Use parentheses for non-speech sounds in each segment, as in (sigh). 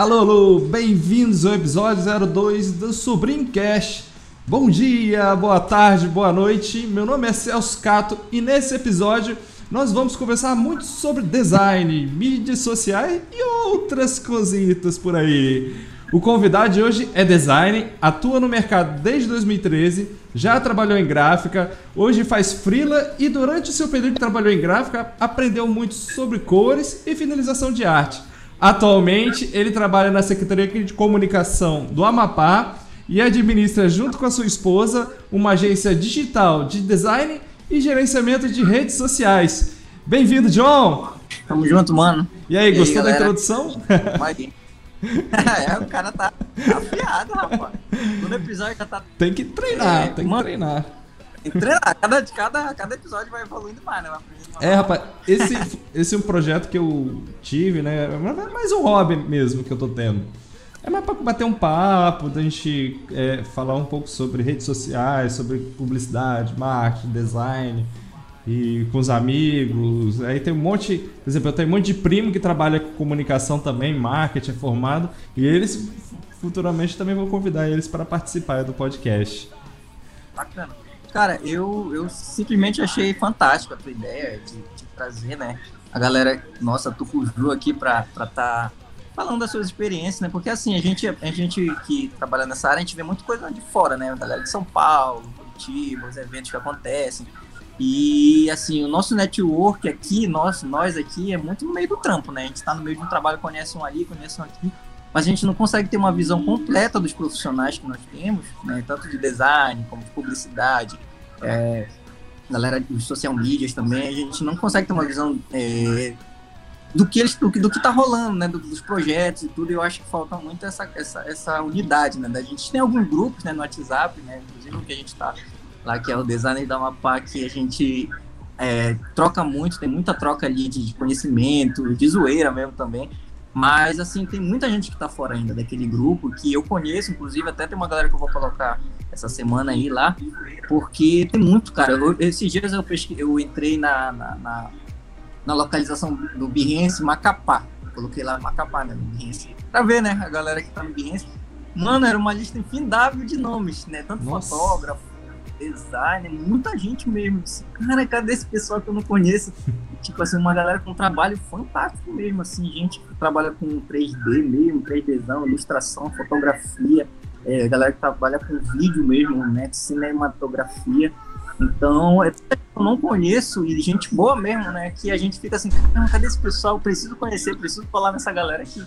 Alô, alô, bem-vindos ao episódio 02 do Sobrinho Cash. Bom dia, boa tarde, boa noite. Meu nome é Celso Cato e nesse episódio nós vamos conversar muito sobre design, mídias sociais e outras cositas por aí. O convidado de hoje é designer, atua no mercado desde 2013, já trabalhou em gráfica, hoje faz freela e durante o seu período que trabalhou em gráfica aprendeu muito sobre cores e finalização de arte. Atualmente, ele trabalha na Secretaria de Comunicação do Amapá e administra, junto com a sua esposa, uma agência digital de design e gerenciamento de redes sociais. Bem-vindo, John! Tamo junto, mano. E aí, E aí, gostou da galera? introdução? Imagina. (laughs) é, o cara tá afiado, rapaz. No episódio já tá tem que treinar, É, tem que mano. treinar. Tem que treinar. Cada, cada, cada episódio vai evoluindo mais, né? É, rapaz, esse, esse é um projeto que eu tive, né? É mais um hobby mesmo que eu tô tendo. É mais pra bater um papo, da gente é, falar um pouco sobre redes sociais, sobre publicidade, marketing, design, e com os amigos. Aí tem um monte, por exemplo, eu tenho um monte de primo que trabalha com comunicação também, marketing, é formado, e eles futuramente também vou convidar eles para participar do podcast. Bacana. Cara, eu, eu simplesmente achei fantástico a tua ideia de, de trazer, né? A galera, nossa, Tucuju aqui pra estar tá falando das suas experiências, né? Porque assim, a gente, a gente que trabalha nessa área, a gente vê muita coisa de fora, né? A galera de São Paulo, Curitiba, os eventos que acontecem. E assim, o nosso network aqui, nós, nós aqui, é muito no meio do trampo, né? A gente tá no meio de um trabalho, conhece um ali, conhece um aqui, mas a gente não consegue ter uma visão completa dos profissionais que nós temos, né? Tanto de design como de publicidade, é, galera dos social medias também, a gente não consegue ter uma visão é, do que eles, do que, do que tá rolando, né? do- dos projetos e tudo. Eu acho que falta muito essa, essa, essa unidade, né? Da gente tem alguns grupos, né? No WhatsApp, né? Inclusive o que a gente tá lá, que é o Designer da Mapá, que a gente é, troca muito, tem muita troca ali de conhecimento, de zoeira mesmo também. Mas, assim, tem muita gente que tá fora ainda daquele grupo, que eu conheço, inclusive, até tem uma galera que eu vou colocar essa semana aí lá, porque tem muito, cara. Eu- esses dias eu, pesqui, eu entrei na, na, na, na localização do Behance Macapá. Coloquei lá Macapá, né, no Behance. Pra ver, né, a galera que tá no Behance. Mano, era uma lista infindável de nomes, né? Tanto Nossa. fotógrafo, designer, muita gente mesmo. Cara, cadê esse pessoal que eu não conheço? tipo assim, uma galera com um trabalho fantástico mesmo, assim, gente que trabalha com 3D mesmo, 3Dzão, ilustração, fotografia, é, galera que trabalha com vídeo mesmo, né, cinematografia. Então, é eu não conheço e gente boa mesmo, né, que a gente fica assim, "Caramba, cadê esse pessoal? Eu preciso conhecer, preciso falar nessa galera aqui.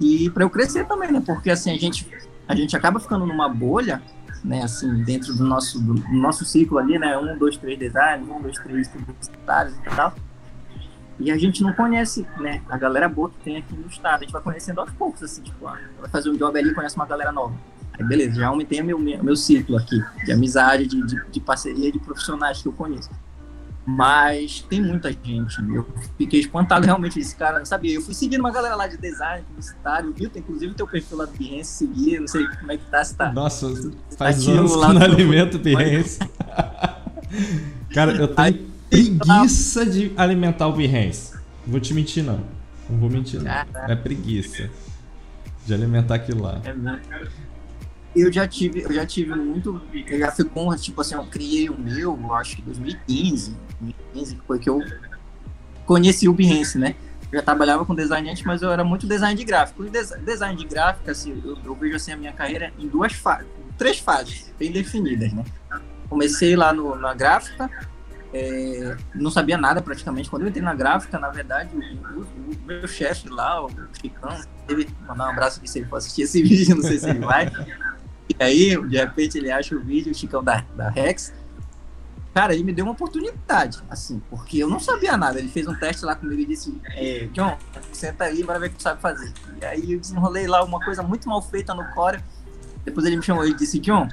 E para eu crescer também, né, porque assim, a gente, a gente acaba ficando numa bolha, né, assim, dentro do nosso, do, nosso ciclo ali, né, um, dois, três designers, um, dois, três publicitários e tal. E a gente não conhece, né, a galera boa que tem aqui no estado. A gente vai conhecendo aos poucos, assim, tipo, ah, vai fazer um job ali, conhece uma galera nova. Aí beleza, já aumentei meu, meu, meu ciclo aqui de amizade, de, de, de parceria, de profissionais que eu conheço. Mas tem muita gente, eu fiquei espantado realmente esse cara, não sabia. Eu fui seguindo uma galera lá de design, publicitário, viu? Tem inclusive o teu perfil lá do Behance, seguir, não sei como é que tá, se tá. Nossa, faz Ativo anos que lá eu não alimento Behance. (laughs) Cara, eu tenho preguiça de alimentar o Behance. Vou te mentir, não. Não vou mentir, não. Caraca. É preguiça de alimentar aquilo lá. É mesmo. Eu já tive, eu já tive muito, eu já fui com, tipo assim, eu criei o meu, eu acho que em 2015, 2015 foi que eu conheci o Behance, né? Eu já trabalhava com design antes, mas eu era muito design de gráfico. E des- design de gráfica, assim, eu, eu vejo assim a minha carreira em duas fases, três fases bem definidas, né? Comecei lá no, na gráfica, é, não sabia nada praticamente. Quando eu entrei na gráfica, na verdade, o, o- o meu chefe lá, o Chicão, teve mandar um abraço aqui se ele for assistir esse (laughs) vídeo, não sei se ele vai. E aí, de repente, ele acha o vídeo, o Chicão da, da Rex. Cara, ele me deu uma oportunidade, assim, porque eu não sabia nada. Ele fez um teste lá comigo e disse: é, John, senta aí, bora ver o que tu sabe fazer. E aí eu desenrolei lá uma coisa muito mal feita no Core. depois ele me chamou e disse, John,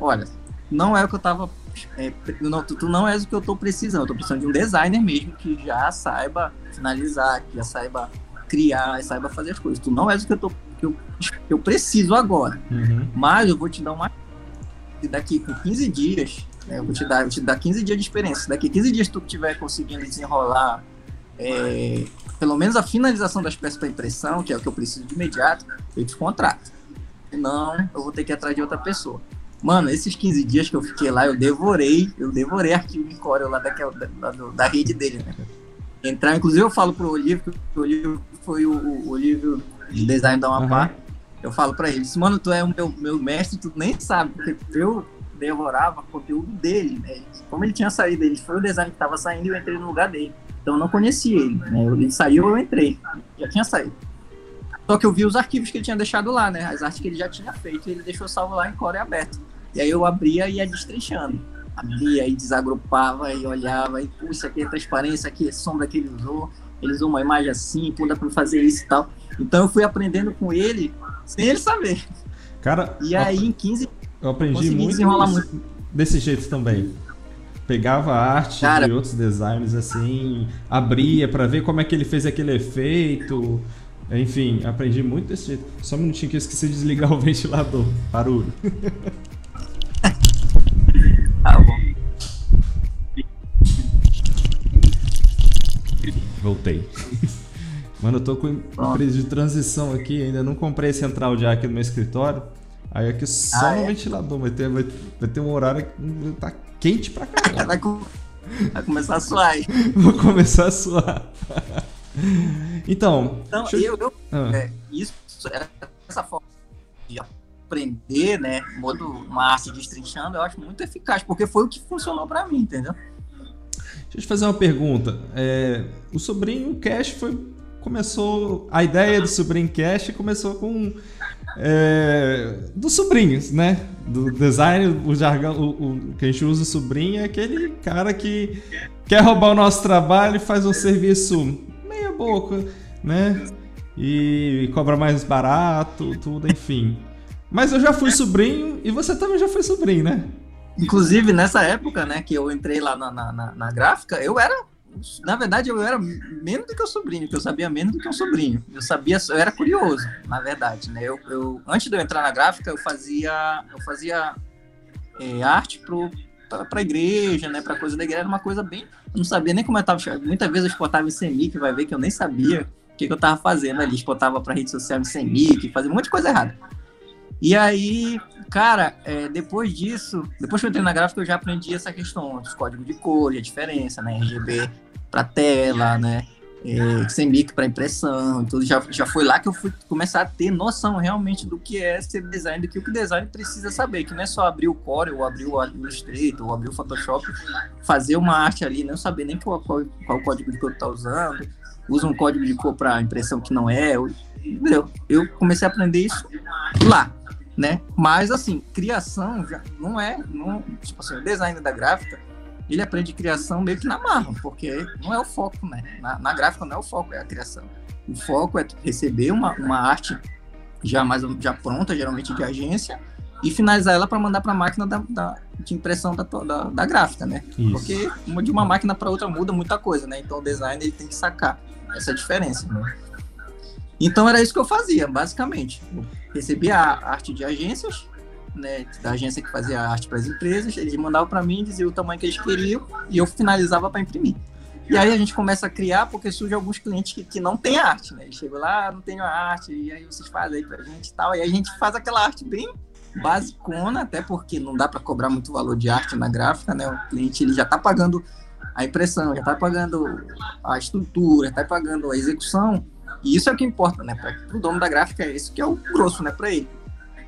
olha, não é o que eu tava. É, não, tu, tu, não és o que eu tô precisando. Eu tô precisando de um designer mesmo que já saiba finalizar, que já saiba criar, saiba fazer as coisas. Tu não és o que eu, tô, que eu, eu preciso agora. Uhum. Mas eu vou te dar uma. Daqui com 15 dias, né, eu vou te dar, vou te dar 15 dias de experiência. Daqui 15 dias, tu estiver conseguindo desenrolar é, pelo menos a finalização das peças para impressão, que é o que eu preciso de imediato, eu te contrato. Senão, eu vou ter que ir atrás de outra pessoa. Mano, esses 15 dias que eu fiquei lá, eu devorei, eu devorei arquivo em Corel lá daquela, da, da, da, rede dele, né? Entrar, inclusive eu falo pro Olívio, que o Olívio foi o, o Olívio de design da Amapá, uhum. eu falo pra ele, mano, tu é o meu, meu mestre, tu nem sabe, porque eu devorava conteúdo dele, né? Como ele tinha saído, ele foi o design que tava saindo e eu entrei no lugar dele. Então eu não conhecia ele, né? Ele saiu, eu entrei, já tinha saído. Só que eu vi os arquivos que ele tinha deixado lá, né? As artes que ele já tinha feito, ele deixou salvo lá em Core aberto. E aí eu abria e ia destrinchando. Abria e desagrupava e olhava e, puxa, aqui é transparência, aqui é sombra que ele usou. Ele usou uma imagem assim, pô, dá pra fazer isso e tal. Então eu fui aprendendo com ele, sem ele saber. Cara, e aí em 15 eu aprendi muito, muito desse jeito também. Pegava arte Cara, de outros designers assim, abria para ver como é que ele fez aquele efeito. Enfim, aprendi muito desse jeito. Só um minutinho que eu esqueci de desligar (laughs) o ventilador. Barulho. (laughs) tá bom. Voltei. (laughs) Mano, eu tô com empresa de transição aqui, ainda não comprei central de ar aqui no meu escritório. Aí aqui só ah, no é? ventilador, vai ter, vai, vai ter um horário que tá quente pra caralho. (laughs) Vai, com... vai começar a suar aí. (laughs) Vou começar a suar. então. Então, eu, eu ah. é, isso, essa forma de aprender, né? Modo, uma arte destrinchando, eu acho muito eficaz, porque foi o que funcionou para mim, entendeu? Deixa eu te fazer uma pergunta. É, o sobrinho Cash foi. Começou. A ideia do sobrinho começou com. É, dos sobrinhos, né? Do design, o jargão, o, o, que a gente usa o sobrinho é aquele cara que quer roubar o nosso trabalho e faz um serviço meia boca, né? E cobra mais barato, tudo, enfim. Mas eu já fui sobrinho e você também já foi sobrinho, né? Inclusive, nessa época, né, que eu entrei lá na, na, na gráfica, eu era. Na verdade, eu era menos do que o sobrinho, que eu sabia menos do que um sobrinho. Eu sabia, eu era curioso, na verdade, né? Eu, eu antes de eu entrar na gráfica, eu fazia, eu fazia é, arte pro, para igreja, né, para coisa da igreja, era uma coisa bem, eu não sabia nem como eu tava, muitas vezes eu exportava em semic, vai ver que eu nem sabia o que, que eu tava fazendo ali, exportava para rede social em semic, fazia um monte de coisa errada. E aí, cara, é, depois disso, depois que eu entrei na gráfica, eu já aprendi essa questão dos códigos de cor, a diferença, né? RGB para tela, né? É, CMYK para impressão, tudo. Já, já foi lá que eu fui começar a ter noção realmente do que é ser design, do que o design precisa saber, que não é só abrir o Core, ou abrir o Illustrator, ou abrir o Photoshop, fazer uma arte ali, não saber nem qual, qual, qual código de cor tá usando, usa um código de cor para impressão que não é, entendeu? Eu comecei a aprender isso lá né? Mas assim, criação já não é, não, tipo assim, o design da gráfica, ele aprende criação meio que na marra, porque não é o foco, né? Na, na gráfica não é o foco, é a criação. O foco é receber uma, uma arte já mais já pronta, geralmente de agência, e finalizar ela para mandar para a máquina da, da, de impressão da, da, da gráfica, né? Isso. Porque de uma máquina para outra muda muita coisa, né? Então o design ele tem que sacar essa diferença, né? Então era isso que eu fazia, basicamente. Eu recebia a arte de agências, né, da agência que fazia arte para as empresas, eles mandavam para mim, diziam o tamanho que eles queriam e eu finalizava para imprimir. E aí a gente começa a criar porque surge alguns clientes que, que não têm arte, né? Eles chegam lá, ah, não tenho arte, e aí vocês fazem aí pra gente e tal. E aí a gente faz aquela arte bem basicona, até porque não dá para cobrar muito valor de arte na gráfica, né? O cliente ele já está pagando a impressão, já está pagando a estrutura, está pagando a execução, e isso é o que importa, né? Para o dono da gráfica é isso que é o grosso, né? Para ele.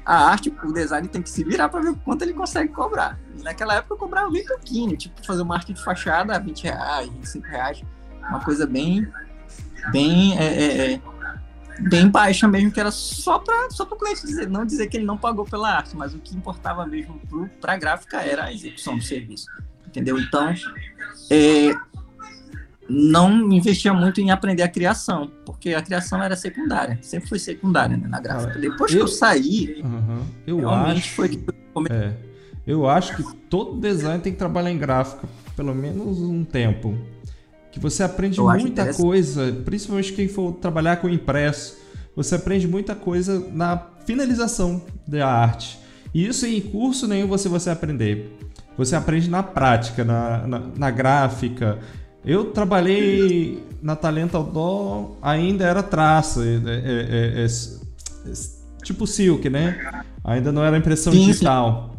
A arte, o design tem que se virar para ver quanto ele consegue cobrar. E naquela época eu cobrava bem pouquinho, tipo fazer uma arte de fachada a 20 reais, 25 reais, uma coisa bem, bem, é, é, é, bem baixa mesmo, que era só para só o cliente dizer, não dizer que ele não pagou pela arte, mas o que importava mesmo para a gráfica era a execução do serviço, entendeu? Então, é, não investia muito em aprender a criação, porque a criação era secundária, sempre foi secundária né, na gráfica. Depois eu, que eu saí, uhum, eu realmente acho, foi que é, eu acho que todo design tem que trabalhar em gráfica pelo menos um tempo, que você aprende eu muita coisa, principalmente quem for trabalhar com impresso, você aprende muita coisa na finalização da arte. E isso em curso nenhum você você aprender. Você aprende na prática, na, na, na gráfica, eu trabalhei na Talento Outdoor, ainda era traço, é, é, é, tipo Silk, né? Ainda não era impressão sim, digital. Sim.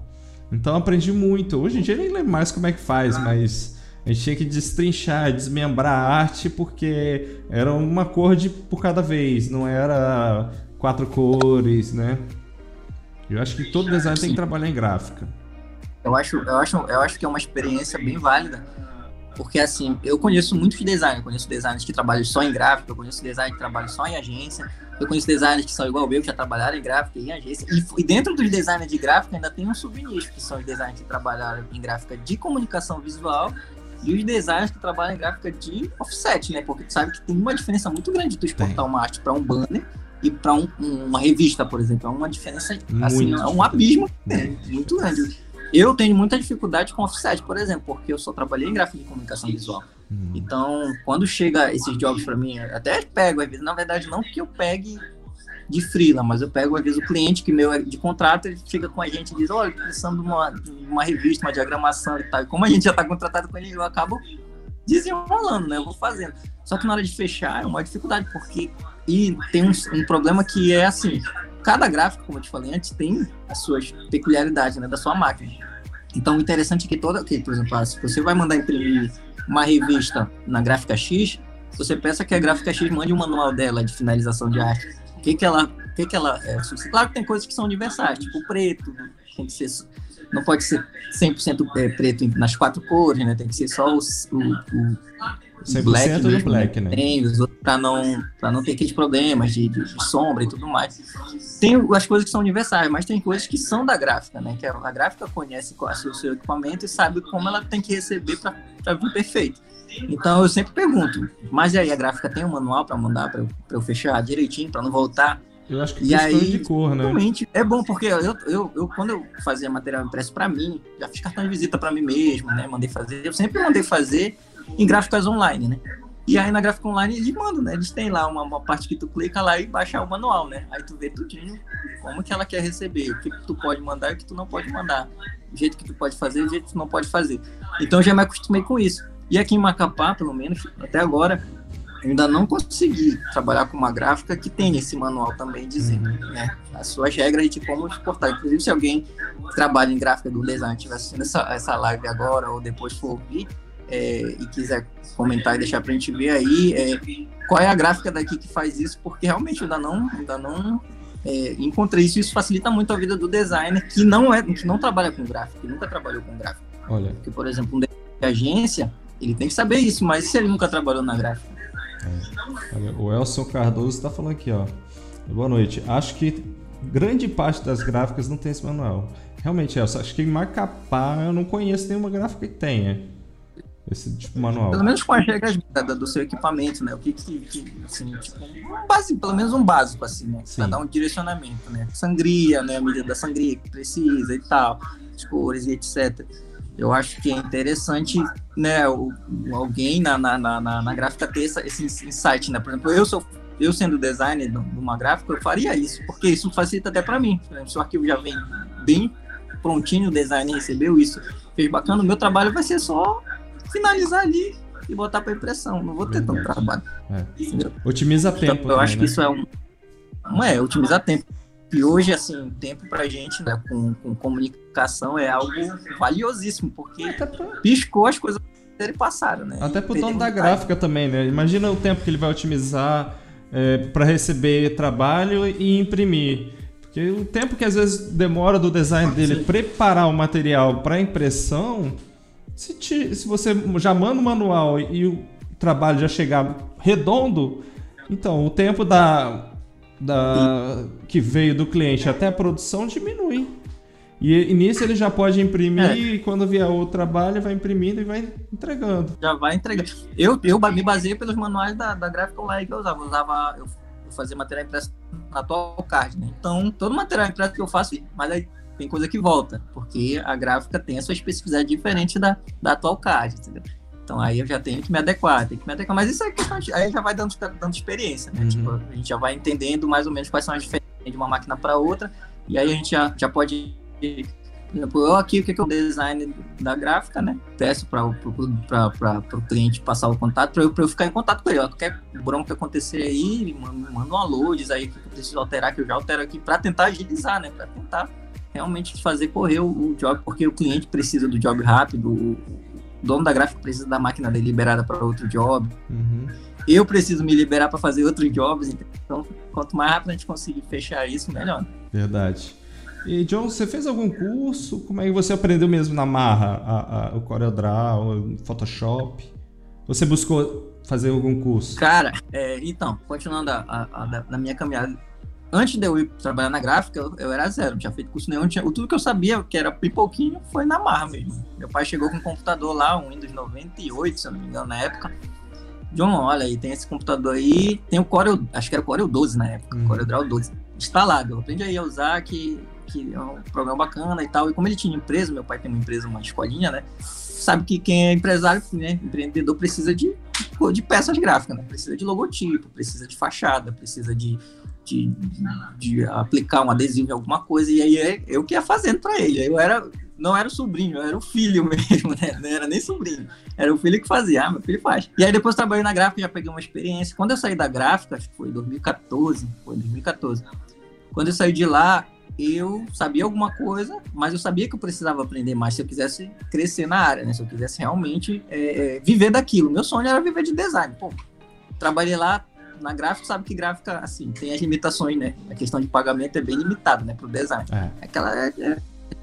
Então aprendi muito. Hoje em dia nem lembro mais como é que faz, mas a gente tinha que destrinchar, desmembrar a arte porque era uma cor de por cada vez, não era quatro cores, né? Eu acho que todo design tem que trabalhar em gráfica. Eu acho, eu acho, eu acho que é uma experiência bem válida porque, assim, eu conheço muitos designers. Eu conheço designers que trabalham só em gráfico, eu conheço designers que trabalham só em agência, eu conheço designers que são igual eu, que já trabalharam em gráfica e em agência. E, e dentro dos designers de gráfica ainda tem um subnicho, que são os designers que trabalharam em gráfica de comunicação visual e os designers que trabalham em gráfica de offset, né? Porque tu sabe que tem uma diferença muito grande de tu exportar tem. uma arte para um banner e para um, uma revista, por exemplo. É uma diferença, assim, é um abismo né? muito grande. Eu tenho muita dificuldade com offset, por exemplo, porque eu só trabalhei em gráfico de comunicação visual. Hum. Então, quando chega esses jobs para mim, até pego, às vezes, na verdade, não que eu pegue de freela, mas eu pego, às vezes, o cliente que meu é de contrato, ele chega com a gente e diz, olha, precisamos de uma, de uma revista, uma diagramação e tal. E como a gente já está contratado com ele, eu acabo desenrolando, né? Eu vou fazendo. Só que na hora de fechar é uma dificuldade, porque e tem um, um problema que é assim, cada gráfico, como eu te falei antes, tem as suas peculiaridades, né, da sua máquina. Então, o interessante é que toda, que, por exemplo, se você vai mandar imprimir uma revista na gráfica X, você peça que a gráfica X mande o um manual dela de finalização de arte. O que que ela, que que ela, é, claro que tem coisas que são universais, tipo preto, tem que ser, não pode ser 100% é, preto nas quatro cores, né? Tem que ser só o, o, o 100% black do black, né? Tem, para não, pra não ter aqueles problemas de, de, de, sombra e tudo mais. Tem as coisas que são universais, mas tem coisas que são da gráfica, né? Que a, a gráfica conhece o seu equipamento e sabe como ela tem que receber para vir perfeito. Então eu sempre pergunto, mas e aí a gráfica tem um manual para mandar para eu, eu fechar direitinho, para não voltar? Eu acho que e aí, de cor, né? Realmente, é bom porque eu, eu, eu, quando eu fazia material impresso para mim, já fiz cartão de visita para mim mesmo, né? Mandei fazer, eu sempre mandei fazer em gráficas online, né? E aí na gráfica online eles mandam, né? Eles têm lá uma, uma, parte que tu clica lá e baixa o manual, né? Aí tu vê tudinho como que ela quer receber, o que, tu pode mandar e o que tu não pode mandar. O jeito que tu pode fazer e o jeito que tu não pode fazer. Então já me acostumei com isso. E aqui em Macapá, pelo menos, até agora, ainda não consegui trabalhar com uma gráfica que tenha esse manual também dizendo né, as suas regras de como exportar. Inclusive, se alguém que trabalha em gráfica do design estiver assistindo essa, essa live agora ou depois for ouvir, é, e quiser comentar e deixar para a gente ver aí é, qual é a gráfica daqui que faz isso, porque realmente ainda não, ainda não é, encontrei isso. Isso facilita muito a vida do designer que não é, que não trabalha com gráfico, que nunca trabalhou com gráfico. Olha. Porque, por exemplo, um de agência, ele tem que saber isso, mas se ele nunca trabalhou na gráfica? É. Olha, o Elson Cardoso está falando aqui, ó. Boa noite. Acho que grande parte das gráficas não tem esse manual. Realmente, Elson, acho que em Macapá eu não conheço nenhuma gráfica que tenha esse tipo manual. Pelo menos com as regras do seu equipamento, né? O que que, que assim, tipo, um básico, pelo menos um básico, assim, né? Sim. Pra dar um direcionamento, né? Sangria, né? A medida da sangria que precisa e tal, as cores e etc. Eu acho que é interessante, né, o, alguém na, na, na, na gráfica ter essa, esse insight, né? Por exemplo, eu sou eu sendo designer de uma gráfica, eu faria isso, porque isso facilita até para mim. Se o arquivo já vem bem prontinho, o designer recebeu isso, fez bacana, o meu trabalho vai ser só finalizar ali e botar para impressão. Não vou ter tanto trabalho. É. Otimiza tempo. Então, eu também, acho que né? isso é um. Não é, otimizar tempo. E hoje, assim, tempo pra gente, né, com, com comunicação é algo valiosíssimo, porque piscou as coisas dele passaram, né? Até pro dono da gráfica também, né? Imagina o tempo que ele vai otimizar é, para receber trabalho e imprimir. Porque o tempo que às vezes demora do design dele preparar o material para impressão se, te, se você já manda o manual e o trabalho já chegar redondo, então o tempo da, da que veio do cliente até a produção diminui. E, e nisso ele já pode imprimir é. e quando vier o trabalho vai imprimindo e vai entregando. Já vai entregando. Eu, eu me baseei pelos manuais da, da Graphical Online que eu usava. Eu usava, eu, eu fazia material impresso na card, né? Então, todo material impresso que eu faço, mas aí tem coisa que volta, porque a gráfica tem a sua especificidade diferente da, da atual card, entendeu? Então aí eu já tenho que me adequar, tenho que me adequar. Mas isso é questão de, aí já vai dando, dando experiência, né? Uhum. Tipo, a gente já vai entendendo mais ou menos quais são as diferenças de uma máquina para outra, e aí a gente já, já pode por exemplo, eu aqui, o que é o design da gráfica, né? Peço para o cliente passar o contato, para eu, eu ficar em contato com ele. Ó, qualquer bronca acontecer aí, me manda, manda uma load aí que eu preciso alterar, que eu já altero aqui, para tentar agilizar, né? Para tentar realmente fazer correr o, o, job, porque o cliente precisa do job rápido, o, dono da gráfica precisa da máquina dele liberada para outro job. Uhum. Eu preciso me liberar para fazer outros jobs, então quanto mais rápido a gente conseguir fechar isso, melhor. Verdade. E John, você fez algum curso? Como é que você aprendeu mesmo na marra a, a, o CorelDRAW, o Photoshop? Você buscou fazer algum curso? Cara, é, então, continuando a, a, a, minha caminhada, antes de eu ir trabalhar na gráfica, eu, eu era zero, não tinha feito curso nenhum, tinha, tudo que eu sabia, que era pipoquinho, foi na marra mesmo. Meu pai chegou com um computador lá, um Windows 98, se eu não me engano, na época. John, olha aí, tem esse computador aí, tem o Corel, acho que era o Corel 12 na época, uhum. CorelDRAW 12, instalado. Eu aprendi aí a usar, que que é um programa bacana e tal. E como ele tinha empresa, meu pai tem uma empresa, uma escolinha, né? Sabe que quem é empresário, né, empreendedor, precisa de, de peças gráficas, né? Precisa de logotipo, precisa de fachada, precisa de, de, de aplicar um adesivo em alguma coisa. E aí é eu que ia fazendo para ele. Eu era não era o sobrinho, eu era o filho (laughs) mesmo, né? Não era nem sobrinho. Era o filho que fazia. Ah, meu filho faz. E aí depois trabalhei na gráfica, já peguei uma experiência. Quando eu saí da gráfica, acho que foi 2014, foi 2014. Quando eu saí de lá, eu sabia alguma coisa, mas eu sabia que eu precisava aprender mais se eu quisesse crescer na área, né? Se eu quisesse realmente é, viver daquilo. Meu sonho era viver de design. Pô, trabalhei lá na gráfica, sabe que gráfica, assim, tem as limitações, né? A questão de pagamento é bem limitada, né? Pro design. É. Aquela é, é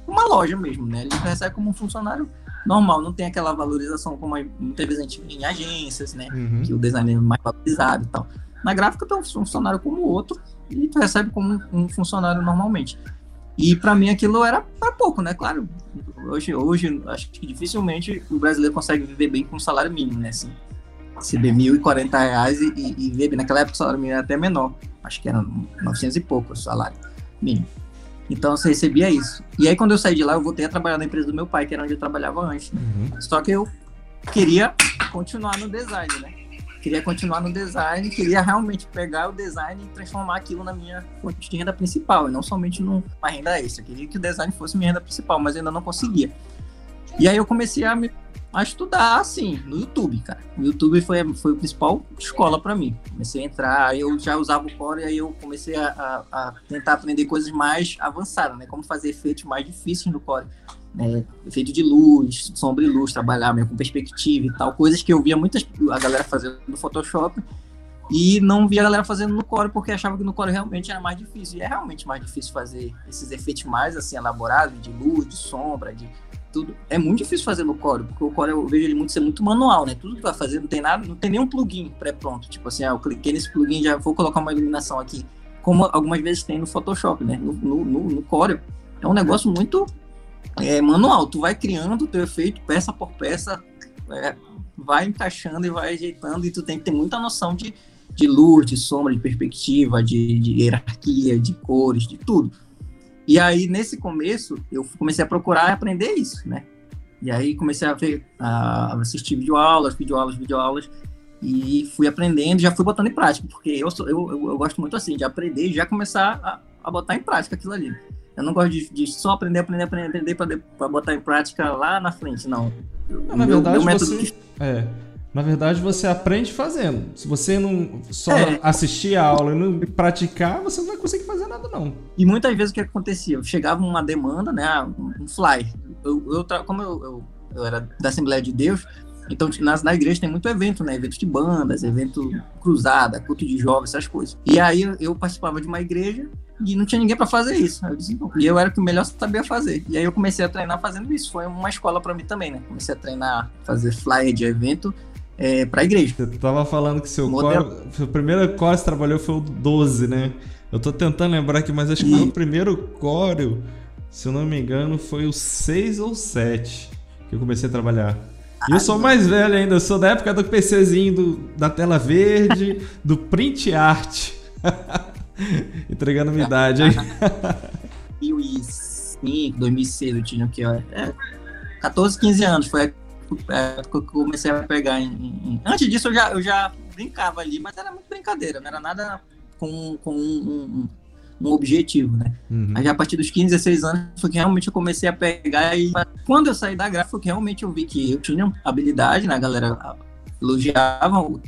uma loja mesmo, né? Ele recebe como um funcionário normal, não tem aquela valorização como muitas vezes a gente em agências, né? Uhum. Que o design é mais valorizado e tal. Na gráfica, tu é um funcionário como o outro, e tu recebe como um funcionário normalmente. E para mim aquilo era para pouco, né? Claro, hoje, hoje acho que dificilmente o brasileiro consegue viver bem com um salário mínimo, né? Assim, receber 1.040 reais e, e, e naquela época o salário mínimo era até menor, acho que era 900 e pouco o salário mínimo. Então você recebia isso. E aí quando eu saí de lá, eu voltei a trabalhar na empresa do meu pai, que era onde eu trabalhava antes. Uhum. Só que eu queria continuar no design, né? queria continuar no design, queria realmente pegar o design e transformar aquilo na minha fonte de renda principal, e não somente numa renda extra. queria que o design fosse minha renda principal, mas ainda não conseguia. E aí eu comecei a, me, a estudar, assim, no YouTube, cara. O YouTube foi, foi a principal escola para mim. Comecei a entrar, eu já usava o Core, aí eu comecei a, a, a tentar aprender coisas mais avançadas, né? Como fazer efeitos mais difíceis no Core né, efeito de luz, sombra e luz, trabalhar mesmo com perspectiva e tal, coisas que eu via muitas a galera fazendo no Photoshop e não via a galera fazendo no Core porque achava que no Core realmente era mais difícil. E é realmente mais difícil fazer esses efeitos mais assim elaborados de luz, de sombra, de tudo. É muito difícil fazer no Core, porque o Core eu vejo ele muito ser muito manual, né? Tudo que vai fazer não tem nada, não tem nenhum plugin pré-pronto. Tipo assim, ah, eu cliquei nesse plugin, já vou colocar uma iluminação aqui, como algumas vezes tem no Photoshop, né? No, no, no, no Core é um negócio muito é, manual, tu vai criando o teu efeito peça por peça, é, vai encaixando e vai ajeitando, e tu tem que ter muita noção de, de luz, de sombra, de perspectiva, de, de hierarquia, de cores, de tudo. E aí, nesse começo, eu comecei a procurar aprender isso, né? E aí comecei a ver, a assistir videoaulas, videoaulas, videoaulas, e fui aprendendo, já fui botando em prática, porque eu, sou, eu, eu, eu gosto muito assim, de aprender e já começar a, a botar em prática aquilo ali. Eu não gosto de, de só aprender, aprender, aprender, aprender para botar em prática lá na frente, não. na meu, verdade, meu você, é, na verdade, você aprende fazendo. Se você não só é. assistir a aula e não praticar, você não vai conseguir fazer nada, não. E muitas vezes o que acontecia? Chegava uma demanda, né? Ah, um fly. Eu, eu como eu, eu, eu era da Assembleia de Deus, então, na, na igreja tem muito evento, né? Eventos de bandas, evento cruzada, culto de jovens, essas coisas. E aí eu participava de uma igreja e não tinha ninguém para fazer isso. Eu disse, e eu era o que melhor sabia fazer. E aí eu comecei a treinar fazendo isso. Foi uma escola para mim também, né? Comecei a treinar, fazer flyer de evento é, para a igreja. Você tava falando que seu Modelo... o primeiro core que você trabalhou foi o 12, né? Eu tô tentando lembrar aqui, mas acho que e... o primeiro core se eu não me engano, foi o 6 ou 7 que eu comecei a trabalhar. E eu sou mais velho ainda, eu sou da época do PCzinho do, da tela verde, do print art. (laughs) Entregando minha idade aí. 2005, 2006 eu tinha aqui, ó. É, 14, 15 anos foi época que eu comecei a pegar em, em... Antes disso eu já, eu já brincava ali, mas era muito brincadeira, não era nada com, com um, um, um objetivo, né? Uhum. Aí a partir dos 15, 16 anos foi que realmente eu comecei a pegar e quando eu saí da gráfica foi que realmente eu vi que eu tinha habilidade, né? A galera elogiavam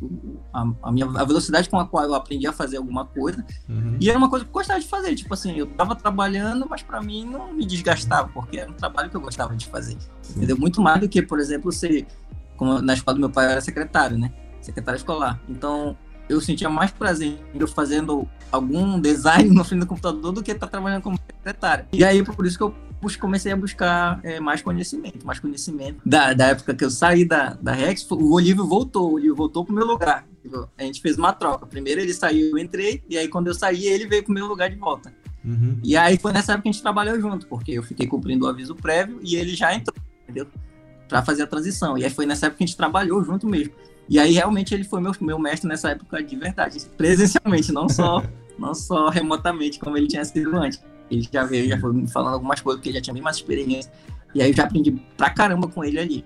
a, a, minha a velocidade com a qual eu aprendi a fazer alguma coisa. Uhum. E era uma coisa que eu gostava de fazer. Tipo assim, eu tava trabalhando, mas para mim não me desgastava, porque era um trabalho que eu gostava de fazer. Sim. Entendeu? Muito mais do que, por exemplo, ser. Como na escola do meu pai eu era secretário, né? Secretário escolar. Então, eu sentia mais prazer eu fazendo algum design (laughs) no fim do computador do que estar tá trabalhando como secretário. E aí, por isso que eu comecei a buscar é, mais conhecimento, mais conhecimento. Da, da época que eu saí da, da Rex, o Olívio voltou, o Olívio voltou pro meu lugar. A gente fez uma troca. Primeiro ele saiu, eu entrei, e aí quando eu saí, ele veio pro meu lugar de volta. Uhum. E aí foi nessa época que a gente trabalhou junto, porque eu fiquei cumprindo o aviso prévio e ele já entrou, entendeu? Pra fazer a transição. E aí foi nessa época que a gente trabalhou junto mesmo. E aí realmente ele foi meu, meu mestre nessa época de verdade, presencialmente, não só, (laughs) não só remotamente, como ele tinha sido antes. Ele já veio, já foi me falando algumas coisas, porque ele já tinha bem mais experiência. E aí eu já aprendi pra caramba com ele ali.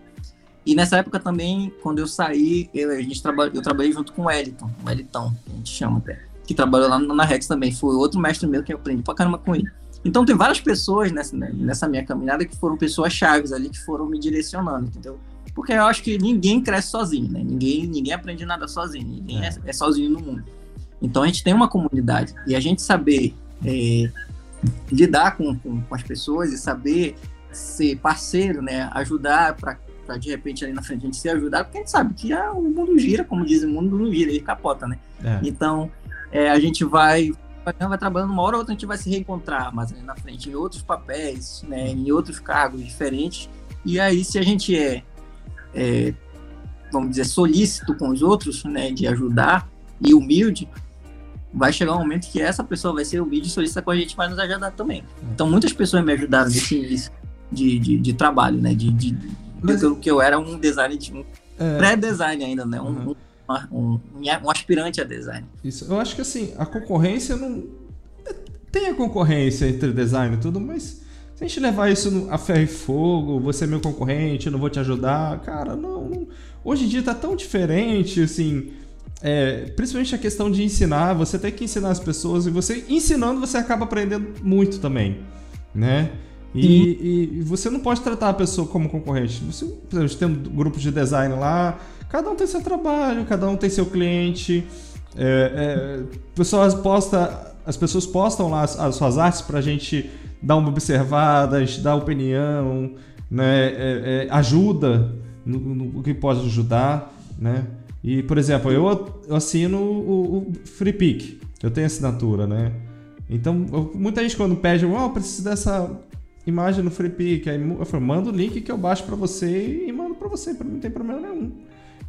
E nessa época também, quando eu saí, eu, a gente traba, eu trabalhei junto com o Eliton, o Elitão, que a gente chama até, que trabalhou lá na Rex também. Foi outro mestre meu que eu aprendi pra caramba com ele. Então tem várias pessoas nessa, né, nessa minha caminhada que foram pessoas chaves ali, que foram me direcionando, entendeu? Porque eu acho que ninguém cresce sozinho, né? Ninguém, ninguém aprende nada sozinho, ninguém é, é sozinho no mundo. Então a gente tem uma comunidade e a gente saber é, lidar com, com, com, as pessoas e saber ser parceiro, né? Ajudar para de repente ali na frente a gente se ajudar, porque a gente sabe que ah, o mundo gira, como diz o mundo não gira, ele capota, né? É. Então é, a gente vai vai trabalhando uma hora ou outra a gente vai se reencontrar ali na frente em outros papéis, né? Em outros cargos diferentes. E aí se a gente é, é vamos dizer solícito com os outros, né? De ajudar e humilde, vai chegar um momento que essa pessoa vai ser humilde e solista com a gente vai nos ajudar também. Então muitas pessoas me ajudaram nesse início de, de, de trabalho, né? De, de, Mas... de, que eu era um design, um é... pré-design ainda, né? Uhum. Um, um, um, aspirante a design. Isso. Eu acho que assim, a concorrência não. Tem a concorrência entre design e tudo, mas se a gente levar isso a ferro e fogo, você é meu concorrente, eu não vou te ajudar, cara, não, não. Hoje em dia tá tão diferente, assim é, principalmente a questão de ensinar, você tem que ensinar as pessoas e você ensinando você acaba aprendendo muito também, né? E, e, você não pode tratar a pessoa como concorrente. Você, por exemplo, tem um grupo de design lá, cada um tem seu trabalho, cada um tem seu cliente. É, é, pessoas posta, as pessoas postam lá as, as suas artes para a gente dar uma observada, a gente dar opinião, né? É, é, ajuda no, no, que pode ajudar, né? E, por exemplo, eu, eu assino o, o FreePick, eu tenho assinatura, né? Então, eu, muita gente quando pede, oh, eu preciso dessa imagem no FreePick, aí eu falo, manda o link que eu baixo para você e mando para você, não tem problema nenhum.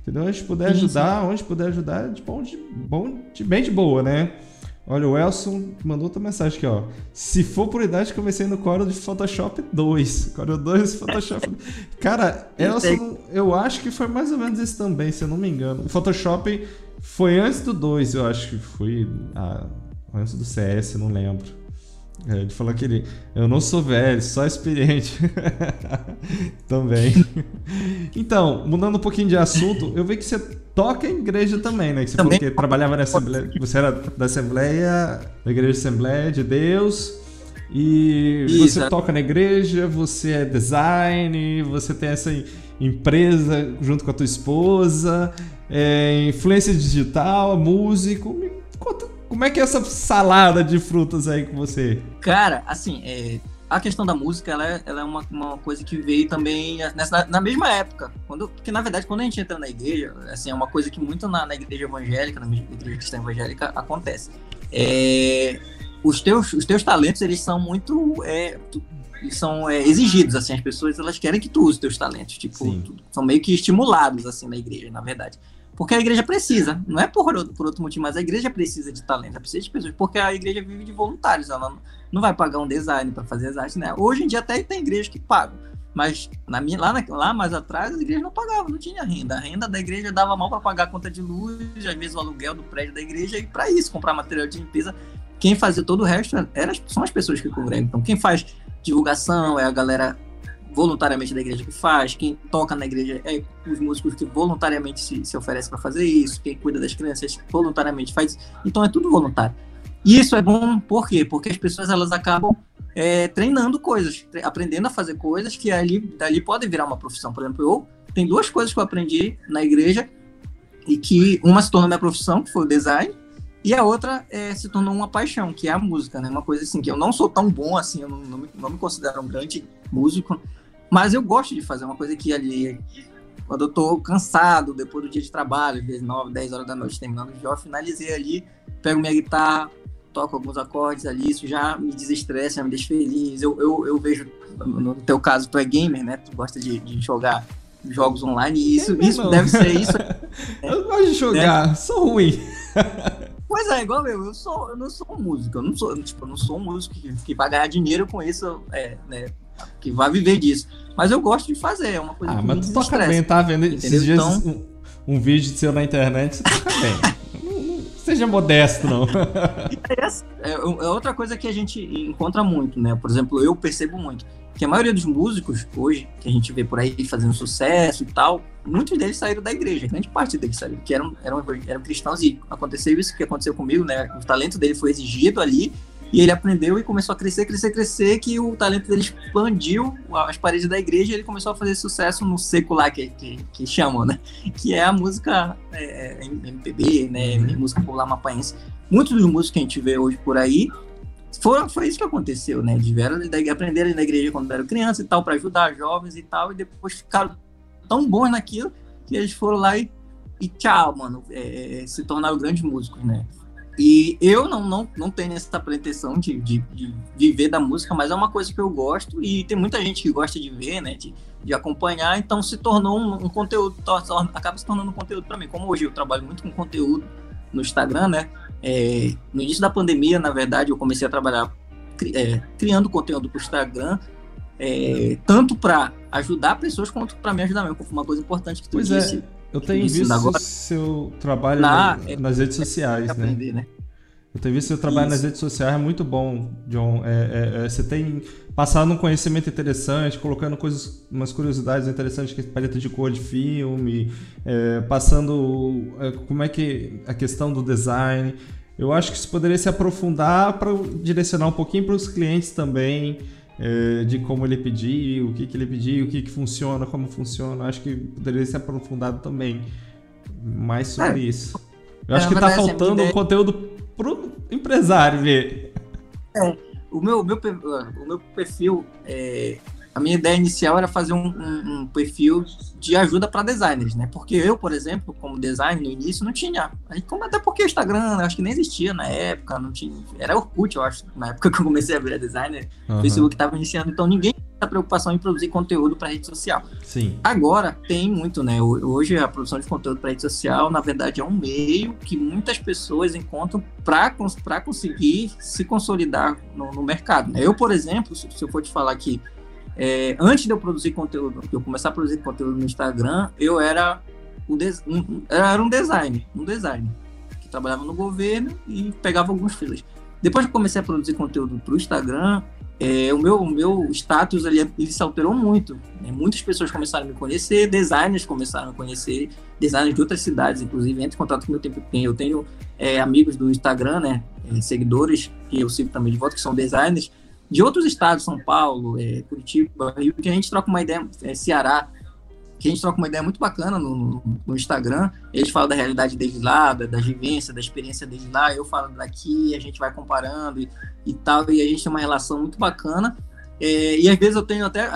Entendeu? Gente puder ajudar, onde puder ajudar, de bom, de bom, de bem de boa, né? Olha, o Elson mandou outra mensagem aqui, ó. Se for por idade, comecei no Corel de Photoshop 2. Corel 2 Photoshop. (laughs) Cara, Elson, eu acho que foi mais ou menos isso também, se eu não me engano. O Photoshop foi antes do 2, eu acho que foi. Ah, antes do CS, não lembro. É, ele falou que ele. Eu não sou velho, só experiente. (laughs) também. (laughs) então, mudando um pouquinho de assunto, eu vi que você toca em igreja também, né? Que você também. falou que trabalhava na Assembleia. Você era da Assembleia, da Igreja Assembleia de Deus. E Isso. você toca na igreja, você é design, você tem essa empresa junto com a tua esposa, é influência digital, músico. Me conta como é que é essa salada de frutas aí com você? Cara, assim, é, a questão da música, ela é, ela é uma, uma coisa que veio também nessa, na mesma época. Quando, porque, na verdade, quando a gente entra na igreja, assim, é uma coisa que muito na, na igreja evangélica, na igreja cristã evangélica, acontece. É, os, teus, os teus talentos, eles são muito... É, são é, exigidos, assim, as pessoas, elas querem que tu use os teus talentos, tipo, tu, são meio que estimulados, assim, na igreja, na verdade. Porque a igreja precisa, não é por outro, por outro motivo, mas a igreja precisa de talento, precisa de pessoas, porque a igreja vive de voluntários, ela não, vai pagar um design para fazer as artes, né? Hoje em dia até tem igrejas que pagam, mas na minha, lá, na, lá mais atrás, as igrejas não pagavam, não tinha renda. A renda da igreja dava mal para pagar a conta de luz, às vezes o aluguel do prédio da igreja, e para isso, comprar material de limpeza. Quem fazia todo o resto era, são as pessoas que congregam. Então, quem faz divulgação é a galera voluntariamente da igreja que faz, quem toca na igreja é os músicos que voluntariamente se, se oferecem para fazer isso, quem cuida das crianças voluntariamente faz. Então, é tudo voluntário. E isso é bom, por quê? Porque as pessoas elas acabam é, treinando coisas, aprendendo a fazer coisas que ali dali podem virar uma profissão. Por exemplo, eu tem duas coisas que eu aprendi na igreja e que uma se tornou minha profissão, que foi o design, e a outra é, se tornou uma paixão, que é a música, né? Uma coisa assim que eu não sou tão bom assim, eu não, não, me, não me considero um grande músico, mas eu gosto de fazer uma coisa que ali quando eu tô cansado, depois do dia de trabalho, às vezes 9, 10 horas da noite, terminando o jogo, finalizei ali, pego minha guitarra, toco alguns acordes ali, isso já me desestressa, já me deixa feliz. Eu, eu, eu vejo, no teu caso, tu é gamer, né? Tu gosta de, de jogar jogos online e isso, isso deve ser isso. (laughs) eu gosto de jogar, né? sou ruim. Pois é, igual eu, eu, sou, eu não sou um músico, eu não sou, tipo, eu não sou um músico que, que vai ganhar dinheiro com isso, é, né, que vai viver disso. Mas eu gosto de fazer, é uma coisa ah, que mas tu toca bem, tá vendo? Entendeu? Esses dias então... um, um vídeo seu na internet, você toca bem. (laughs) seja modesto, não. É, é, outra coisa que a gente encontra muito, né? Por exemplo, eu percebo muito que a maioria dos músicos hoje, que a gente vê por aí fazendo sucesso e tal, muitos deles saíram da igreja, grande parte deles saíram, que eram, eram, eram cristãos e aconteceu isso que aconteceu comigo, né? O talento dele foi exigido ali e ele aprendeu e começou a crescer, crescer, crescer, que o talento dele expandiu as paredes da igreja e ele começou a fazer sucesso no secular, que, que, que chamam, né? Que é a música é, é MPB, né? Uhum. Música popular mapaense. Muitos dos músicos que a gente vê hoje por aí foi, foi isso que aconteceu, né? De vieram, aprenderam na igreja quando eram criança e tal, para ajudar jovens e tal, e depois ficaram tão bons naquilo que eles foram lá e, e tchau, mano, é, é se tornaram grandes músicos, né? E eu não, não, não tenho essa pretensão de, de, de, viver da música, mas é uma coisa que eu gosto e tem muita gente que gosta de ver, né? De, de acompanhar, então se tornou um, um conteúdo, acaba se tornando um conteúdo para mim. Como hoje eu trabalho muito com conteúdo no Instagram, né? É, no início da pandemia, na verdade, eu comecei a trabalhar é, criando conteúdo para o Instagram, é, tanto para ajudar pessoas quanto para me ajudar mesmo, que foi uma coisa importante que tu pois é. disse. É. Eu tenho visto agora. seu trabalho Na, é, nas redes sociais, né? aprender, né? Eu tenho visto seu trabalho Isso. nas redes sociais, é muito bom, John. É, é, é, você tem passado um conhecimento interessante, colocando coisas, umas curiosidades interessantes, que é paleta de cor de filme, é, passando é, como é que a questão do design. Eu acho que isso poderia se aprofundar para direcionar um pouquinho para os clientes também é, de como ele pediu, o que, que ele pediu, o que, que funciona, como funciona. Acho que poderia ser aprofundado também mais sobre é. isso. Eu acho é, que está faltando um conteúdo pro empresário ver. É, o meu, meu, o meu perfil é, a minha ideia inicial era fazer um, um, um perfil de ajuda para designers, né? Porque eu, por exemplo, como designer no início, não tinha. Até porque o Instagram, acho que nem existia na época, não tinha. Era Orkut, eu acho, na época (laughs) que eu comecei a virar designer, o Facebook estava iniciando, então ninguém tinha preocupação em produzir conteúdo para rede social. Sim. Agora tem muito, né? Hoje a produção de conteúdo para rede social, na verdade, é um meio que muitas pessoas encontram para conseguir se consolidar no, no mercado. Né? Eu, por exemplo, se, se eu for te falar que é, antes de eu produzir conteúdo, de eu começar a produzir conteúdo no Instagram, eu era um, um, era um designer, um designer que trabalhava no governo e pegava alguns filas. Depois que eu comecei a produzir conteúdo para o Instagram, é, o, meu, o meu status ali, ele se alterou muito. Né? Muitas pessoas começaram a me conhecer, designers começaram a conhecer, designers de outras cidades, inclusive, entre em contato com meu tempo. Eu tenho é, amigos do Instagram, né? É, seguidores que eu sigo também de volta, que são designers, de outros estados, São Paulo, é, Curitiba, Rio, que a gente troca uma ideia, é, Ceará, que a gente troca uma ideia muito bacana no, no, Instagram. Eles falam da realidade deles lá, da, da vivência, da experiência deles lá, eu falo daqui, a gente vai comparando e, e tal, e a gente tem uma relação muito bacana. É, e às vezes eu tenho até,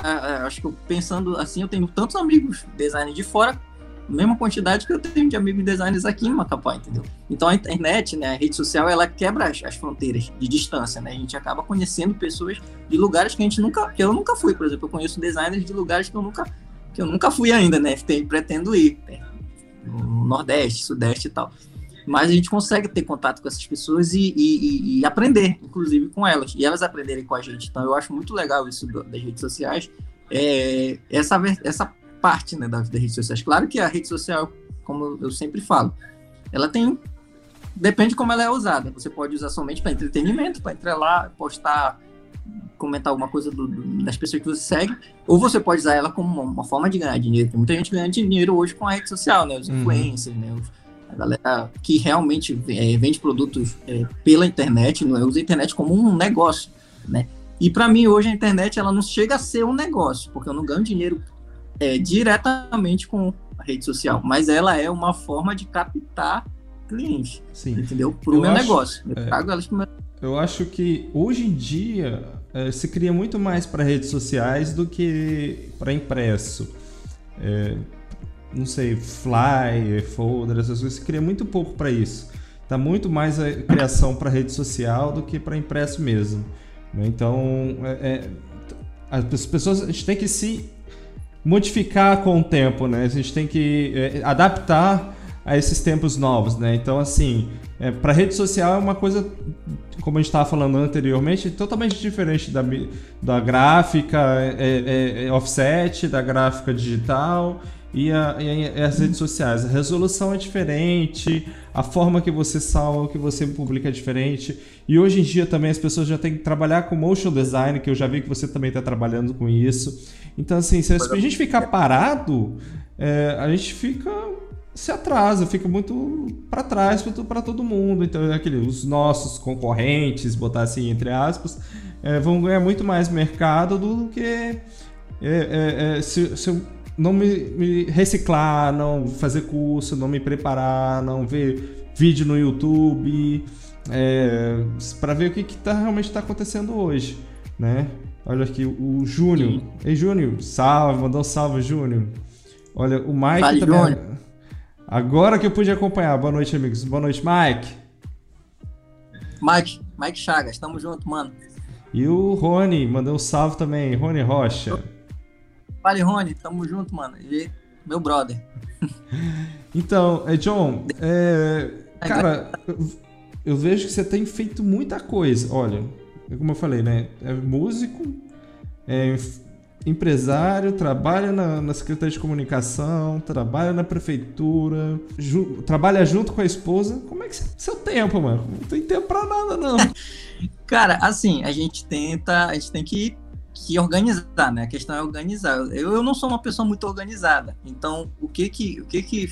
acho que pensando assim, eu tenho tantos amigos designers de fora mesma quantidade que eu tenho de amigos designers aqui em Macapá, entendeu? Então a internet, né, a rede social, ela quebra as, as, fronteiras de distância, né? A gente acaba conhecendo pessoas de lugares que a gente nunca, que eu nunca fui, por exemplo, eu conheço designers de lugares que eu nunca, que eu nunca fui ainda, né? Tem, pretendo ir. Né? no Nordeste, Sudeste e tal. Mas a gente consegue ter contato com essas pessoas e, e, e, aprender, inclusive, com elas. E elas aprenderem com a gente. Então, eu acho muito legal isso das redes sociais. É, essa, essa parte né, das, das redes sociais. Claro que a rede social, como eu sempre falo, ela tem depende como ela é usada. Você pode usar somente para entretenimento, para entrar lá, postar, comentar alguma coisa do, do, das pessoas que você segue, ou você pode usar ela como uma, uma, forma de ganhar dinheiro. Tem muita gente ganhando dinheiro hoje com a rede social, né? Os uhum. influencers, né? Os, a galera que realmente é, vende produtos é, pela internet, não é? usa a internet como um negócio, né? E para mim hoje a internet ela não chega a ser um negócio, porque eu não ganho dinheiro é, diretamente com a rede social, mas ela é uma forma de captar cliente, Sim. entendeu? Para o meu acho, negócio. Eu é, pago elas pro meu... Eu acho que hoje em dia é, se cria muito mais para redes sociais do que para impresso. É, não sei, flyer, folder, essas coisas, se cria muito pouco para isso. Tá muito mais a criação para rede social do que para impresso mesmo. Né? Então, é, é, as pessoas, a gente tem que se modificar com o tempo, né? A gente tem que é, adaptar a esses tempos novos, né? Então, assim, é, para rede social é uma coisa, como a gente estava falando anteriormente, totalmente diferente da, da gráfica é, é, é offset, da gráfica digital e, a, e, as redes sociais. A resolução é diferente, a forma que você salva, que você publica é diferente. E hoje em dia também as pessoas já têm que trabalhar com motion design, que eu já vi que você também está trabalhando com isso. Então, assim, se a gente ficar parado, é, a gente fica se atrasa, fica muito para trás para todo mundo. Então, é aquele, os nossos concorrentes, botar assim entre aspas, é, vão ganhar muito mais mercado do que é, é, é, se, se, não me, me, reciclar, não fazer curso, não me preparar, não ver vídeo no YouTube, é, para ver o que, que tá, realmente está acontecendo hoje, né? Olha aqui, o Júnior. Ei, Júnior, salve, mandou um salve, Júnior. Olha, o Mike vale, também. Júnior. Agora que eu pude acompanhar. Boa noite, amigos. Boa noite, Mike. Mike, Mike Chagas, tamo junto, mano. E o Rony, mandou um salve também. Rony Rocha. Fale, Rony, tamo junto, mano. E meu brother. (laughs) então, é, John, é, cara, eu, vejo que você tem feito muita coisa. Olha, como eu falei, né? É músico, é empresário, trabalha na, na, Secretaria de Comunicação, trabalha na prefeitura, ju, trabalha junto com a esposa. Como é que é seu tempo, mano? Não tem tempo pra nada, não. (laughs) Cara, assim, a gente tenta, a gente tem que, que organizar, né? A questão é organizar. Eu, eu não sou uma pessoa muito organizada, então o que que, o que que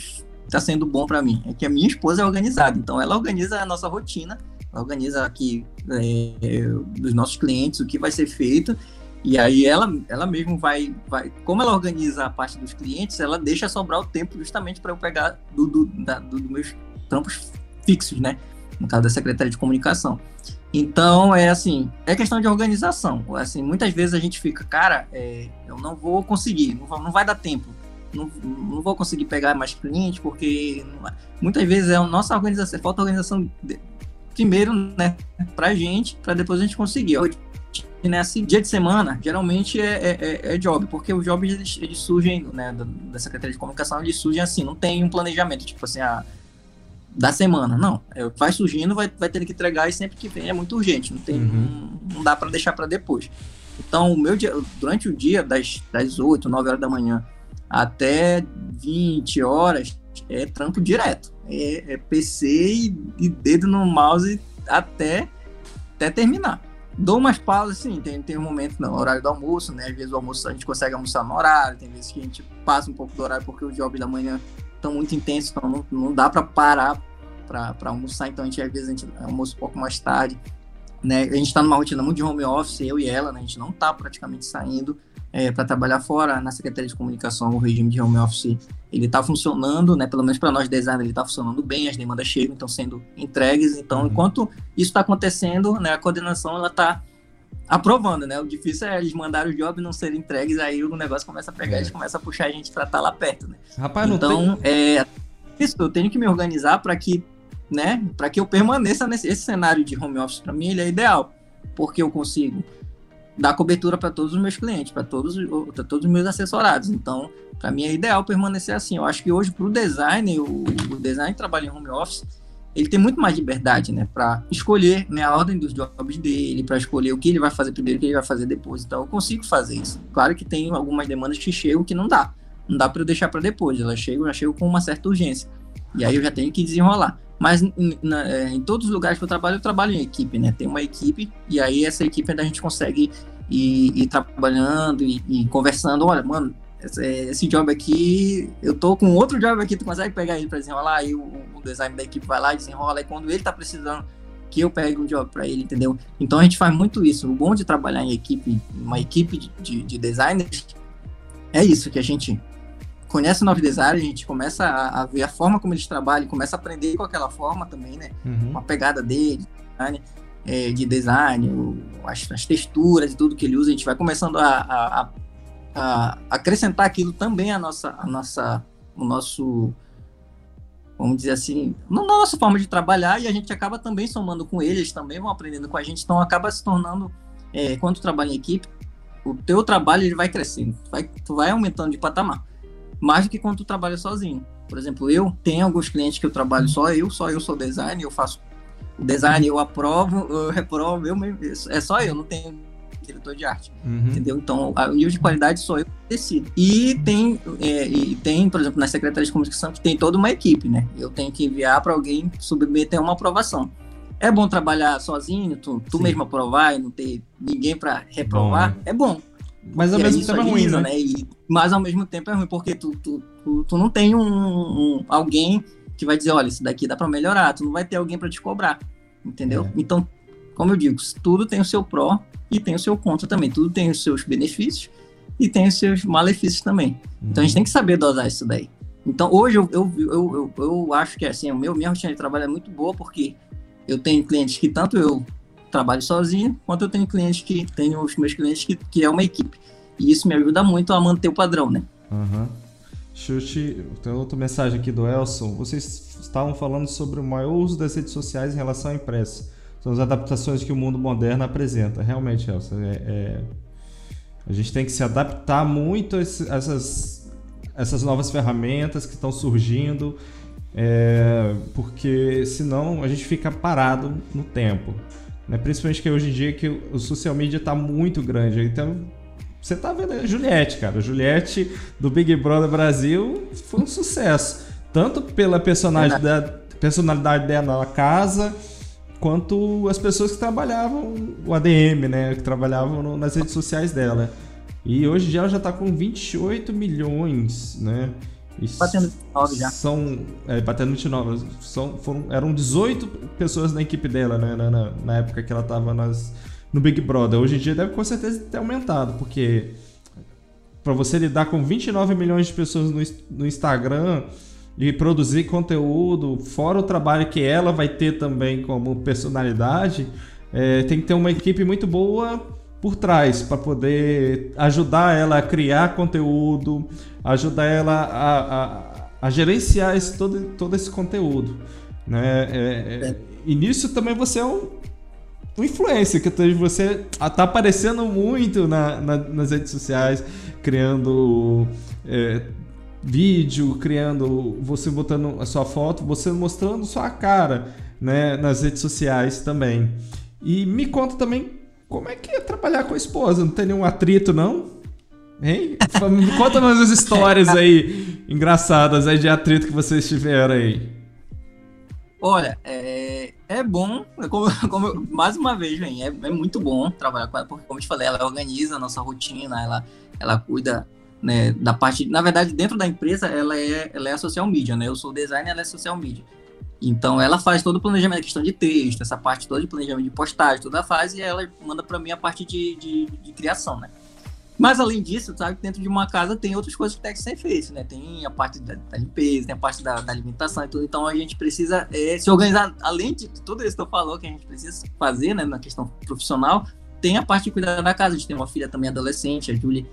tá sendo bom para mim é que a minha esposa é organizada, então ela organiza a nossa rotina, ela organiza aqui é, dos nossos clientes o que vai ser feito e aí ela, ela mesmo vai, vai, como ela organiza a parte dos clientes, ela deixa sobrar o tempo justamente para eu pegar do, do, da, do, dos meus trampos fixos, né? No caso da Secretaria de Comunicação. Então, é assim, é questão de organização. Assim, muitas vezes a gente fica, cara, é, eu não vou conseguir, não, não vai dar tempo. Não, não vou conseguir pegar mais clientes, porque muitas vezes é a nossa organização, falta organização de, primeiro, né, pra gente, para depois a gente conseguir nesse dia de semana, geralmente é, é, é, é job, porque os jobs eles, eles surgem, né, da, Secretaria de Comunicação, eles surgem assim, não tem um planejamento, tipo assim, a, da semana, não. É, vai surgindo, vai, vai ter que entregar e sempre que vem é muito urgente, não tem, uhum. não, não, dá para deixar para depois. Então, o meu dia, durante o dia, das, das 8, 9 horas da manhã até 20 horas, é trampo direto. É, é PC e, e dedo no mouse até, até terminar. Dou umas pausas, sim, tem, tem um momento no horário do almoço, né? Às vezes o almoço a gente consegue almoçar no horário, tem vezes que a gente passa um pouco do horário porque os jobs da manhã estão muito intensos, então não, não dá para parar para almoçar, então a gente às vezes a gente almoça um pouco mais tarde, né? A gente está numa rotina muito de home office, eu e ela, né? A gente não está praticamente saindo é, para trabalhar fora na Secretaria de Comunicação, o regime de home office ele está funcionando, né? Pelo menos para nós designers ele está funcionando bem, as demandas chegam, estão sendo entregues. Então, uhum. enquanto isso está acontecendo, né? A coordenação ela está aprovando, né? O difícil é eles mandarem os jobs não serem entregues, aí o negócio começa a pegar, é. eles começam a puxar a gente para estar tá lá perto, né? Rapaz, então, tem... é isso. Eu tenho que me organizar para que, né? Para que eu permaneça nesse esse cenário de home office. Para mim, ele é ideal, porque eu consigo dar cobertura para todos os meus clientes, para todos, todos os meus assessorados. Então, para mim é ideal permanecer assim. Eu acho que hoje, para o design, o design trabalha em home office, ele tem muito mais liberdade, né, para escolher né, a ordem dos jobs dele, para escolher o que ele vai fazer primeiro, o que ele vai fazer depois. Então, eu consigo fazer isso. Claro que tem algumas demandas que chegam que não dá. Não dá para eu deixar para depois. Elas chegam, já chegam com uma certa urgência. E aí eu já tenho que desenrolar. Mas na, é, em todos os lugares que eu trabalho, eu trabalho em equipe, né? Tem uma equipe, e aí essa equipe ainda a gente consegue ir, ir trabalhando e, conversando. Olha, mano, esse, job aqui, eu tô com outro job aqui, tu consegue pegar ele para desenrolar? Aí o, o, design da equipe vai lá e desenrola. E quando ele tá precisando que eu pegue um job para ele, entendeu? Então a gente faz muito isso. O bom de trabalhar em equipe, uma equipe de, de, de designers, é isso, que a gente conhece o novo design, a gente começa a, a, ver a forma como eles trabalham, começa a aprender com aquela forma também, né? Uhum. Uma pegada dele, design, é, de design, as, as, texturas e tudo que ele usa, a gente vai começando a, a, a, acrescentar aquilo também a nossa, a nossa, o nosso, vamos dizer assim, na nossa forma de trabalhar e a gente acaba também somando com eles, também vão aprendendo com a gente, então acaba se tornando, é, quando trabalha em equipe, o teu trabalho ele vai crescendo, vai, tu vai aumentando de patamar mais do que quando tu trabalha sozinho. Por exemplo, eu tenho alguns clientes que eu trabalho só eu, só eu sou design, eu faço design, eu aprovo, eu reprovo, eu mesmo, é só eu, não tenho diretor de arte, uhum. entendeu? Então, o nível de qualidade sou eu que decido. E tem, é, e tem, por exemplo, na Secretaria de Comunicação, que tem toda uma equipe, né? Eu tenho que enviar para alguém submeter uma aprovação. É bom trabalhar sozinho, tu, tu mesmo aprovar e não ter ninguém para reprovar? Bom, né? É bom. Mas ao mesmo tempo é ruim, né? né? E, mas ao mesmo tempo é ruim, porque tu, tu, tu, tu não tem um, um, alguém que vai dizer, olha, isso daqui dá para melhorar, tu não vai ter alguém para te cobrar, entendeu? É. Então, como eu digo, tudo tem o seu pró e tem o seu contra também, tudo tem os seus benefícios e tem os seus malefícios também. Uhum. Então a gente uhum. tem que saber dosar isso daí. Então hoje eu, eu, eu, eu, eu acho que assim, o meu, minha rotina de trabalho é muito boa porque eu tenho clientes que tanto eu trabalho sozinho, quanto eu tenho clientes que tenho os meus clientes que, que é uma equipe. E isso me ajuda muito a manter o padrão, né? Uhum. Chute, tem outra mensagem aqui do Elson. Vocês estavam falando sobre o maior uso das redes sociais em relação à imprensa. São as adaptações que o mundo moderno apresenta. Realmente, Elson, é, é... a gente tem que se adaptar muito a essas, essas novas ferramentas que estão surgindo, é... porque senão a gente fica parado no tempo. Né? Principalmente que hoje em dia que o social media está muito grande. Então, você tá vendo a Juliette, cara. A Juliette do Big Brother Brasil foi um sucesso. Tanto pela personagem da, personalidade dela na casa, quanto as pessoas que trabalhavam, o ADM, né? Que trabalhavam no, nas redes sociais dela. E hoje já ela já tá com 28 milhões, né? E batendo 29 já. São, é, batendo 29. São, foram, eram 18 pessoas na equipe dela, né? Na, na, na, época que ela tava nas, no Big Brother. Hoje em dia deve com certeza ter aumentado, porque para você lidar com 29 milhões de pessoas no, no Instagram e produzir conteúdo, fora o trabalho que ela vai ter também como personalidade, é, tem que ter uma equipe muito boa por trás para poder ajudar ela a criar conteúdo, ajudar ela a, a, a gerenciar esse, todo, todo esse conteúdo. Né? É, é, e nisso também você é um, um influencer, que você está aparecendo muito na, na, nas redes sociais, criando é, vídeo, criando você botando a sua foto, você mostrando sua cara né, nas redes sociais também. E me conta também como é que é trabalhar com a esposa? Não tem nenhum atrito, não? Hein? Conta umas histórias aí (laughs) engraçadas aí de atrito que vocês tiveram aí. Olha, é, é bom, é como, (laughs) como, mais uma vez, vem, é, é, muito bom trabalhar com ela, porque, como eu te falei, ela organiza a nossa rotina, ela, ela cuida né, da parte. Na verdade, dentro da empresa, ela é, ela é a social media, né? Eu sou designer, ela é social media. Então ela faz todo o planejamento, a questão de texto, essa parte toda de planejamento de postagem, toda faz, e ela manda para mim a parte de, de, de, criação, né? Mas além disso, sabe que dentro de uma casa tem outras coisas que tem que ser feitas, né? Tem a parte da, da limpeza, tem a parte da, da, alimentação e tudo. Então a gente precisa é, se organizar, além de tudo isso que eu falou, que a gente precisa fazer, né, na questão profissional, tem a parte de cuidar da casa. A gente tem uma filha também adolescente, a Julie,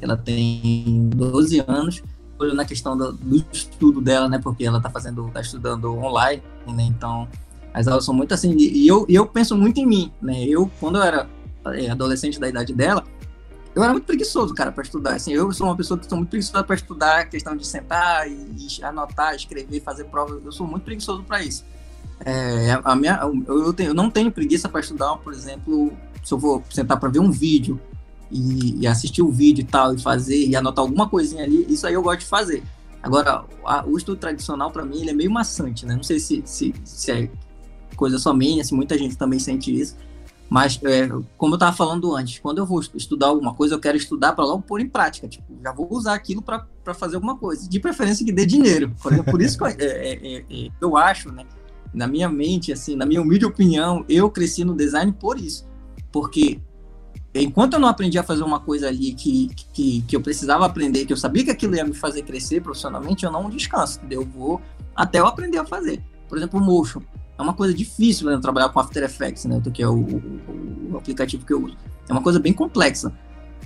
ela tem 12 anos olho na questão do, do, estudo dela, né? Porque ela tá fazendo, tá estudando online, né? Então, as aulas são muito assim. E eu, eu penso muito em mim, né? Eu, quando eu era é, adolescente da idade dela, eu era muito preguiçoso, cara, para estudar. Assim, eu sou uma pessoa que sou muito preguiçosa para estudar, questão de sentar e, e, anotar, escrever, fazer prova. Eu sou muito preguiçoso para isso. É, a minha, eu, tenho, eu não tenho preguiça para estudar, por exemplo, se eu vou sentar para ver um vídeo e, e, assistir o vídeo e tal, e fazer, e anotar alguma coisinha ali, isso aí eu gosto de fazer. Agora, a, o estudo tradicional, para mim, ele é meio maçante, né? Não sei se, se, se é coisa só minha, se muita gente também sente isso. Mas, é, como eu estava falando antes, quando eu vou estudar alguma coisa, eu quero estudar para logo pôr em prática. Tipo, já vou usar aquilo para fazer alguma coisa. De preferência que dê dinheiro. Por, exemplo, por isso que eu, é, é, é, é, eu acho, né? Na minha mente, assim, na minha humilde opinião, eu cresci no design por isso. Porque enquanto eu não aprendi a fazer uma coisa ali que, que, que eu precisava aprender, que eu sabia que aquilo ia me fazer crescer profissionalmente, eu não descanso. Eu vou até eu aprender a fazer. Por exemplo, o motion é uma coisa difícil né, trabalhar com After Effects, né, que é o, o, o, aplicativo que eu uso. É uma coisa bem complexa,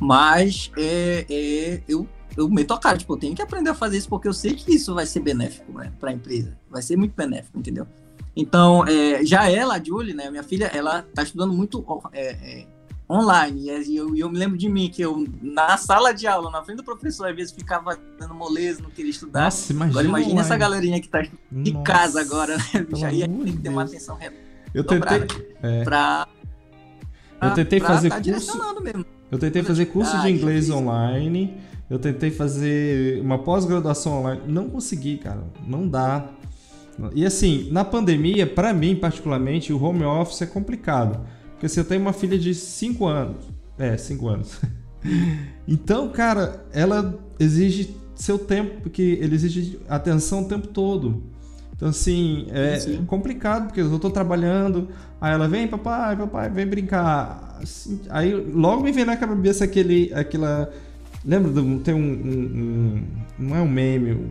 mas é, é, eu, eu meto a cara, tipo, eu tenho que aprender a fazer isso porque eu sei que isso vai ser benéfico né, para a empresa, vai ser muito benéfico, entendeu? Então, é, já ela, a Julie, né, minha filha, ela está estudando muito é, é online. E eu, eu me lembro de mim, que eu, na sala de aula, na frente do professor, às vezes ficava dando moleza, não queria estudar. Nossa, imagina. Agora imagina essa galerinha que tá de casa agora, né? Já ia ter que ter uma atenção eu tentei, é. pra, Eu tentei pra fazer tá curso. Eu tentei fazer curso de inglês online. Eu tentei fazer uma pós-graduação online. Não consegui, cara. Não dá. E assim, na pandemia, para mim particularmente, o home office é complicado. Porque você tem uma filha de 5 anos. É, 5 anos. (laughs) então, cara, ela exige seu tempo, porque ele exige atenção o tempo todo. Então, assim, é Sim. complicado, porque eu tô trabalhando, aí ela vem, papai, papai, vem brincar. Assim, aí logo me vem na cabeça aquele, aquela. Lembra? Do, tem um, um, um, Não é um meme,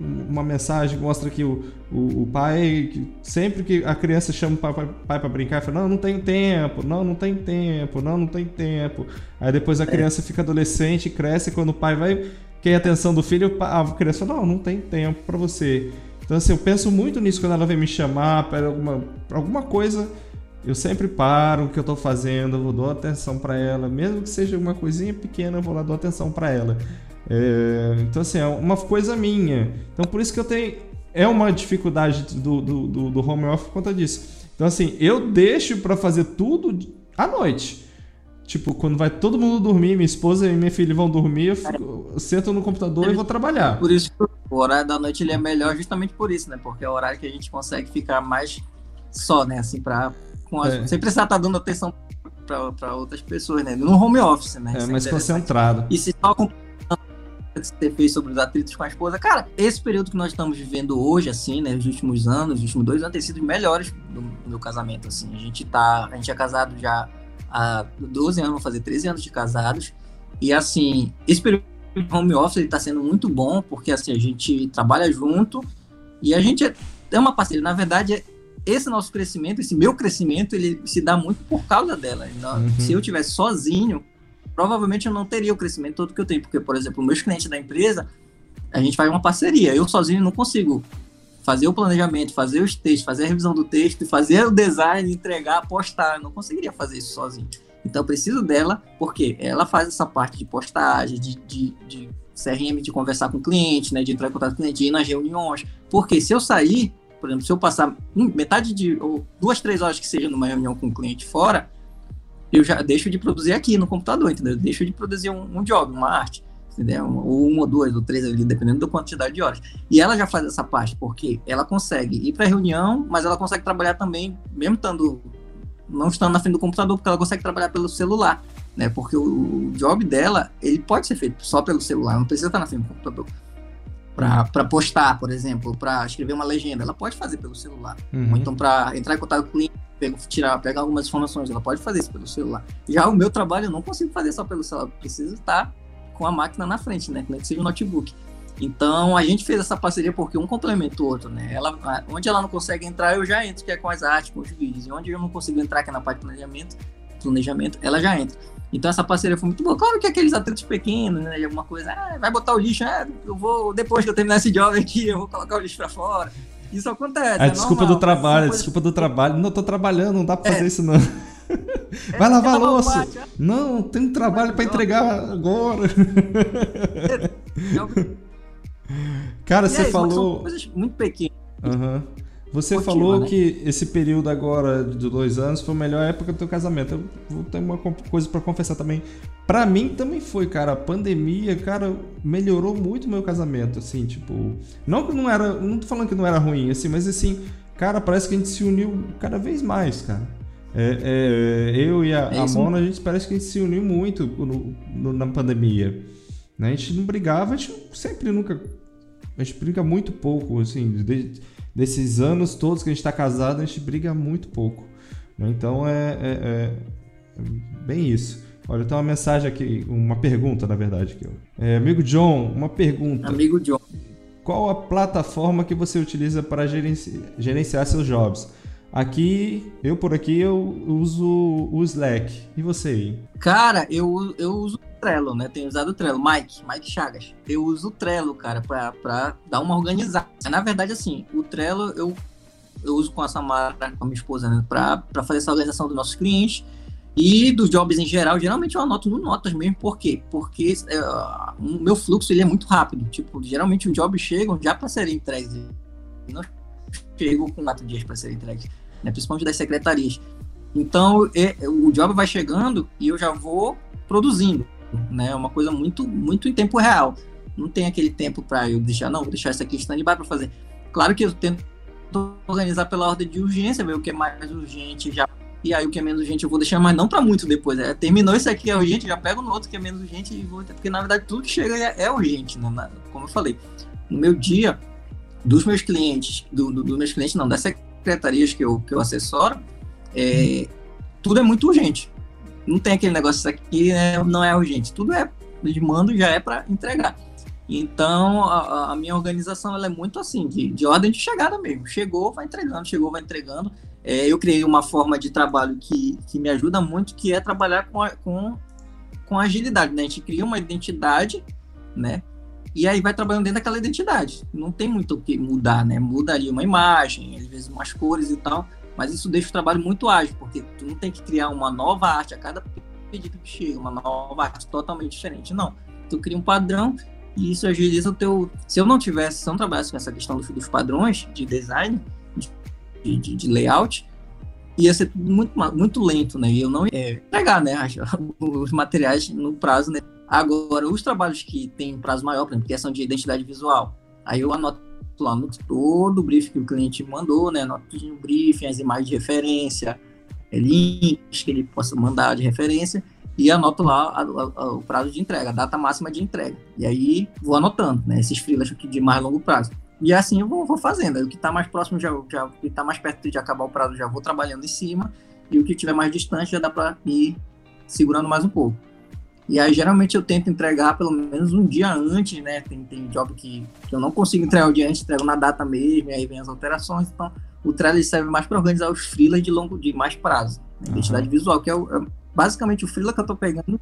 uma mensagem que mostra que o, o, o pai, que sempre que a criança chama o pai, pai para brincar, fala: Não, não tem tempo, não, não tem tempo, não, não tem tempo. Aí depois a é. criança fica adolescente, cresce, e quando o pai vai quer a atenção do filho, a criança fala: Não, não tem tempo para você. Então, assim, eu penso muito nisso quando ela vem me chamar para alguma, alguma coisa. Eu sempre paro o que eu estou fazendo, eu dou atenção para ela, mesmo que seja uma coisinha pequena, eu vou lá dou atenção para ela. É, então, assim, é uma coisa minha. Então, por isso que eu tenho. É uma dificuldade do, do, do, do home office por conta disso. Então, assim, eu deixo para fazer tudo à noite. Tipo, quando vai todo mundo dormir, minha esposa e minha filha vão dormir, eu, fico, eu sento no computador e vou trabalhar. Por isso o horário da noite ele é melhor justamente por isso, né? Porque é o horário que a gente consegue ficar mais só, né? Assim, pra, com as, é. sem precisar estar tá dando atenção para outras pessoas, né? No home office, né? É, mais concentrado. E se só que você fez sobre os atritos com a esposa. Cara, esse período que nós estamos vivendo hoje, assim, né? Os últimos anos, os últimos dois anos, tem sido os melhores do, meu casamento, assim. A gente tá. A gente é casado já há 12 anos, vamos fazer 13 anos de casados. E assim, esse período de home office está sendo muito bom, porque assim, a gente trabalha junto e a gente é, é uma parceria. Na verdade, esse nosso crescimento, esse meu crescimento, ele se dá muito por causa dela. Uhum. Se eu tivesse sozinho, provavelmente eu não teria o crescimento todo que eu tenho, porque, por exemplo, meus clientes da empresa, a gente faz uma parceria. Eu sozinho não consigo fazer o planejamento, fazer os textos, fazer a revisão do texto, fazer o design, entregar, postar. Eu não conseguiria fazer isso sozinho. Então eu preciso dela, porque ela faz essa parte de postagem, de, de, de CRM, de conversar com o cliente, né, de entrar em contato com o cliente, de ir nas reuniões. Porque se eu sair, por exemplo, se eu passar metade de, ou duas, três horas que seja numa reunião com o cliente fora, eu já deixo de produzir aqui no computador, entendeu? Eu deixo de produzir um, um job, uma arte, entendeu? Ou uma, ou duas, ou três ali, dependendo da quantidade de horas. E ela já faz essa parte, porque ela consegue ir para a reunião, mas ela consegue trabalhar também, mesmo estando, não estando na frente do computador, porque ela consegue trabalhar pelo celular, né? Porque o, o job dela, ele pode ser feito só pelo celular, não precisa estar na frente do computador para postar, por exemplo, para escrever uma legenda, ela pode fazer pelo celular. Uhum. Ou então para entrar em contato com o cliente, tirar, pegar algumas informações, ela pode fazer isso pelo celular. Já o meu trabalho eu não consigo fazer só pelo celular, preciso estar com a máquina na frente, né? Nem que seja um notebook. Então a gente fez essa parceria porque um complementa o outro, né? Ela, onde ela não consegue entrar, eu já entro, que é com as artes, com os vídeos. E onde eu não consigo entrar, que é na parte de planejamento, planejamento, ela já entra. Então essa parceria foi muito boa. Claro que aqueles atritos pequenos, né? Alguma coisa, ah, vai botar o lixo, ah, eu vou, depois que eu terminar esse job aqui, eu vou colocar o lixo pra fora. Isso acontece. É, é desculpa normal, do trabalho, coisa... desculpa do trabalho. Não, tô trabalhando, não dá pra fazer é. isso não. Vai lavar (laughs) a louça. Não, tem um trabalho para entregar agora. Cara, você falou. São coisas muito pequenas. Uhum. Você falou né? que esse período agora de dois anos foi a melhor época do teu casamento. Eu vou ter uma coisa para confessar também. Para mim também foi, cara. A pandemia, cara, melhorou muito o meu casamento, assim, tipo. Não que não era. Não tô falando que não era ruim, assim, mas assim, cara, parece que a gente se uniu cada vez mais, cara. É, é, eu e a, é a Mona, a gente parece que a gente se uniu muito no, no, na pandemia. Né? A gente não brigava, a gente sempre nunca. A gente briga muito pouco, assim. De, desses anos todos que a gente está casado, a gente briga muito pouco. Né? Então é, é, é, bem isso. Olha, tem uma mensagem aqui, uma pergunta, na verdade. Aqui. É, amigo John, uma pergunta. Amigo John. Qual a plataforma que você utiliza para gerenci gerenciar seus jobs? Aqui, eu por aqui, eu uso o Slack. E você aí? Cara, eu, eu uso Trello, né? Tenho usado o Trello. Mike, Mike Chagas. Eu uso o Trello, cara, pra, pra dar uma organizada. Na verdade, assim, o Trello eu, eu uso com a Samara, com a minha esposa, né? Pra, pra fazer essa organização dos nossos clientes. E dos jobs em geral, geralmente eu anoto no Notas mesmo. Por quê? Porque é, o meu fluxo ele é muito rápido. Tipo, geralmente os jobs chegam já para serem entregues. Não chegam com quatro dias para serem entregues né, principalmente das secretarias. Então, é, o job vai chegando e eu já vou produzindo, né? É uma coisa muito, muito em tempo real. Não tem aquele tempo para eu deixar, não, vou deixar isso aqui stand-by para fazer. Claro que eu tento organizar pela ordem de urgência, ver o que é mais urgente já. E aí o que é menos urgente eu vou deixar, mas não para muito depois. É, terminou isso aqui é urgente, já pego no outro que é menos urgente e vou. Porque na verdade tudo que chega é, é urgente, né? Como eu falei. No meu dia, dos meus clientes, do, do, dos meus clientes, não, das secretarias que eu, que eu assessoro, é, tudo é muito urgente. Não tem aquele negócio, isso aqui né, não é urgente. Tudo é de mando já é para entregar. Então, a, a, minha organização ela é muito assim, de, de ordem de chegada mesmo. Chegou, vai entregando, chegou, vai entregando. É, eu criei uma forma de trabalho que, que me ajuda muito, que é trabalhar com, a, com, com agilidade. Né? A gente cria uma identidade, né? E aí vai trabalhando dentro daquela identidade. Não tem muito o que mudar, né? Muda ali uma imagem, às vezes umas cores e tal, mas isso deixa o trabalho muito ágil, porque tu não tem que criar uma nova arte a cada pedido que chega, uma nova arte totalmente diferente. Não. Tu cria um padrão e isso agiliza o teu. Se eu não tivesse, se eu não trabalhasse com essa questão dos padrões de design, de, de, de layout, ia ser muito, muito lento, né? E eu não ia pegar, né? Os materiais no prazo, né? Agora, os trabalhos que têm prazo maior, por exemplo, questão de identidade visual, aí eu anoto no todo o briefing que o cliente mandou, né? Anoto o briefing, as imagens de referência, links que ele possa mandar de referência e anoto lá a, a, o prazo de entrega, a data máxima de entrega. E aí vou anotando, né? Esses freelas de mais longo prazo. E assim eu vou, vou fazendo. o que está mais próximo, já, já, o que está mais perto de acabar o prazo, já vou trabalhando em cima. E o que estiver mais distante, já dá para ir segurando mais um pouco. E aí, geralmente, eu tento entregar pelo menos um dia antes, né? Tem, tem job que, que eu não consigo entregar o dia antes, entrego na data mesmo, e aí vem as alterações. Então, o Trello serve mais para organizar os freelas de longo, de mais prazo. Né? Identidade visual, que é, o, é, basicamente o freela que eu estou pegando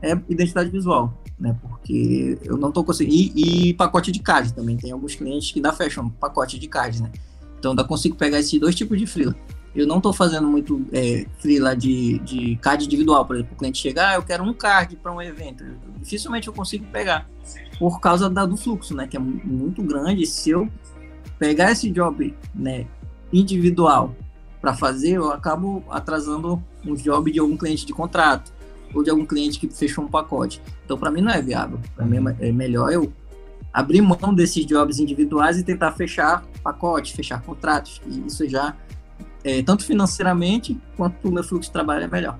é identidade visual, né? Porque eu não estou conseguindo. E, e, pacote de card também. Tem alguns clientes que dá fashion, pacote de card, né? Então, eu consigo pegar esses dois tipos de freela eu não estou fazendo muito é, freela de, de card individual, por exemplo, o cliente chegar, ah, eu quero um card para um evento. Dificilmente eu consigo pegar, por causa da, do fluxo, né, que é muito grande. Se eu pegar esse job né, individual para fazer, eu acabo atrasando um job de algum cliente de contrato ou de algum cliente que fechou um pacote. Então, para mim, não é viável. Para mim, é melhor eu abrir mão desses jobs individuais e tentar fechar pacotes, fechar contratos. E isso já é, tanto financeiramente quanto o meu fluxo de trabalho é melhor.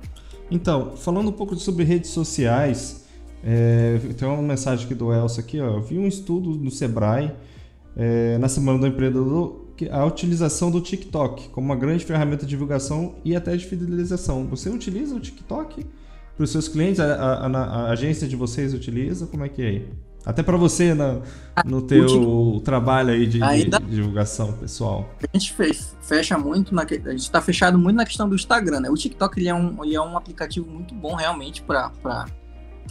Então, falando um pouco sobre redes sociais, é, tem uma mensagem aqui do Elcio aqui, ó. Eu vi um estudo no Sebrae é, na Semana do Empreendedor que a utilização do TikTok como uma grande ferramenta de divulgação e até de fidelização. Você utiliza o TikTok para os seus clientes? A, a, a, a, agência de vocês utiliza? Como é que é? Até para você na, no teu trabalho aí de, Ainda... de, divulgação pessoal. A gente fecha muito, na, a gente está fechado muito na questão do Instagram, né? O TikTok ele é, um, ele é um aplicativo muito bom realmente para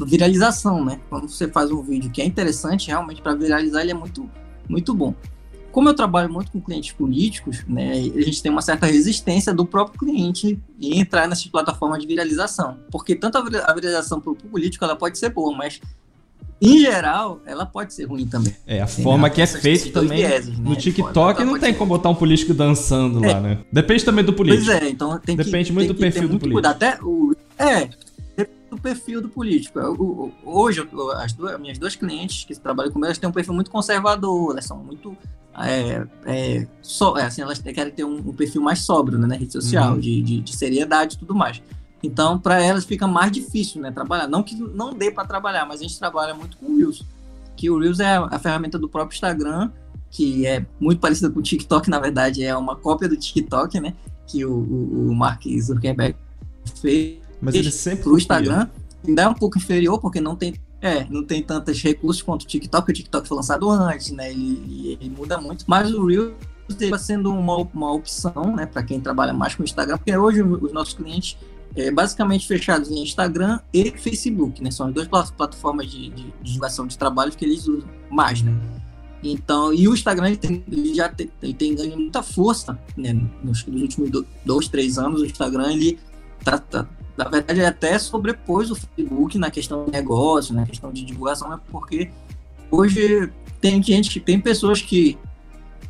viralização, né? Quando você faz um vídeo que é interessante, realmente para viralizar ele é muito, muito bom. como eu trabalho muito com clientes políticos, né, a gente tem uma certa resistência do próprio cliente em entrar nessas plataformas de viralização. Porque tanto a viralização para o político ela pode ser boa, mas em geral, ela pode ser ruim também. É, a forma que é feito também. Vieses, né? No TikTok não tem como botar um político dançando é. lá, né? Depende também do político. Pois é, então tem Depende que, muito tem do perfil do político. Até o, é, do perfil do político. Eu, hoje, as, duas, minhas duas clientes que trabalham comigo, elas têm um perfil muito conservador, elas são muito. É, é, so, é, assim, elas querem ter um, um, perfil mais sóbrio né, na rede social, uhum. de, de, de, seriedade e tudo mais. Então, para elas fica mais difícil né, trabalhar. Não que não dê para trabalhar, mas a gente trabalha muito com o Reels. Que o Reels é a, a ferramenta do próprio Instagram, que é muito parecida com o TikTok, na verdade, é uma cópia do TikTok, né? Que o, o, o Mark Zuckerberg fez mas ele sempre pro Instagram ainda é um pouco inferior, porque não tem, é, não tem tantos recursos quanto o TikTok, o TikTok foi lançado antes, né? Ele, ele muda muito. Mas o Reels está sendo uma, uma opção, né, para quem trabalha mais com o Instagram, porque hoje os nossos clientes é, basicamente fechados em Instagram e Facebook, né? São as duas plataformas de, de, divulgação de trabalho que eles usam mais, né? Então, e o Instagram ele, tem, ele já tem, ele tem ganho muita força, né? Nos, nos últimos dois, três anos, o Instagram ele tá, tá, na verdade, ele até sobrepôs o Facebook na questão de negócio, na questão de divulgação, é porque hoje tem gente, tem pessoas que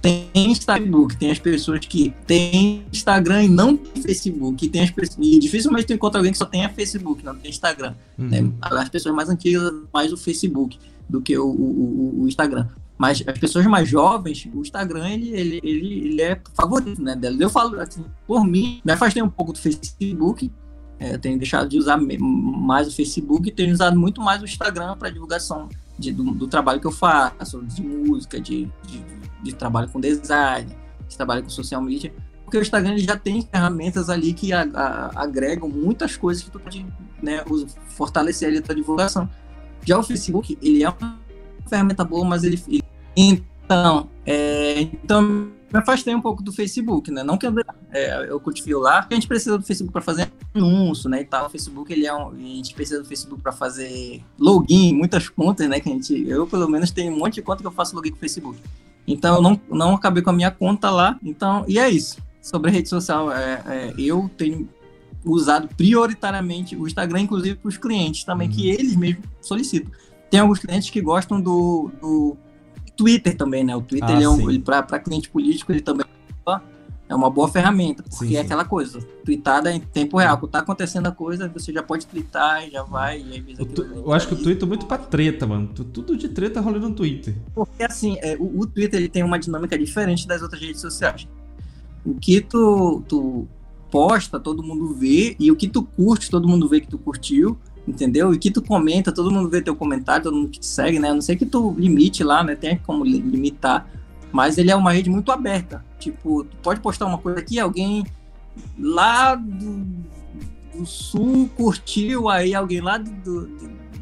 tem Instagram, tem as pessoas que têm Instagram e não tem Facebook, e, tem as pessoas, e dificilmente tu encontra alguém que só tenha Facebook, não tem Instagram. Uhum. Né? As pessoas mais antigas, mais o Facebook do que o, o, o, Instagram. Mas as pessoas mais jovens, o Instagram, ele, ele, ele, ele é favorito, né, dela. Eu falo assim, por mim, me afastei um pouco do Facebook, é, tenho deixado de usar mais o Facebook e tenho usado muito mais o Instagram para divulgação de, do, do, trabalho que eu faço, de música, de, de, de, trabalho com design, de trabalho com social media. Porque o Instagram ele já tem ferramentas ali que a, a, agregam muitas coisas que tu pode né, fortalecer ali a tua divulgação. Já o Facebook, ele é uma ferramenta boa, mas ele. Então, é, então me afastei um pouco do Facebook, né? Não que eu, é, eu cultive lá, a gente precisa do Facebook para fazer anúncio, né? E tal. O Facebook, ele é um, a gente precisa do Facebook para fazer login, muitas contas, né? Que a gente, eu pelo menos tenho um monte de conta que eu faço login com o Facebook. Então eu não, não acabei com a minha conta lá. Então, e é isso. Sobre a rede social, é, é, eu tenho usado prioritariamente o Instagram, inclusive para os clientes também, uhum. que eles mesmos solicitam. Tem alguns clientes que gostam do, do Twitter também, né? O Twitter, ah, ele é um, para cliente político, ele também é uma boa ferramenta, porque sim, sim. é aquela coisa, tweetada em tempo real. Quando tá acontecendo a coisa, você já pode twittar e já vai, e aí tu, Eu acho que o Twitter é muito pra treta, mano. Tudo de treta rolando no Twitter. Porque assim, é, o, o, Twitter ele tem uma dinâmica diferente das outras redes sociais. O que tu, tu posta, todo mundo vê, e o que tu curte, todo mundo vê que tu curtiu entendeu? E que tu comenta, todo mundo vê teu comentário, todo mundo que te segue, né? A não sei que tu limite lá, né? Tem como limitar, mas ele é uma rede muito aberta. Tipo, tu pode postar uma coisa aqui, alguém lá do, do sul curtiu, aí alguém lá do, do,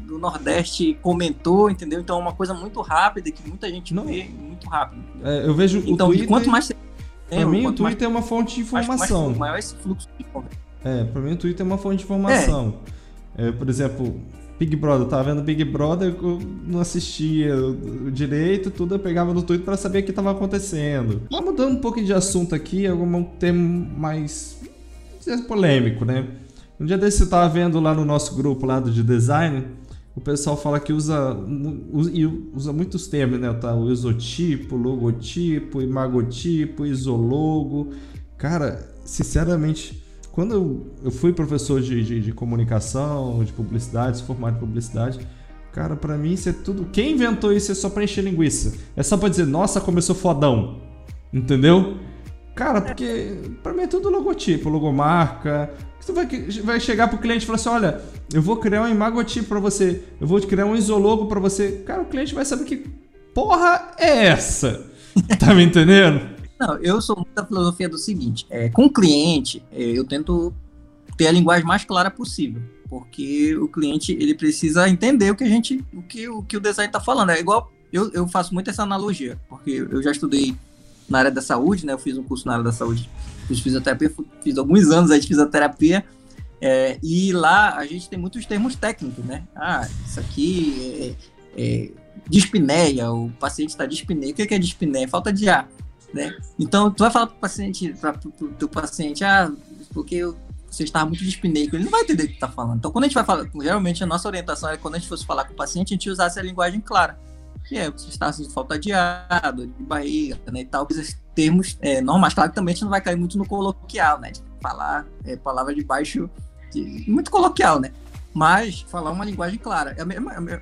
do, Nordeste comentou, entendeu? Então é uma coisa muito rápida que muita gente não. vê muito rápido. É, eu vejo então, Twitter, quanto mais Pra mim, o Twitter mais, é uma fonte de informação. Mais, mais, maior esse fluxo de conversa. É, pra mim o Twitter é uma fonte de informação. É. É, por exemplo, Big Brother, tava vendo Big Brother, eu não assistia direito, tudo eu pegava no Twitter para saber o que estava acontecendo. Mas mudando um pouco de assunto aqui, algum termo mais polêmico, né? Um dia desse eu tava vendo lá no nosso grupo lá de design, o pessoal fala que usa, usa muitos termos, né? Tá, o isotipo, logotipo, imagotipo, isologo. Cara, sinceramente, quando eu, fui professor de, de, de, comunicação, de publicidade, formado em publicidade, cara, para mim isso é tudo. Quem inventou isso é só pra encher linguiça. É só pra dizer, nossa, começou fodão. Entendeu? Cara, porque para mim é tudo logotipo, logomarca. Você vai, vai chegar pro cliente e falar assim: olha, eu vou criar um imagotipo para você, eu vou criar um isologo para você. Cara, o cliente vai saber que porra é essa. (laughs) Tá me entendendo? Não, eu sou muito da filosofia do seguinte: é, com o cliente, é, eu tento ter a linguagem mais clara possível, porque o cliente ele precisa entender o que a gente, o que o, que o design está falando. É igual eu, eu faço muito essa analogia, porque eu já estudei na área da saúde, né? Eu fiz um curso na área da saúde, fiz fisioterapia, fiz alguns anos aí de fisioterapia. É, e lá a gente tem muitos termos técnicos, né? Ah, isso aqui é, é dispneia, o paciente está dispneia. O que é dispneia? Falta de ar, né? Então, tu vai falar para o paciente, para o teu paciente, ah, porque você está muito dispneico, ele não vai entender o que está falando. Então, quando a gente vai falar, geralmente a nossa orientação é quando a gente fosse falar com o paciente, a gente usasse a linguagem clara, que é você está sentindo falta de ar, dor de barriga, né, e tal, esses termos é, normais. Claro que também a gente não vai cair muito no coloquial, né, de falar é, palavra de baixo, de, muito coloquial, né, mas falar uma linguagem clara. Eu,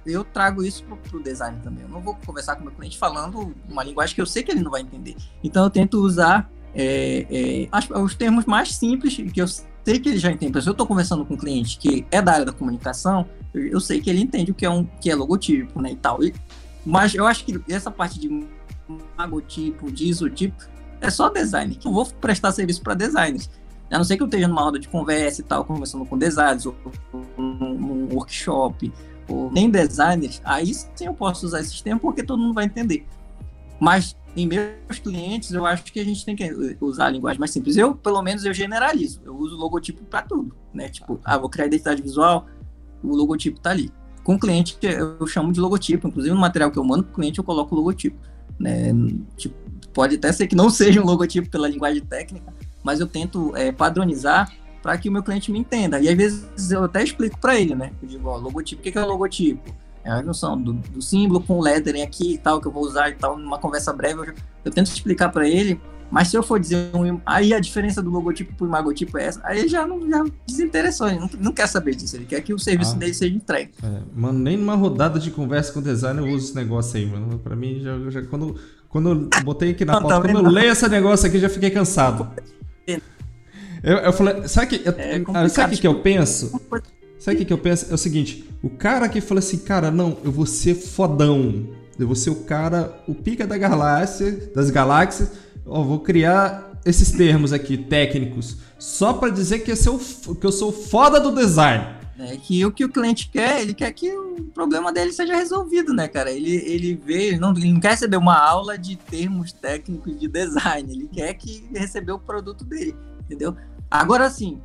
eu trago isso para o design também. Eu não vou conversar com meu cliente falando uma linguagem que eu sei que ele não vai entender. Então eu tento usar é, é, os termos mais simples que eu sei que ele já entende. Se eu estou conversando com um cliente que é da área da comunicação, eu, eu, sei que ele entende o que é um que é logotipo, né, e tal. E, mas eu acho que essa parte de logotipo, de isotipo, é só design. Eu vou prestar serviço para designers. A não ser que eu esteja numa roda de conversa e tal, conversando com designers, ou num workshop, ou nem designers, aí sim eu posso usar esse sistema porque todo mundo vai entender. Mas em meus clientes, eu acho que a gente tem que usar a linguagem mais simples. Eu, pelo menos, eu generalizo. Eu uso logotipo para tudo, né? Tipo, ah, vou criar identidade visual, o logotipo tá ali. Com o cliente, eu chamo de logotipo. Inclusive, no material que eu mando para o cliente, eu coloco o logotipo. Né? Tipo, pode até ser que não (laughs) seja um logotipo pela linguagem técnica, mas eu tento é, padronizar para que o meu cliente me entenda. E às vezes eu até explico para ele, né? Eu digo, ó, logotipo, o que é o logotipo? É a junção do, do, símbolo com o lettering aqui e tal, que eu vou usar e tal, numa conversa breve, eu, eu tento explicar para ele, mas se eu for dizer um, aí a diferença do logotipo pro imagotipo é essa, aí já não já desinteressou, ele não, não quer saber disso, ele quer que o serviço ah, dele seja entregue. É, mano, nem numa rodada de conversa com o designer eu uso esse negócio aí, mano. Pra mim, já, já quando, quando eu botei aqui na pauta, tá quando eu leio esse negócio aqui, já fiquei cansado. Eu, eu falei, sabe que, eu, é sabe o que eu penso? Sabe o que, que eu penso? É o seguinte: o cara que fala assim, cara, não, eu vou ser fodão. Eu vou ser o cara, o pica da galáxia, das galáxias. Ó, vou criar esses termos aqui técnicos só para dizer que eu, sou, que eu sou foda do design. É que o que o cliente quer, ele quer que o problema dele seja resolvido, né, cara? Ele, ele vê, ele não, ele não quer receber uma aula de termos técnicos de design, ele quer que receber o produto dele, entendeu? Agora, assim,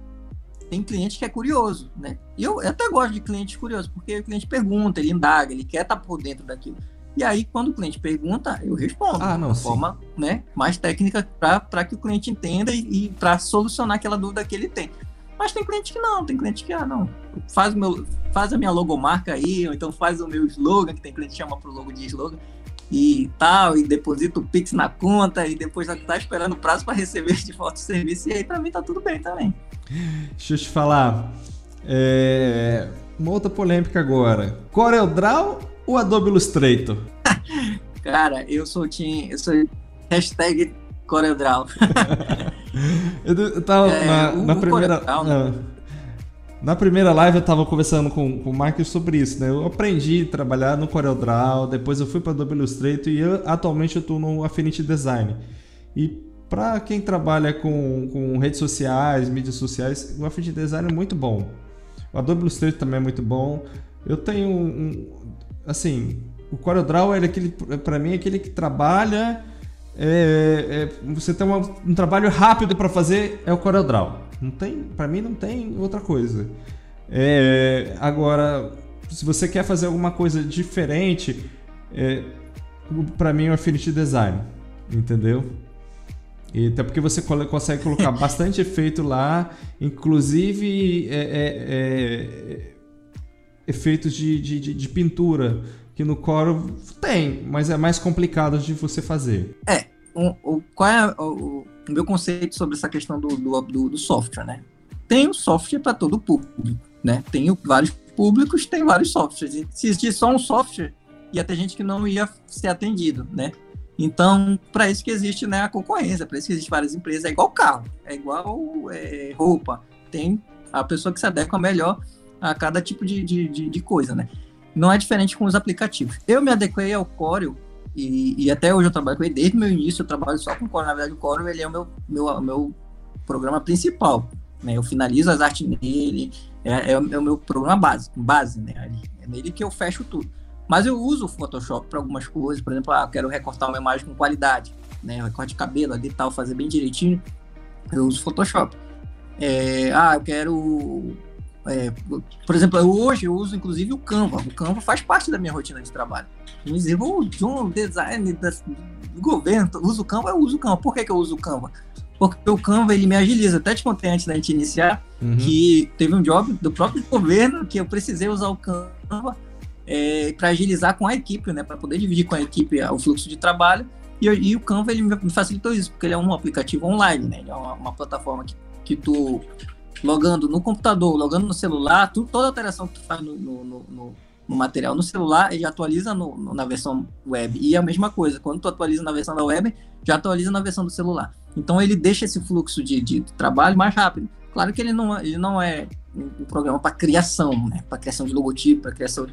tem cliente que é curioso, né? E eu, eu até gosto de cliente curioso, porque o cliente pergunta, ele indaga, ele quer estar tá por dentro daquilo. E aí, quando o cliente pergunta, eu respondo ah, não, de forma né, mais técnica para que o cliente entenda e, e para solucionar aquela dúvida que ele tem. Mas tem cliente que não, tem cliente que, ah, não, faz, o meu, faz a minha logomarca aí, ou então faz o meu slogan, que tem cliente que chama pro logo de slogan, e tal, e deposita o Pix na conta, e depois tá esperando o prazo para receber de volta o serviço, e aí para mim tá tudo bem também. Deixa eu te falar. É... Uma outra polêmica agora. CorelDRAW ou Adobe Illustrator? (laughs) Cara, eu sou team, eu sou hashtag CorelDRAW. (laughs) eu, tava é, na, na primeira... Corel, né? Na primeira live eu tava conversando com, com o Marcos sobre isso, né? Eu aprendi a trabalhar no CorelDRAW, depois eu fui para Adobe Illustrator e eu, atualmente eu tô no Affinity Design. E para quem trabalha com, com redes sociais, mídias sociais, o Affinity Design é muito bom. O Adobe Illustrator também é muito bom. Eu tenho um, assim, o CorelDRAW é aquele, para mim, é aquele que trabalha, é, é, você tem uma, um trabalho rápido para fazer é o CorelDRAW. Não tem, para mim não tem outra coisa. É, agora, se você quer fazer alguma coisa diferente, é, para mim é o Affinity Design, entendeu? E até porque você consegue colocar (laughs) bastante efeito lá, inclusive é, é, é, efeitos de, de, de, pintura, que no Corel tem, mas é mais complicado de você fazer. É, o, o qual é o, o, meu conceito sobre essa questão do, do, do software, né? Tem um software para todo público, né? Tem vários públicos, tem vários softwares. Se existisse só um software, ia ter gente que não ia ser atendido, né? Então, para isso que existe né, a concorrência, para isso que existe várias empresas, é igual carro, é igual é, roupa, tem a pessoa que se adequa melhor a cada tipo de, de, de, de, coisa, né? Não é diferente com os aplicativos. Eu me adequei ao Corel e, e, até hoje eu trabalho com ele, desde o meu início eu trabalho só com Corel, na verdade o Corel ele é o meu, meu, meu programa principal, né? Eu finalizo as artes nele, é, é, o, é o meu programa base, base, né? É nele que eu fecho tudo. Mas eu uso o Photoshop para algumas coisas, por exemplo, ah, eu quero recortar uma imagem com qualidade, né? Recorte de cabelo e tal, fazer bem direitinho. Eu uso Photoshop. É, ah, eu quero É, por exemplo, hoje eu uso inclusive o Canva. O Canva faz parte da minha rotina de trabalho. Vou de um design do governo, uso o Canva, eu uso o Canva. Por que, que eu uso o Canva? Porque o Canva ele me agiliza. Até te contei antes da gente iniciar uhum. que teve um job do próprio governo que eu precisei usar o Canva é, para agilizar com a equipe, né? Para poder dividir com a equipe o fluxo de trabalho. E, e, o Canva ele me facilitou isso, porque ele é um aplicativo online, né? Ele é uma, uma plataforma que, que tu logando no computador, logando no celular, tu, toda alteração que tu faz no, no, no, no material no celular, ele atualiza na versão web. E a mesma coisa, quando tu atualiza na versão da web, já atualiza na versão do celular. Então ele deixa esse fluxo de, de trabalho mais rápido. Claro que ele não, ele não é um programa para criação, né? para criação de logotipo, para criação,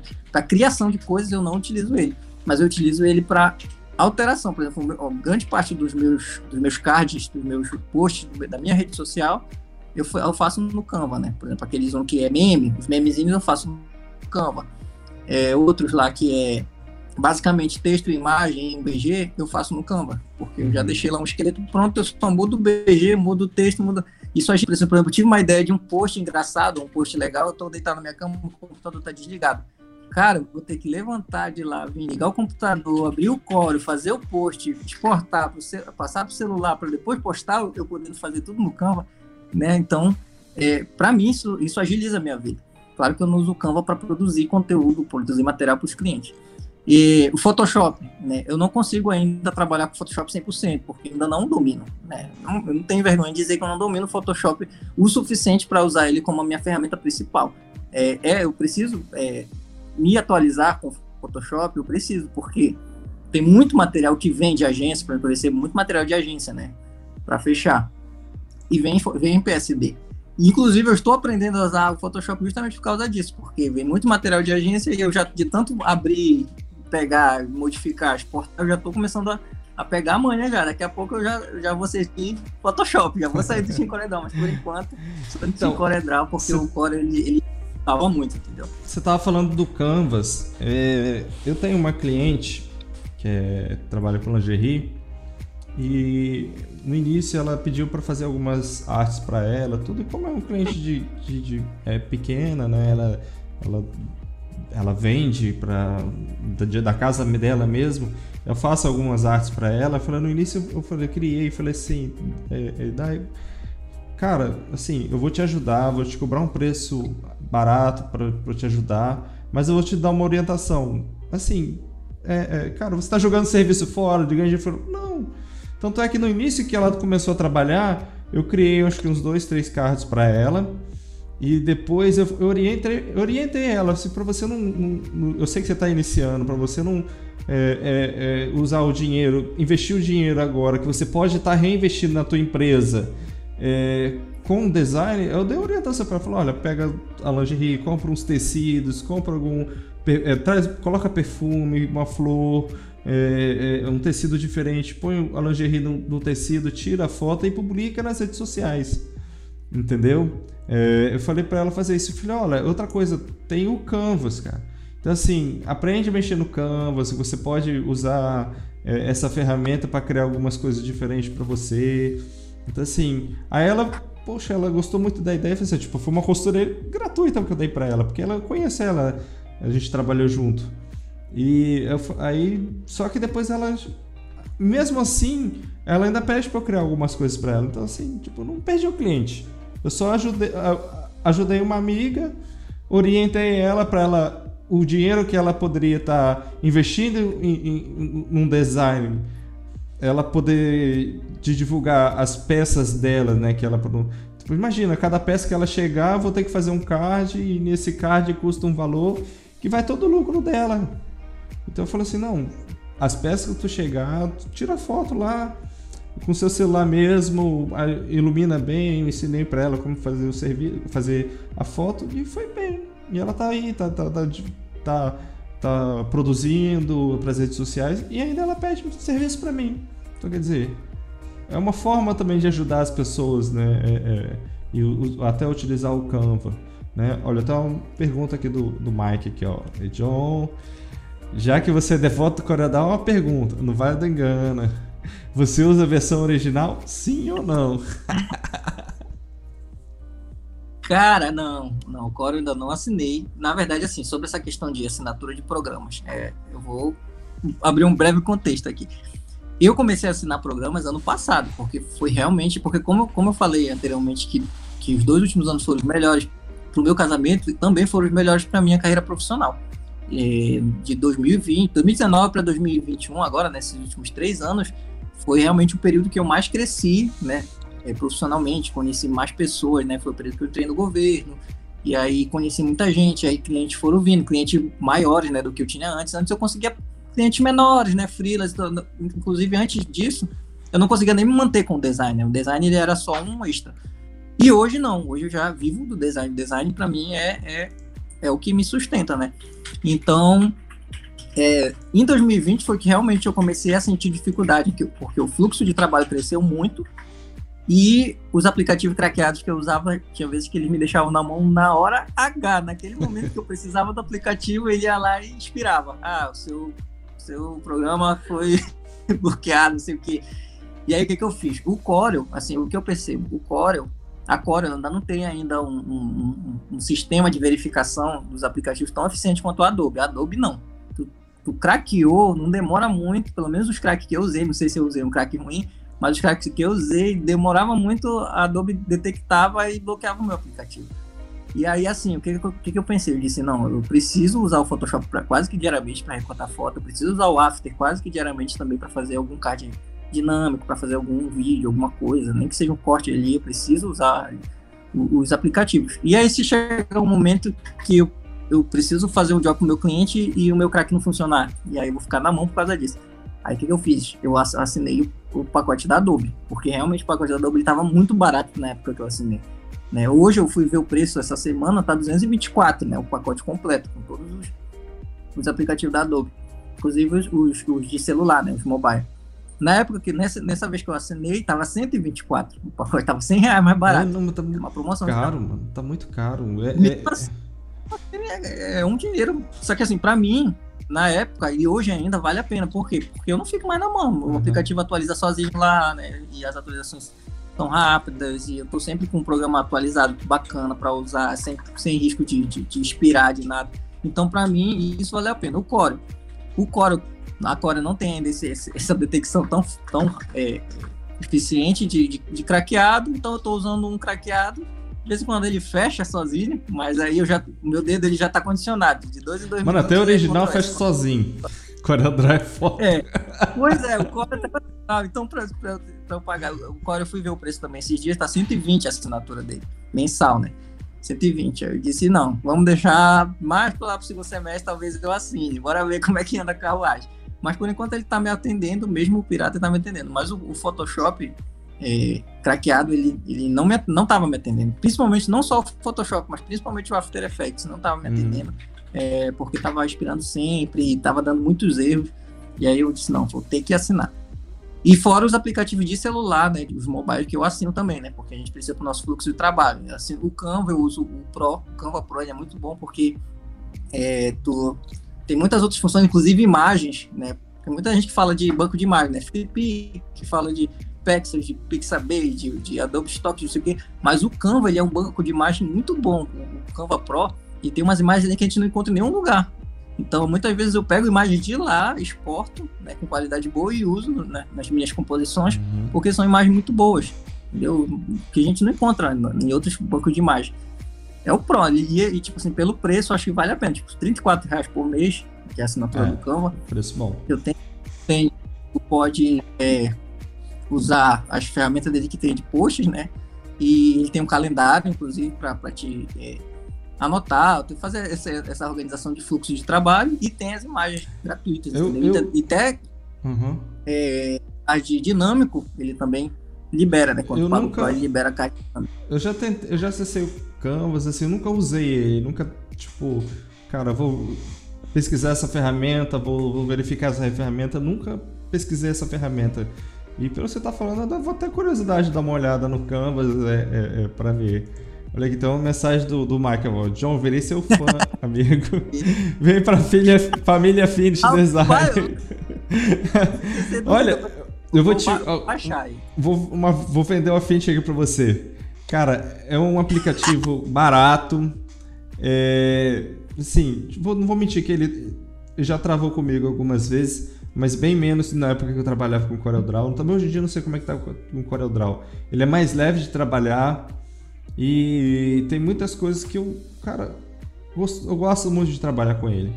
criação de coisas eu não utilizo ele, mas eu utilizo ele para alteração. Por exemplo, grande parte dos meus, dos meus cards, dos meus posts da minha rede social eu, eu faço no Canva, né? Por exemplo, aqueles um que é meme, os memezinhos eu faço no Canva. É, outros lá que é basicamente texto imagem em BG, eu faço no Canva, porque eu já uhum. deixei lá um esqueleto pronto, eu só mudo o BG, mudo o texto, mudo... Isso a gente, por exemplo, eu tive uma ideia de um post engraçado, um post legal, eu tô deitado na minha cama, o computador tá desligado. Cara, eu vou ter que levantar de lá, vir ligar o computador, abrir o core, fazer o post, exportar, pro, passar para o celular para depois postar, eu podendo fazer tudo no Canva né? Então, é, para mim, isso, isso agiliza a minha vida. Claro que eu não uso o Canva para produzir conteúdo, produzir material para os clientes. E o Photoshop, né? Eu não consigo ainda trabalhar com Photoshop 100%, porque ainda não domino, né? Não, eu não tenho vergonha de dizer que eu não domino o Photoshop o suficiente para usar ele como a minha ferramenta principal. É, é eu preciso é, me atualizar com o Photoshop, eu preciso, porque tem muito material que vem de agência, exemplo, eu recebo muito material de agência, né? Para fechar e vem, vem em PSD. Inclusive, eu estou aprendendo a usar o Photoshop justamente por causa disso, porque vem muito material de agência e eu já, de tanto abrir, pegar, modificar, exportar, eu já estou começando a, a pegar amanhã já. Daqui a pouco eu já, já vou ser em Photoshop, já vou sair do Shinkoredão, mas por enquanto, estou então, Shinkoredão, porque o Core, ele, ele tava muito, entendeu? Você tava falando do Canvas. É, eu tenho uma cliente que é, trabalha com lingerie e no início ela pediu para fazer algumas artes para ela, tudo. E como é um cliente de, de, de é, pequena, né? Ela, ela, ela vende para da, da casa dela mesmo. Eu faço algumas artes para ela. Falei, no início eu falei, eu criei, falei assim, é, é, daí, cara, assim, eu vou te ajudar, vou te cobrar um preço barato para te ajudar, mas eu vou te dar uma orientação. Assim, é, é, cara, você está jogando serviço fora de ganho de Não tanto é que no início que ela começou a trabalhar, eu criei acho que uns dois, três cards para ela. E depois eu, orientei, orientei ela, assim, para você não, não, Eu sei que você está iniciando, para você não é, é, é, usar o dinheiro, investir o dinheiro agora, que você pode estar tá reinvestindo na tua empresa é, com design. Eu dei orientação para ela: olha, pega a lingerie, compra uns tecidos, compra algum. É, traz, coloca perfume, uma flor, é, é, um tecido diferente, põe a lingerie no, no, tecido, tira a foto e publica nas redes sociais. Entendeu? É, eu falei para ela fazer isso. Eu falei, olha, outra coisa, tem o Canvas, cara. Então, assim, aprende a mexer no Canvas. Você pode usar é, essa ferramenta para criar algumas coisas diferentes para você. Então, assim, aí ela, poxa, ela gostou muito da ideia. Assim, tipo, foi uma costureira gratuita que eu dei para ela, porque ela conhece ela, a gente trabalhou junto. E eu, aí, só que depois ela, mesmo assim, ela ainda pede para eu criar algumas coisas para ela. Então, assim, tipo, não perdi o cliente. Eu só ajudei, ajudei uma amiga, orientei ela para ela o dinheiro que ela poderia estar tá investindo em, um design, ela poder de divulgar as peças dela, né, que ela tipo, imagina, cada peça que ela chegar, vou ter que fazer um card e nesse card custa um valor que vai todo o lucro dela. Então eu falei assim, não, as peças que tu chegar, tu tira foto lá com seu celular mesmo, ilumina bem, eu ensinei para ela como fazer o serviço, fazer a foto e foi bem. E ela tá aí, tá, tá, tá, tá, tá produzindo para as redes sociais e ainda ela pede serviço para mim. Então quer dizer, é uma forma também de ajudar as pessoas, né? É, é, e o, até utilizar o Canva. Né? Olha, tem uma pergunta aqui do, do Mike aqui, ó. E John, já que você é devoto do Coreadal, uma pergunta, não vai dar engano. Você usa a versão original, sim ou não? (laughs) Cara, não, não, o Core ainda não assinei. Na verdade, assim, sobre essa questão de assinatura de programas, é, eu vou abrir um breve contexto aqui. Eu comecei a assinar programas ano passado, porque foi realmente, porque como, como eu falei anteriormente que, que os dois últimos anos foram os melhores para o meu casamento, também foram os melhores para minha carreira profissional. É, de 2020, 2019 para 2021, agora nesses últimos três anos, foi realmente o período que eu mais cresci, né, é, profissionalmente, conheci mais pessoas, né? Foi o período que eu entrei no governo, e aí conheci muita gente, aí clientes foram vindo, clientes maiores, né, do que eu tinha antes. Antes eu conseguia clientes menores, né, freelas, inclusive antes disso, eu não conseguia nem me manter com o design, né? o design ele era só um extra. E hoje não, hoje eu já vivo do design, o design para mim é, é, é o que me sustenta, né? Então, é, em 2020 foi que realmente eu comecei a sentir dificuldade, porque o fluxo de trabalho cresceu muito, e os aplicativos craqueados que eu usava, tinha vezes que eles me deixavam na mão na hora H, naquele momento que eu precisava do aplicativo, ele ia lá e inspirava. Ah, o seu, seu programa foi (laughs) bloqueado, não sei o quê. E aí o que, que eu fiz? O Corel, assim, o que eu percebo, o Corel, a Corel ainda não tem ainda um, um, um, sistema de verificação dos aplicativos tão eficiente quanto o Adobe. A Adobe não. Tu, tu craqueou, não demora muito, pelo menos os craques que eu usei, não sei se eu usei um crack ruim, mas os cracks que eu usei demorava muito, a Adobe detectava e bloqueava o meu aplicativo. E aí, assim, o que, que, que eu pensei? Eu disse, não, eu preciso usar o Photoshop pra, quase que diariamente para recortar foto, eu preciso usar o After quase que diariamente também para fazer algum card dinâmico, para fazer algum vídeo, alguma coisa, nem que seja um corte ali, eu preciso usar os aplicativos. E aí, se chegar um momento que eu, eu preciso fazer um job com o meu cliente e o meu crack não funcionar, e aí eu vou ficar na mão por causa disso. Aí o que, que eu fiz? Eu assinei o, o, pacote da Adobe, porque realmente o pacote da Adobe estava muito barato na época que eu assinei. Né? Hoje eu fui ver o preço essa semana, tá 224, né? O pacote completo, com todos os, os aplicativos da Adobe. Inclusive os, os, os, de celular, né? Os mobile. Na época que, nessa, nessa vez que eu assinei, tava 124. O pacote tava 100 reais mais barato. É, não, tá uma promoção. Caro, mano. Tá muito caro. É, é, é, é um dinheiro. Só que assim, pra mim, na época e hoje ainda vale a pena. Por quê? Porque eu não fico mais na mão. O uhum. aplicativo atualiza sozinho lá, né? E as atualizações são rápidas e eu tô sempre com um programa atualizado bacana para usar, sem, sem risco de, de, de expirar de nada. Então, para mim, isso vale a pena. O Core. O Core, a Core não tem ainda esse, essa detecção tão, tão é, eficiente de, de, de craqueado, então eu estou usando um craqueado de vez em quando ele fecha sozinho, mas aí eu já, meu dedo ele já tá condicionado, de dois em dois Mano, até o original fecha sozinho. Corel Draw é foda. É. Pois é, o Core tá então pra, pra, pra, eu pagar, o Core eu fui ver o preço também esses dias, tá 120 a assinatura dele, mensal, né? 120. Eu disse, não, vamos deixar mais para lá pro segundo semestre, talvez eu assine, bora ver como é que anda a carruagem. Mas por enquanto ele tá me atendendo, mesmo o pirata tá me atendendo. Mas o, o Photoshop, é, craqueado, ele, ele não me, não estava me atendendo. Principalmente, não só o Photoshop, mas principalmente o After Effects não estava me uhum. atendendo. É, porque estava expirando sempre e estava dando muitos erros. E aí eu disse, não, vou ter que assinar. E fora os aplicativos de celular, né, os mobile que eu assino também, né, porque a gente precisa para o nosso fluxo de trabalho. Assim, o Canva eu uso o Pro, o Canva Pro é muito bom porque é, tu, tem muitas outras funções, inclusive imagens, né, tem muita gente que fala de banco de imagens, né, Felipe que fala de Pexels, de Pixabay, de, de Adobe Stock, não sei o quê. Mas o Canva, ele é um banco de imagem muito bom, o Canva Pro, e tem umas imagens ali que a gente não encontra em nenhum lugar. Então, muitas vezes eu pego imagens de lá, exporto, né, com qualidade boa e uso né, nas minhas composições, uhum. porque são imagens muito boas, entendeu? Que a gente não encontra em outros bancos de imagem. É o Pro, e, e tipo assim, pelo preço, acho que vale a pena. Tipo, 34 reais por mês, que é a assinatura é, do Canva. Preço bom. Eu tenho, tenho pode é, usar as ferramentas dele que tem de posts, né? E ele tem um calendário, inclusive, para te é, anotar, fazer essa, essa, organização de fluxo de trabalho e tem as imagens gratuitas. Eu, eu... E até uhum. é, as de dinâmico, ele também libera, né? Quando eu paga nunca... ele libera a. Eu já tentei, eu já acessei o Canvas, assim, eu nunca usei ele, nunca, tipo, cara, vou pesquisar essa ferramenta, vou, vou verificar essa ferramenta, nunca pesquisei essa ferramenta. E pelo que você tá falando, eu vou ter curiosidade de dar uma olhada no Canvas é, é, é pra ver. Olha aqui, tem uma mensagem do, do Michael. John, virei seu fã, (laughs) amigo. Vem pra filha, família Finish ah, Design. (laughs) Olha, eu vou te. Vou, uma, vou vender uma Finish aqui pra você. Cara, é um aplicativo (laughs) barato. É, sim, não vou mentir que ele já travou comigo algumas vezes, mas bem menos na época que eu trabalhava com CorelDRAW. Também hoje em dia eu não sei como é que tá com o CorelDRAW. Ele é mais leve de trabalhar e tem muitas coisas que eu, cara, eu gosto muito de trabalhar com ele.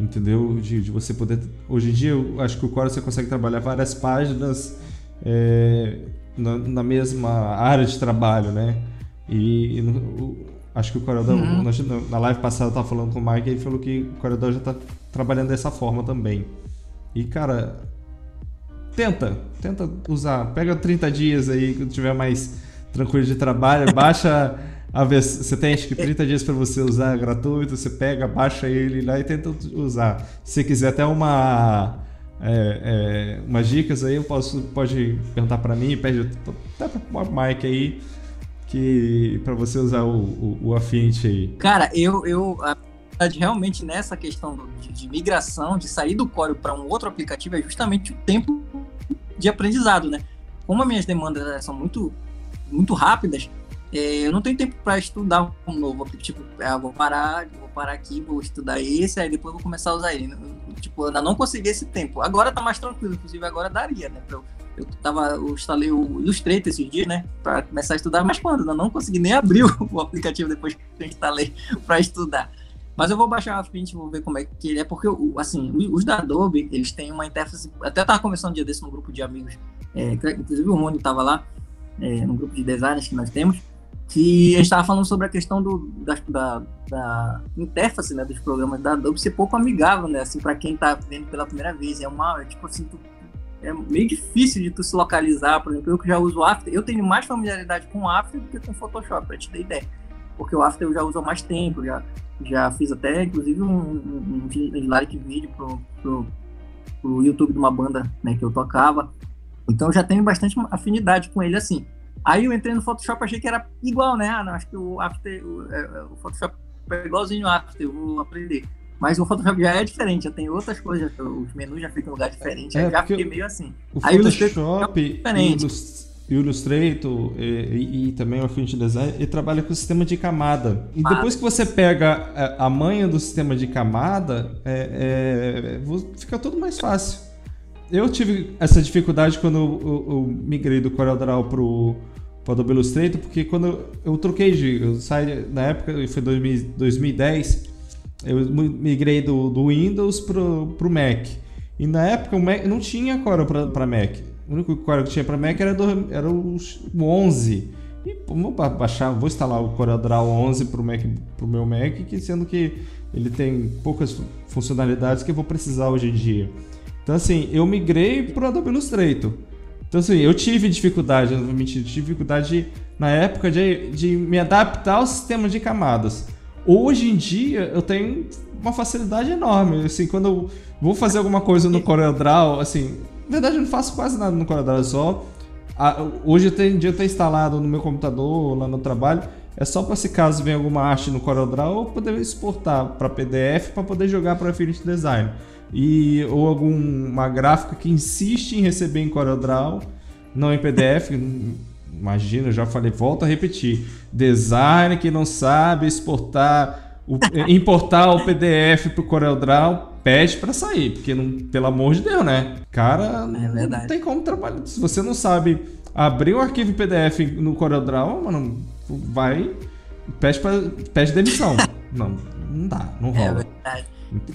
Entendeu? De, de você poder. Hoje em dia eu acho que o Corel você consegue trabalhar várias páginas é, na, na, mesma área de trabalho, né? E, e no, acho que o Corel uhum. na, na live passada eu tava falando com o Mike e ele falou que o Corel já está trabalhando dessa forma também. E cara, tenta, tenta usar. Pega 30 dias aí, quando tiver mais tranquilo de trabalho, baixa (laughs) a versão. Você tem acho que 30 dias para você usar gratuito, você pega, baixa ele lá e tenta usar. Se quiser até uma. É, é, umas dicas aí, eu posso, pode perguntar para mim, pede até para Mike aí, que para você usar o, o, o, Affinity aí. Cara, eu, eu realmente nessa questão de, de migração, de sair do Corel para um outro aplicativo, é justamente o tempo de aprendizado, né? Como as minhas demandas são muito, muito rápidas, eu não tenho tempo para estudar um novo. Tipo, ah, vou parar, vou parar aqui, vou estudar esse, aí depois vou começar a usar ele. Tipo, ainda não consegui esse tempo. Agora tá mais tranquilo, inclusive agora daria, né? Eu, eu, tava, eu instalei o Illustrator esses dias, né? Para começar a estudar, mas quando? Ainda não consegui nem abrir o aplicativo depois que eu instalei (laughs) para estudar. Mas eu vou baixar o Affinity, vou ver como é que ele é, porque, assim, os da Adobe, eles têm uma interface. Até tava conversando um dia desse no grupo de amigos, é, inclusive o Rony tava lá, é, no grupo de designers que nós temos que a gente estava falando sobre a questão do, da, da, da, interface né, dos programas da Adobe ser pouco amigável, né? Assim, para quem está vendo pela primeira vez. É uma, é, tipo assim, tu, é meio difícil de tu se localizar. Por exemplo, eu que já uso o After, eu tenho mais familiaridade com o After do que com o Photoshop, para te ter ideia. Porque o After eu já uso há mais tempo, já, já fiz até, inclusive, um, um, um vídeo pro, pro, pro YouTube de uma banda né, que eu tocava. Então já tenho bastante afinidade com ele assim. Aí eu entrei no Photoshop achei que era igual, né? Ah, não, acho que o After, o, é, é, o Photoshop é igualzinho ao After, eu vou aprender. Mas o Photoshop já é diferente, já tem outras coisas, os menus já ficam em lugar diferente, é, já fiquei meio assim. O Aí Photoshop e o Illustrator e, e, e, também o Affinity Design, ele trabalha com o sistema de camada. E depois que você pega a, a manha do sistema de camada, é, é, fica tudo mais fácil. Eu tive essa dificuldade quando eu, eu, eu migrei do CorelDRAW pro para Adobe Illustrator, porque quando eu troquei de. Eu saí, na época, foi 2000, 2010, eu migrei do, do Windows pro, pro Mac. E na época o Mac não tinha Corel para Mac. O único Corel que tinha para Mac era, do, era o 11. E vou baixar, vou instalar o CorelDRAW 11 pro Mac, pro meu Mac, que sendo que ele tem poucas funcionalidades que eu vou precisar hoje em dia. Então assim, eu migrei pro Adobe Illustrator. Então, assim, eu tive dificuldade, não vou mentir, dificuldade na época de, de me adaptar ao sistema de camadas. Hoje em dia, eu tenho uma facilidade enorme. Assim, quando eu vou fazer alguma coisa no CorelDRAW, assim, na verdade eu não faço quase nada no CorelDRAW, só... A, hoje tem dia tá instalado no meu computador, lá no trabalho, é só para se caso venha alguma arte no CorelDRAW, eu poder exportar para PDF para poder jogar para Affinity Design e ou alguma gráfica que insiste em receber em CorelDRAW, não em PDF. (laughs) Imagina, eu já falei, volto a repetir. Design que não sabe exportar, o, (laughs) importar o PDF para o CorelDRAW, pede para sair, porque não, pelo amor de Deus, né? Cara, é não tem como trabalhar. Se você não sabe abrir o um arquivo PDF no CorelDRAW, mano, vai pede, pra, pede demissão. (laughs) não, não dá, não é rola. É verdade.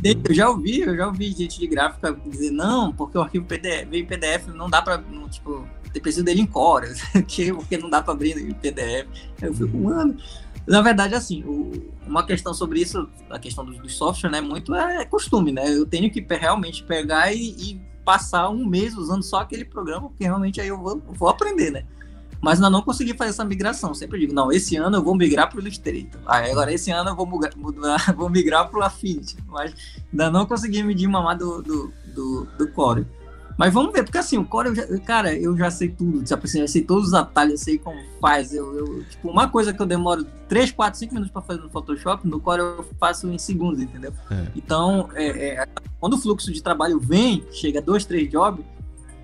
Eu já ouvi, eu já ouvi gente de gráfica dizer, não, porque o arquivo PDF, veio PDF, não dá pra, não, tipo, ter preciso dele em Core, (laughs) porque não dá pra abrir em PDF. Eu fico, mano. Na verdade, assim, o, uma questão sobre isso, a questão do, do software, né, muito é, é, costume, né? Eu tenho que realmente pegar e, e, passar um mês usando só aquele programa, porque realmente aí eu vou, vou aprender, né? Mas ainda não consegui fazer essa migração. Sempre digo, não, esse ano eu vou migrar para o Illustrator. Aí agora esse ano eu vou, mudar, (laughs) vou migrar para o Affinity, mas ainda não consegui medir mamar do, do, do, do Core. Mas vamos ver, porque assim, o Core, eu já, cara, eu já sei tudo, tipo assim, eu sei todos os atalhos, eu sei como faz. Eu, eu, tipo, uma coisa que eu demoro 3, 4, 5 minutos para fazer no Photoshop, no Core eu faço em segundos, entendeu? É. Então, é, é, quando o fluxo de trabalho vem, chega 2, 3 jobs,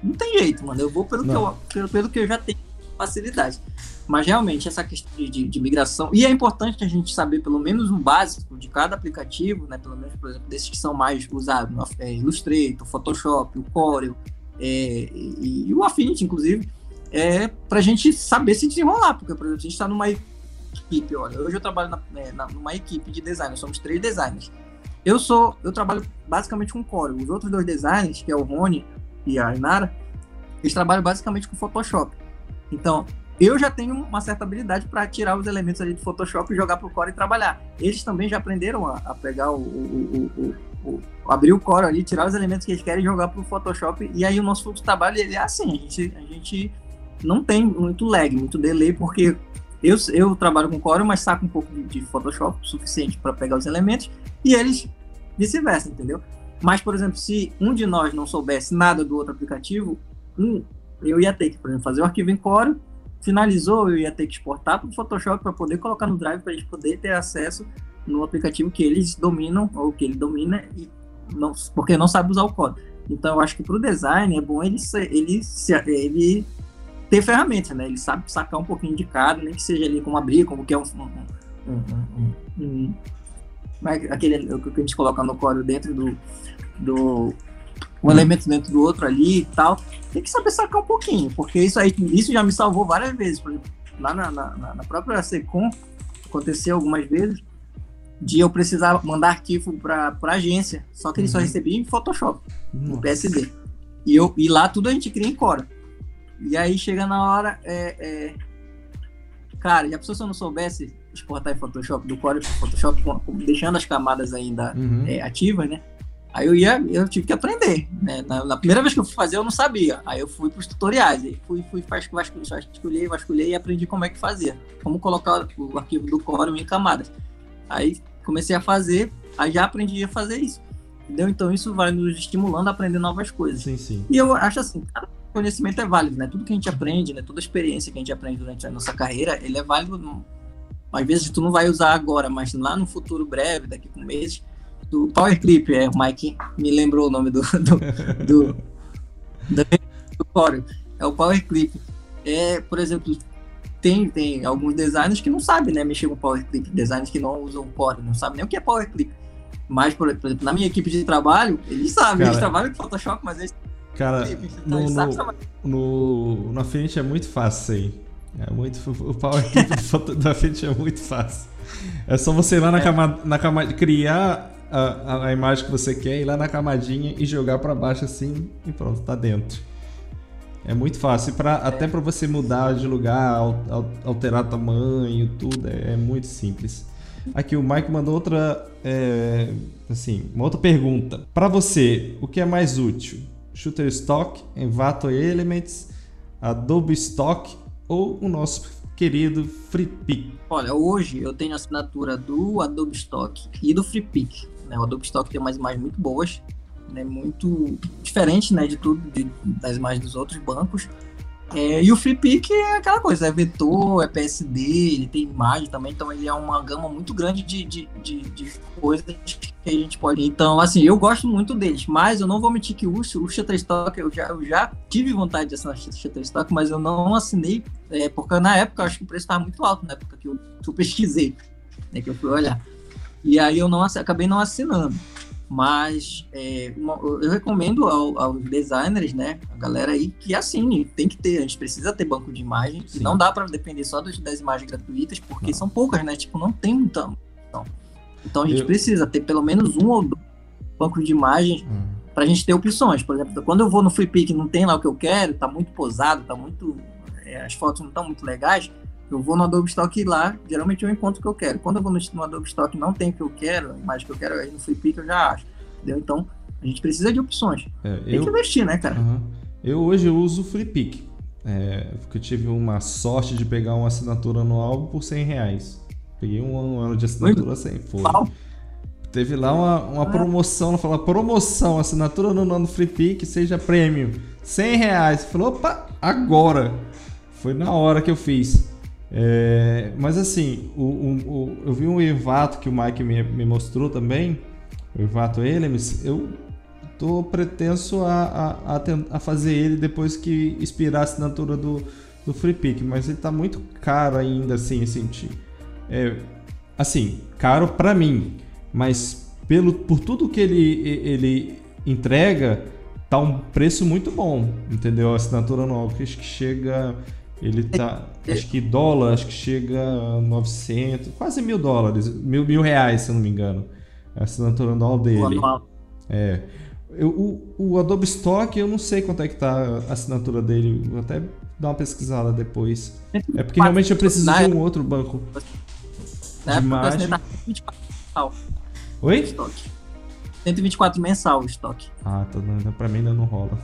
não tem jeito, mano. Eu vou pelo, que eu, pelo, pelo que eu já tenho facilidade. Mas realmente essa questão de, de, migração, e é importante a gente saber pelo menos um básico de cada aplicativo, né? Pelo menos, por exemplo, desses que são mais usados, é, Illustrator, Photoshop, o Corel é, e, e, o Affinity, inclusive, é para a gente saber se desenrolar, porque, por exemplo, a gente está numa equipe, olha, hoje eu trabalho na, né, na, numa equipe de design, somos três designers. Eu sou, eu trabalho basicamente com Corel. Os outros dois designers, que é o Rony e a Inara, eles trabalham basicamente com Photoshop. Então, eu já tenho uma certa habilidade para tirar os elementos ali do Photoshop e jogar para o Core e trabalhar. Eles também já aprenderam a, a pegar o, o, o, o, abrir o Core ali, tirar os elementos que eles querem jogar para o Photoshop. E aí o nosso fluxo de trabalho ele é assim, a gente, a gente não tem muito lag, muito delay, porque eu, eu trabalho com Core, mas saco um pouco de, de Photoshop, suficiente para pegar os elementos, e eles vice-versa, entendeu? Mas, por exemplo, se um de nós não soubesse nada do outro aplicativo, um, eu ia ter que, por exemplo, fazer o arquivo em Core, finalizou, eu ia ter que exportar para o Photoshop para poder colocar no Drive para a gente poder ter acesso no aplicativo que eles dominam ou que ele domina e não, porque não sabe usar o código. Então, eu acho que para o design é bom ele, ele, ele ter ferramentas, né? Ele sabe sacar um pouquinho de cada, nem que seja ali como abrir, como que é um, um, um, um é aquele o que a gente coloca no código dentro do, do um elemento dentro do outro ali e tal. Tem que saber sacar um pouquinho, porque isso aí, isso já me salvou várias vezes. Por exemplo, lá na, na, na própria Secom, aconteceu algumas vezes de eu precisar mandar arquivo para a agência, só que ele uhum. só recebia em Photoshop, Nossa. no PSD. E, eu, e lá tudo a gente cria em Cora. E aí chega na hora, é, é... cara, e a pessoa se eu não soubesse exportar em Photoshop, do Core Photoshop, deixando as camadas ainda uhum. é, ativas, né? Aí eu ia, eu tive que aprender, né? Na, na, primeira vez que eu fui fazer, eu não sabia. Aí eu fui para os tutoriais, aí fui, fui vasculhei, vasculhei e aprendi como é que fazia. Como colocar o arquivo do Corel em camadas. Aí comecei a fazer, aí já aprendi a fazer isso. Entendeu? Então isso vai nos estimulando a aprender novas coisas. Sim, sim. E eu acho assim, cada conhecimento é válido, né? Tudo que a gente aprende, né? Toda experiência que a gente aprende durante a nossa carreira, ele é válido. Às vezes tu não vai usar agora, mas lá no futuro breve, daqui um mês, do Power Clip, é, o Mike me lembrou o nome do do, do, do, do Core, é o Power Clip. É, por exemplo, tem, tem alguns designers que não sabem né, mexer com Power Clip, designers que não usam Core, não sabem nem o que é Power Clip. Mas, por, exemplo, na minha equipe de trabalho, eles sabem, Cara, eles trabalham com Photoshop, mas eles Cara, então, no, no, no, no Affinity é muito fácil isso aí. É muito, o Power Clip do (laughs) Affinity é muito fácil. É só você ir lá na, é. camada, na camada, criar a, a, imagem que você quer, ir lá na camadinha e jogar para baixo assim e pronto, tá dentro. É muito fácil, pra, até para você mudar de lugar, alterar tamanho, tudo, é, é muito simples. Aqui o Mike mandou outra, é, assim, uma outra pergunta. Para você, o que é mais útil? Shutterstock, Envato Elements, Adobe Stock ou o nosso querido FreePic? Olha, hoje eu tenho assinatura do Adobe Stock e do FreePic. Né? O Adobe Stock tem umas imagens muito boas, né? muito diferente né? de tudo, de, das imagens dos outros bancos. É, e o FreePic é aquela coisa, é vetor, é PSD, ele tem imagem também, então ele é uma gama muito grande de, de, de, de coisas que a gente pode. Então, assim, eu gosto muito deles, mas eu não vou mentir que o, o Shutterstock, eu já, eu já tive vontade de assinar o Shutterstock, mas eu não assinei, é, porque na época eu acho que o preço estava muito alto, na época que eu, que eu pesquisei, né, que eu fui olhar. E aí eu não acabei não assinando. Mas é, uma, eu recomendo ao, aos designers, né, a galera aí, que assine, tem que ter, a gente precisa ter banco de imagem, Sim. e não dá para depender só das, das imagens gratuitas, porque não. são poucas, né, tipo, não tem muita. Então, então a gente eu... precisa ter pelo menos um ou dois bancos de imagens hum. para a gente ter opções. Por exemplo, quando eu vou no FreePic não tem lá o que eu quero, tá muito posado, tá muito. É, as fotos não estão muito legais, eu vou no Adobe Stock lá, geralmente eu encontro o que eu quero. Quando eu vou no, Adobe Stock não tem o que eu quero, a imagem que eu quero, aí no FreePic eu já acho. Entendeu? Então, a gente precisa de opções. É, tem eu, que investir, né, cara? Uhum. Eu hoje eu uso o FreePic. É, porque eu tive uma sorte de pegar uma assinatura anual por 100 reais. Peguei um, um ano de assinatura sem foi. Teve lá uma, uma ah. promoção, fala promoção, assinatura no ano FreePic, seja prêmio, 100 reais. Falou, opa, agora. Foi na hora que eu fiz. É, mas assim, o, o, o, eu vi um Evato que o Mike me, me mostrou também, o Evato Elemes, eu tô pretenso a, a, a, a, fazer ele depois que expirar a assinatura do, do do FreePic, mas ele tá muito caro ainda, assim, assim, é, assim, caro para mim, mas pelo, por tudo que ele, ele entrega, tá um preço muito bom, entendeu? A assinatura nova, acho que chega, ele tá, acho que dólar, acho que chega a 900, quase mil dólares, mil, mil reais, se eu não me engano, a assinatura anual dele. É. Eu, o, o Adobe Stock, eu não sei quanto é que tá a assinatura dele, vou até dar uma pesquisada depois. É porque realmente eu preciso de um outro banco de imagem. Oi? Estoque. 124 mensal o estoque. Ah, tá dando, pra mim ainda não rola.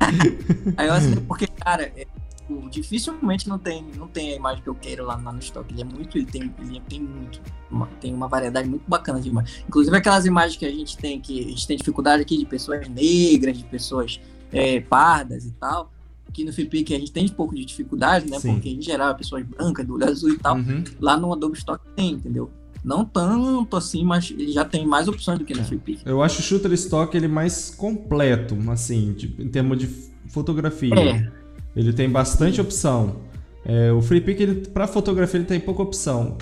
(laughs) Aí eu assinei porque, cara, é, tipo, dificilmente não tem, não tem a imagem que eu quero lá, lá, no estoque. Ele é muito, ele tem, ele tem muito, uma, tem uma variedade muito bacana de imagens. Inclusive aquelas imagens que a gente tem, que a gente tem dificuldade aqui de pessoas negras, de pessoas é, pardas e tal. Aqui no FIPIC a gente tem um pouco de dificuldade, né? Sim. Porque em geral é pessoas brancas, do olho azul e tal. Uhum. Lá no Adobe Stock tem, entendeu? Não tanto assim, mas ele já tem mais opções do que no é. FreePic. Eu acho o Shooter Stock ele mais completo, assim, de, em termos de fotografia. É. Ele tem bastante opção. É, o FreePic, ele, para fotografia, ele tem pouca opção.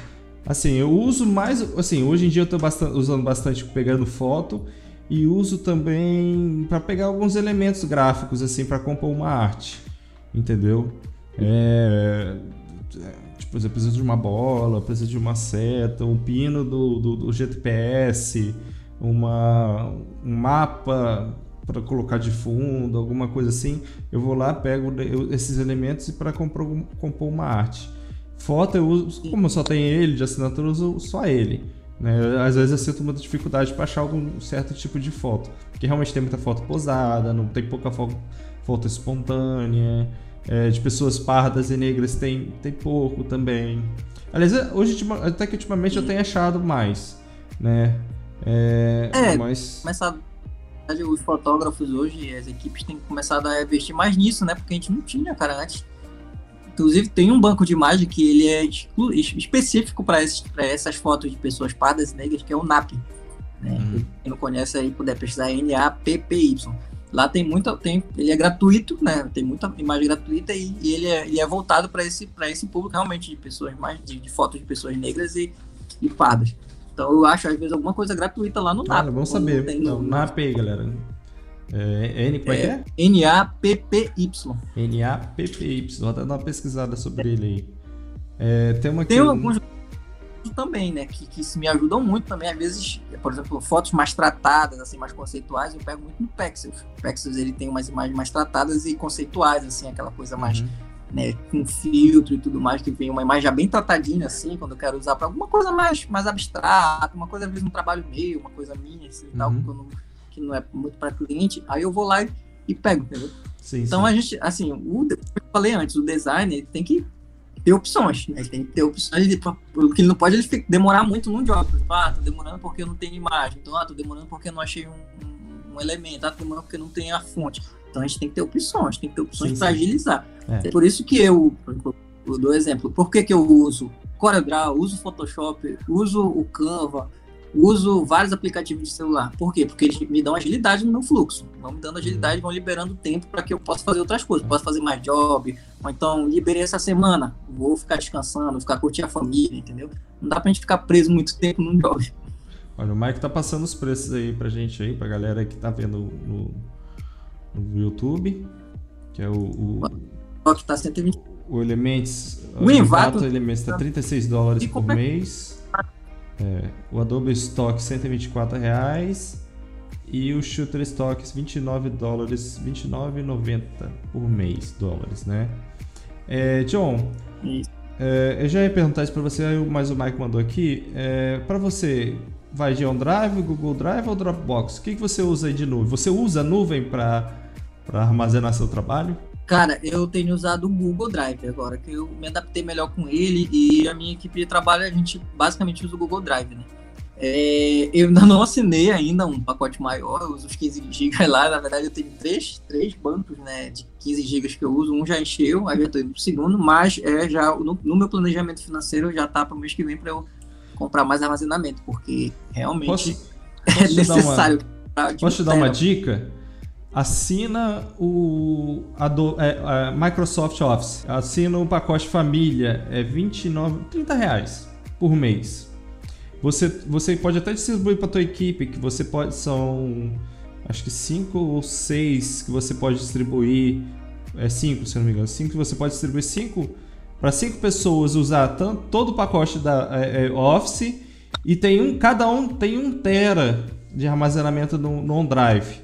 Assim, eu uso mais. Assim, hoje em dia eu estou bastante, usando bastante pegando foto e uso também para pegar alguns elementos gráficos, assim, para compor uma arte. Entendeu? É por exemplo, precisa de uma bola, precisa de uma seta, um pino do, do, do GPS, uma, um mapa para colocar de fundo, alguma coisa assim. Eu vou lá, pego esses elementos e para compor, compor uma arte. Foto eu uso, como eu só tenho ele de assinatura, eu uso só ele. Né? Às vezes eu sinto muita dificuldade para achar algum certo tipo de foto, porque realmente tem muita foto posada, não tem pouca foto, foto espontânea. É, de pessoas pardas e negras tem, tem pouco também. Aliás, hoje, até que ultimamente eu tenho achado mais, né? É, é mas... começado, os fotógrafos hoje, as equipes têm começado a investir mais nisso, né? Porque a gente não tinha, cara, antes. Inclusive, tem um banco de imagem que ele é específico para essas fotos de pessoas pardas e negras, que é o NAP. Né? Uhum. Quem não conhece aí, puder pesquisar, N-A-P-P-Y. Lá tem muita, tem, ele é gratuito, né? Tem muita imagem gratuita e, e ele, é, ele é voltado para esse, esse público realmente de pessoas mais de, de fotos de pessoas negras e, e pardas. Então eu acho às vezes alguma coisa gratuita lá no NAP. Ah, vamos saber. No, NAP galera. É, N, como é, que é? N-A-P-P-Y. N-A-P-P-Y. Vou até dar uma pesquisada sobre ele aí. É, tem uma tem alguns também, né? Que, que me ajudam muito também. Às vezes, por exemplo, fotos mais tratadas, assim, mais conceituais, eu pego muito no Pexels. O Pexels ele tem umas imagens mais tratadas e conceituais, assim, aquela coisa mais. Uhum. Né, com filtro e tudo mais, que vem uma imagem já bem tratadinha, assim, quando eu quero usar para alguma coisa mais, mais abstrata, uma coisa, às vezes, um trabalho meu, uma coisa minha, assim, uhum. tal, que, não, que não é muito para cliente, aí eu vou lá e, e pego, entendeu? Sim, então sim. a gente, assim, o, eu falei antes, o design tem que ter opções. Né? Tem que ter opções. De, o que ele não pode ele demorar muito num job. Ah, tô demorando porque eu não tenho imagem. Então, ah, tô demorando porque eu não achei um, um, um elemento. Ah, tô demorando porque não tem a fonte. Então a gente tem que ter opções, tem que ter opções para agilizar. É. por isso que eu, eu dou exemplo. Por que, que eu uso CorelDRAW, uso Photoshop, uso o Canva, uso vários aplicativos de celular. Por quê? Porque eles me dão agilidade no meu fluxo. Vão me dando agilidade, vão liberando tempo para que eu possa fazer outras coisas. Posso fazer mais job, ou então liberei essa semana, vou ficar descansando, vou ficar curtindo a família, entendeu? Não dá pra gente ficar preso muito tempo num job. Olha, o Mike tá passando os preços aí pra gente aí, pra galera que tá vendo no, no YouTube, que é o... o... O que tá 120. O Elements... O, Envato Elements tá 36 dólares por mês. É, o Adobe Stock 124 reais e o Shooter Stock 29 dólares, 29,90 por mês, dólares, né? É, John, é, eu já ia perguntar isso para você, mas o Mike mandou aqui. É, para você, vai de OneDrive, Google Drive ou Dropbox? O que, que você usa aí de nuvem? Você usa a nuvem para armazenar seu trabalho? Cara, eu tenho usado o Google Drive agora, que eu me adaptei melhor com ele e a minha equipe de trabalho, a gente basicamente usa o Google Drive, né? É, eu ainda (laughs) não assinei ainda um pacote maior, eu uso os 15 GB lá, na verdade eu tenho três, três bancos né, de 15 GB que eu uso, um já encheu, aí já estou indo pro segundo, mas é já no, no meu planejamento financeiro já tá para o mês que vem para eu comprar mais armazenamento, porque realmente posso, posso (laughs) é necessário. Uma, posso te dar uma dica? Assina o é, a Microsoft Office, assina o pacote família, é 29, 30 reais por mês. Você, você pode até distribuir para tua equipe, que você pode são acho que cinco ou seis que você pode distribuir, é cinco se não me engano, cinco que você pode distribuir cinco para cinco pessoas usar tanto, todo o pacote da é, é, Office. E tem um, cada um tem um tera de armazenamento no, no OneDrive,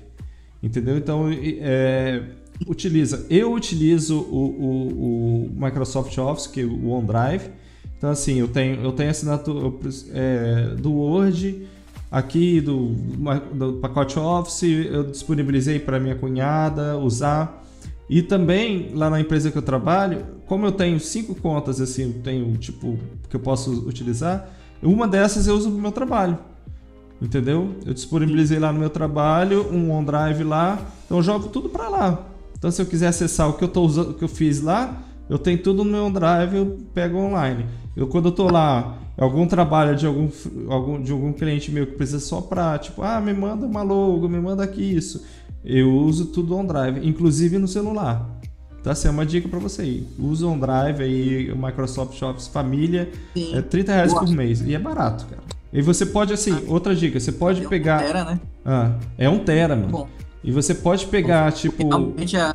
entendeu? Então é, utiliza, eu utilizo o, o, o, Microsoft Office que é o OneDrive, então assim eu tenho eu tenho assinatura é, do Word aqui do, do pacote Office eu disponibilizei para minha cunhada usar e também, lá na empresa que eu trabalho, como eu tenho cinco contas, assim, tenho, tipo, que eu posso utilizar, uma dessas eu uso no meu trabalho. Entendeu? Eu disponibilizei lá no meu trabalho um OneDrive lá, então eu jogo tudo para lá. Então, se eu quiser acessar o que eu, tô usando, o que eu fiz lá, eu tenho tudo no meu OneDrive, eu pego online. Eu, quando eu tô lá, algum trabalho de algum, algum, de algum cliente meu que precisa só para, tipo, ah, me manda uma logo, me manda aqui isso eu uso tudo OneDrive, inclusive no celular. Tá? Essa é uma dica para você aí. Usa o OneDrive aí, o Microsoft Office Família, Sim. é 30 reais por mês. E é barato, cara. E você pode, assim, ah, outra dica, você pode é pegar. Um tera, né? Ah, é um tera, mano. Bom. E você pode pegar, tipo. Realmente é.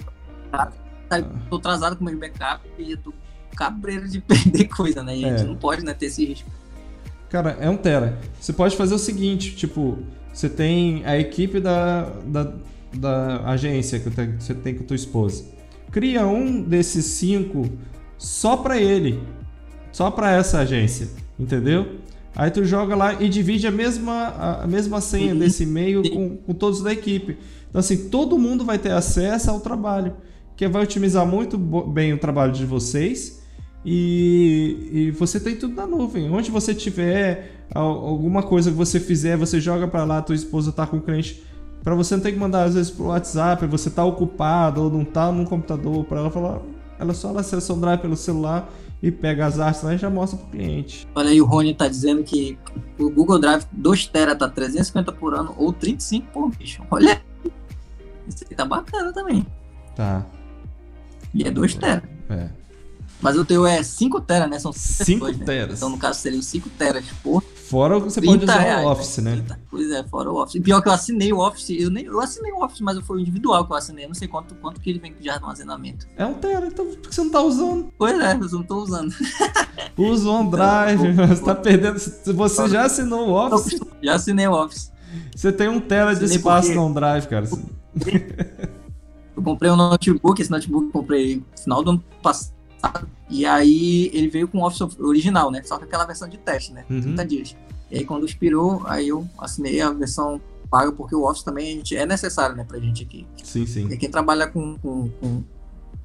Tô atrasado com o meu backup e eu tô cabreiro de (laughs) perder coisa, né? E a gente é. não pode né, ter esse risco. Cara, é um tera. Você pode fazer o seguinte, tipo, você tem a equipe da, da da agência que você tem com a tua esposa. Cria um desses cinco só para ele, só para essa agência, entendeu? Aí tu joga lá e divide a mesma, a mesma senha desse e-mail com, com todos da equipe. Então assim, todo mundo vai ter acesso ao trabalho, que vai otimizar muito bem o trabalho de vocês. E, e você tem tudo na nuvem. Onde você tiver alguma coisa que você fizer, você joga para lá, tua esposa tá com o cliente para você não ter que mandar às vezes pro WhatsApp, você tá ocupado ou não tá no computador, para ela falar, ela só ela acessa o Drive pelo celular e pega as artes lá e já mostra pro cliente. Olha aí, o Rony tá dizendo que o Google Drive 2 TB tá 350 por ano ou 35 por mês. Olha, isso aí tá bacana também. Tá. E é 2 TB. É. Mas o teu é 5 TB, né? São 5 né? teras. Então, no caso, seriam 5 TB por Fora você pode usar reais, o Office, né? 30. Pois é, fora o Office. E pior que eu assinei o Office, eu nem eu assinei o Office, mas foi o individual que eu assinei. Eu não sei quanto, quanto que ele vem de armazenamento. É um tera, então por que você não tá usando? Pois é, eu não tô usando. (laughs) Usa o OneDrive, então, você tá perdendo. Você já assinou o Office? Já assinei o Office. Você tem um tera de espaço porque... no OneDrive, cara. (laughs) Eu comprei um notebook, esse notebook eu comprei no final do ano passado. E aí ele veio com o Office original, né? Só que aquela versão de teste, né? Uhum. 30 dias. E aí quando expirou, aí eu assinei a versão paga, porque o Office também gente, é necessário, né, pra gente aqui. Sim, sim. E quem trabalha com, com, com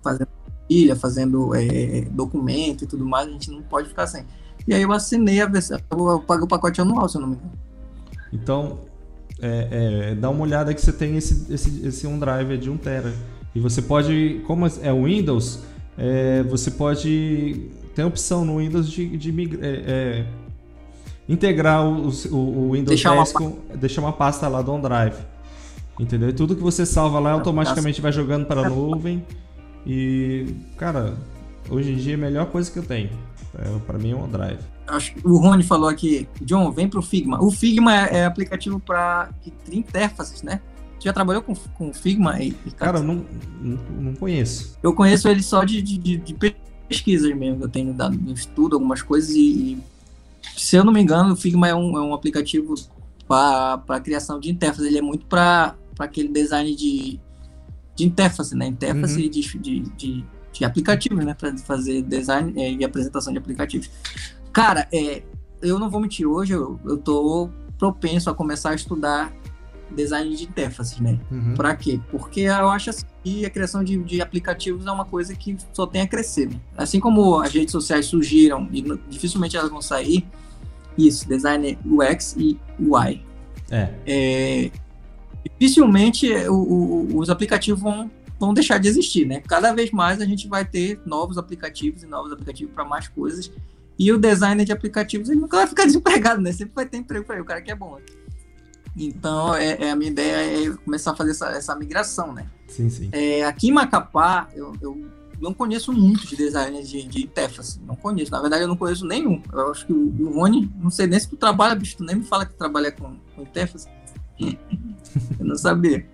fazendo ilha, fazendo é, documento e tudo mais, a gente não pode ficar sem. E aí eu assinei a versão, eu paguei o pacote anual, se eu não me engano. Então, é, é, dá uma olhada que você tem esse, esse, esse OneDrive de 1 tera. E você pode, como é o Windows, é, você pode tem a opção no Windows de, de migrar, é, é, integrar o, o, o Windows deixar 10 uma... com deixar uma pasta lá do OneDrive. Entendeu? E tudo que você salva lá automaticamente vai jogando para a nuvem. E, cara, hoje em dia é a melhor coisa que eu tenho. É, para mim é o OneDrive. Acho que o Rony falou aqui, John, vem pro Figma. O Figma é, é aplicativo para interfaces, né? Já trabalhou com, com Figma? E, cara, eu não, não, não, conheço. Eu conheço ele só de, de, de pesquisas mesmo. Eu tenho dado estudo algumas coisas e, e se eu não me engano, o Figma é um, é um aplicativo para a criação de interface. Ele é muito para aquele design de, de interface, né? Interface uhum. de, de, de, de, aplicativos, né? Para fazer design é, e apresentação de aplicativos. Cara, é, eu não vou mentir, hoje eu, eu tô propenso a começar a estudar design de interface, né? Uhum. Para quê? Porque eu acho assim, que a criação de, de, aplicativos é uma coisa que só tem a crescer. Né? Assim como as redes sociais surgiram e dificilmente elas vão sair, isso, design UX e UI. É. é dificilmente o, o, os aplicativos vão, vão deixar de existir, né? Cada vez mais a gente vai ter novos aplicativos e novos aplicativos para mais coisas. E o designer de aplicativos ele nunca vai ficar desempregado, né? Sempre vai ter emprego para ele, o cara que é bom. Então, é, é, a minha ideia é começar a fazer essa, essa migração, né? Sim, sim. É, aqui em Macapá, eu, eu não conheço muito de designers de, de interface. Não conheço. Na verdade, eu não conheço nenhum. Eu acho que o Rony, não sei nem se tu trabalha, bicho, tu nem me fala que trabalha com, com interface. (laughs) eu não sabia.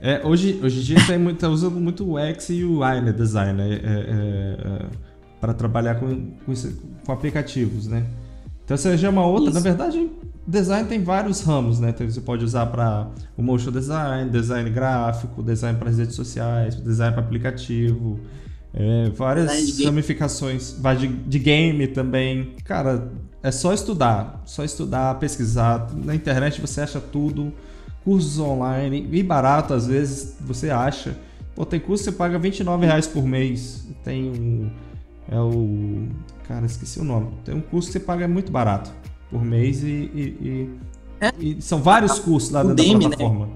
É, hoje, hoje em dia tem muito, tá usando muito o X e o Y, né, design, né, é, é, é para trabalhar com, com, com, aplicativos, né? Então você já é uma outra, Isso. na verdade, design tem vários ramos, né? Então, você pode usar para o motion design, design gráfico, design para redes sociais, design para aplicativo, é, várias ramificações, vai de, de game também. Cara, é só estudar, só estudar, pesquisar. Na internet você acha tudo, cursos online e barato às vezes você acha. Pô, tem curso que você paga 29 reais por mês. Tem um. É o. Cara, esqueci o nome. Tem um curso que você paga muito barato por mês e, e, e, é. e são vários cursos lá dentro Udemy, da né? plataforma.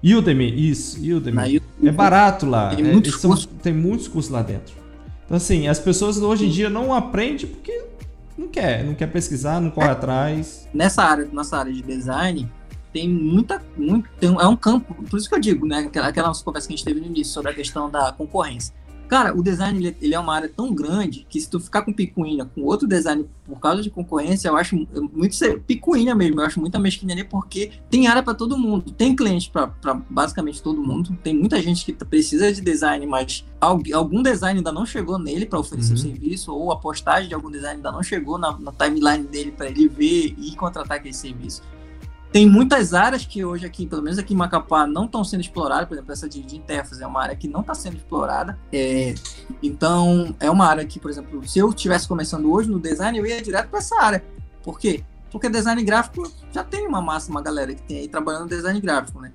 Né? Udemy, isso, Udemy. é barato lá. Tem, é, muitos são, cursos. tem muitos cursos lá dentro. Então, assim, as pessoas hoje em dia não aprendem porque não quer, não quer pesquisar, não corre é. atrás. Nessa área, nossa área de design, tem muita, muito, tem, é um campo, por isso que eu digo, né, aquela, aquela nossa conversa que a gente teve no início sobre a questão da concorrência. Cara, o design ele, ele, é uma área tão grande que se tu ficar com picuinha com outro design por causa de concorrência, eu acho muito picuinha mesmo, eu acho muita mesquinharia porque tem área para todo mundo, tem cliente para basicamente todo mundo, tem muita gente que precisa de design, mas algum design ainda não chegou nele para oferecer uhum. o serviço ou a postagem de algum design ainda não chegou na, na timeline dele para ele ver e contratar aquele serviço. Tem muitas áreas que hoje aqui, pelo menos aqui em Macapá, não estão sendo exploradas. Por exemplo, essa de, de interface é uma área que não está sendo explorada. É, então, é uma área que, por exemplo, se eu estivesse começando hoje no design, eu ia direto para essa área. Por quê? Porque design gráfico já tem uma massa, uma galera que tem aí trabalhando design gráfico, né?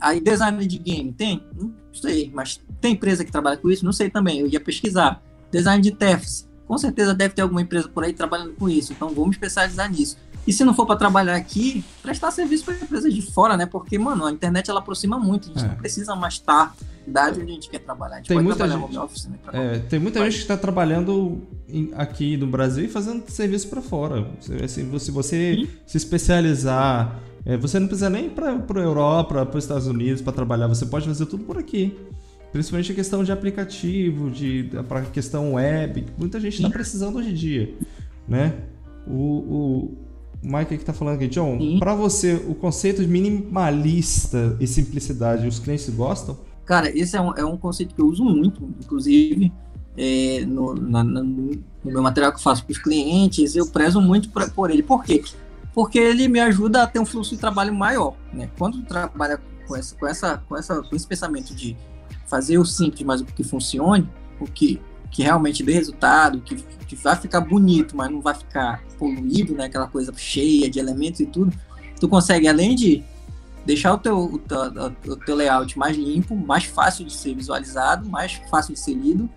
Aí design de game tem? Não sei, mas tem empresa que trabalha com isso? Não sei também, eu ia pesquisar. Design de interface, com certeza deve ter alguma empresa por aí trabalhando com isso, então vamos especializar nisso. E se não for para trabalhar aqui, prestar serviço para empresas de fora, né? Porque, mano, a internet ela aproxima muito. A gente é. não precisa mais estar idade onde a gente quer trabalhar. A gente tem pode muita gente, office, né? É, tem muita gente que está trabalhando em, aqui no Brasil e fazendo serviço para fora. Se, se você se especializar, é, você não precisa nem para a Europa, para os Estados Unidos para trabalhar. Você pode fazer tudo por aqui. Principalmente a questão de aplicativo, de para questão web, muita gente está precisando hoje em dia, né? O, o, o Mike que tá falando aqui, John, para você, o conceito de minimalista e simplicidade, os clientes gostam? Cara, esse é um, é um conceito que eu uso muito, inclusive é, no, na, no, meu material que eu faço para os clientes, eu prezo muito por, por, ele. Por quê? Porque ele me ajuda a ter um fluxo de trabalho maior. Né? Quando tu trabalha com, essa, com, essa, com, essa, com esse pensamento de fazer o simples, mas o que funcione, o que que realmente dê resultado, que, que vai ficar bonito, mas não vai ficar poluído, né? Aquela coisa cheia de elementos e tudo. Tu consegue, além de deixar o teu, o o teu layout mais limpo, mais fácil de ser visualizado, mais fácil de ser lido,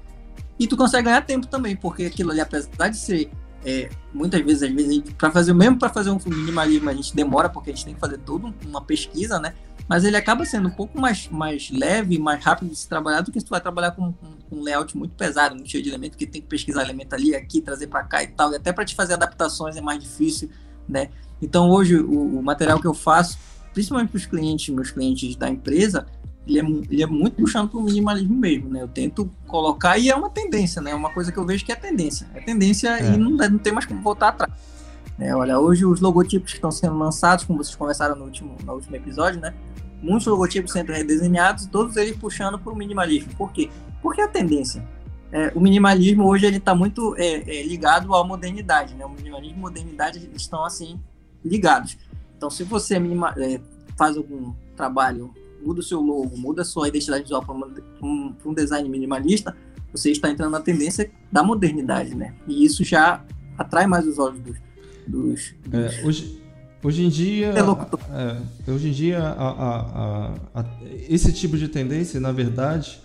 e tu consegue ganhar tempo também, porque aquilo ali, apesar de ser é, muitas vezes, às vezes, para fazer mesmo para fazer um minimalismo, a gente demora porque a gente tem que fazer toda uma pesquisa, né? mas ele acaba sendo um pouco mais, mais leve, mais rápido de se trabalhar do que se tu vai trabalhar com, com, com um layout muito pesado, muito cheio de elementos, que tem que pesquisar elemento ali, aqui, trazer para cá e tal, e até para te fazer adaptações é mais difícil, né? Então hoje o, o material que eu faço, principalmente para os clientes, meus clientes da empresa, ele é, ele é muito puxando para o minimalismo mesmo, né? Eu tento colocar e é uma tendência, né? É uma coisa que eu vejo que é tendência. É tendência é. e não, não tem mais como voltar atrás. É, olha, hoje os logotipos que estão sendo lançados, como vocês conversaram no último, no último episódio, né? muitos logotipos sendo redesenhados, todos eles puxando para o minimalismo. Por quê? Porque a tendência. É, o minimalismo hoje ele está muito é, é, ligado à modernidade, né? O minimalismo e modernidade estão assim ligados. Então, se você minima, é, faz algum trabalho, muda o seu logo, muda a sua identidade visual para um, um, design minimalista, você está entrando na tendência da modernidade, né? E isso já atrai mais os olhos dos, dos, dos é, hoje Hoje em dia, é, é, hoje em dia a, a, a, esse tipo de tendência, na verdade,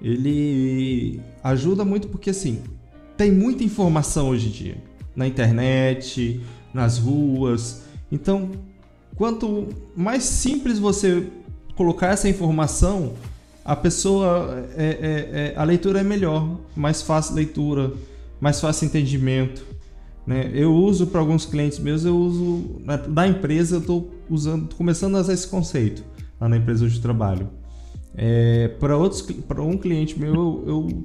ele ajuda muito porque assim tem muita informação hoje em dia na internet, nas ruas. Então, quanto mais simples você colocar essa informação, a pessoa é, é, é, a leitura é melhor, mais fácil leitura, mais fácil entendimento. Né? Eu uso para alguns clientes meus, eu uso na, da empresa, eu estou usando, começando a usar esse conceito lá na empresa eu trabalho. É, para outros, para um cliente meu, eu,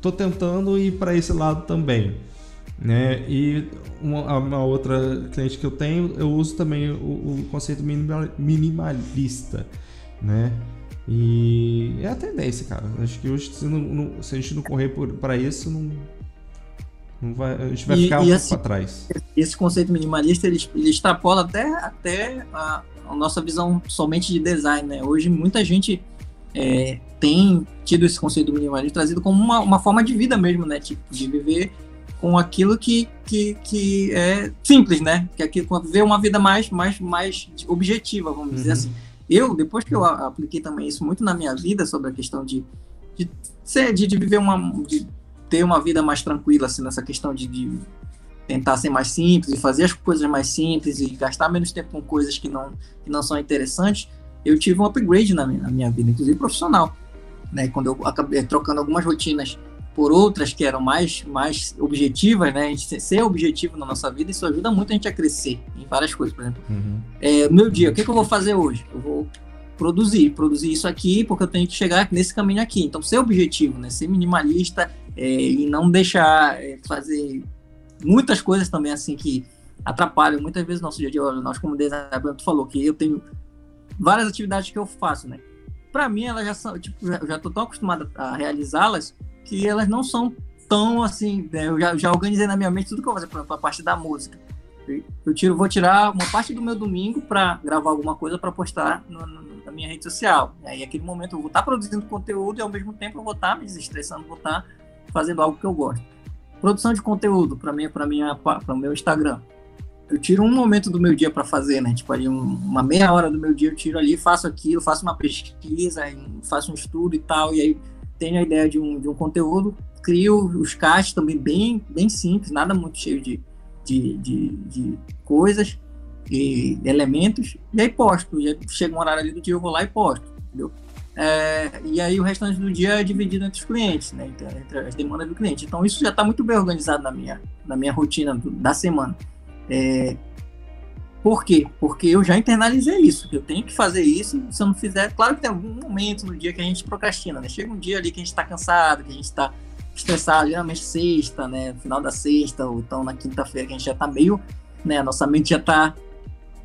tô tentando ir para esse lado também, né? E uma, uma, outra cliente que eu tenho, eu uso também o, o conceito minimalista, né? E é a tendência, cara. Acho que hoje, se, não, não, se a gente não correr para isso, não, não vai, a gente vai e, ficar um pouco assim, para trás. Esse conceito minimalista ele, ele extrapola até, até a, a, nossa visão somente de design. Né? Hoje, muita gente é, tem tido esse conceito minimalista trazido como uma, uma forma de vida mesmo, né? Tipo, de viver com aquilo que, que, que é simples, né? Que é viver uma vida mais, mais, mais objetiva, vamos uhum. dizer assim. Eu, depois que eu apliquei também isso muito na minha vida, sobre a questão de, de, de, de viver uma. De ter uma vida mais tranquila, assim, nessa questão de, de tentar ser mais simples e fazer as coisas mais simples e gastar menos tempo com coisas que não, que não são interessantes, eu tive um upgrade na minha, na minha vida, inclusive profissional. Né? Quando eu acabei trocando algumas rotinas por outras que eram mais, mais objetivas, né? A gente ser objetivo na nossa vida, isso ajuda muito a gente a crescer em várias coisas, por exemplo. Uhum. É, meu dia, o que, que, eu vou fazer hoje? Eu vou produzir, produzir isso aqui, porque eu tenho que chegar nesse caminho aqui. Então, ser objetivo, né? Ser minimalista é, e não deixar é, fazer muitas coisas também assim que atrapalham muitas vezes nosso dia a dia. Nós, como designer, tu falou que eu tenho várias atividades que eu faço, né? Para mim, elas já são, tipo, já, já tô tão acostumado a realizá-las que elas não são tão assim. Né? Eu já, já organizei na minha mente tudo que eu vou fazer, exemplo, a parte da música. Eu tiro, vou tirar uma parte do meu domingo para gravar alguma coisa para postar no, no, na minha rede social. E aí, aquele momento, eu vou estar produzindo conteúdo e ao mesmo tempo eu vou estar me desestressando, vou estar fazendo algo que eu gosto. Produção de conteúdo, para mim, para mim, para meu Instagram eu tiro um momento do meu dia para fazer, né? Tipo, ali um, uma meia hora do meu dia eu tiro ali, faço aquilo, faço uma pesquisa, faço um estudo e tal, e aí tenho a ideia de um, de um conteúdo, crio os casts também bem, bem simples, nada muito cheio de, de, de, de coisas e elementos, e aí posto. E aí chega um horário ali do dia, eu vou lá e posto, entendeu? É, e aí o restante do dia é dividido entre os clientes, né? Entre, entre as demandas do cliente. Então isso já está muito bem organizado na minha, na minha rotina do, da semana. É, por quê? Porque eu já internalizei isso, que eu tenho que fazer isso, se eu não fizer, claro que tem algum momento no dia que a gente procrastina, né? Chega um dia ali que a gente está cansado, que a gente está estressado, geralmente sexta, né? Final da sexta, ou então na quinta-feira, que a gente já está meio, né? A nossa mente já está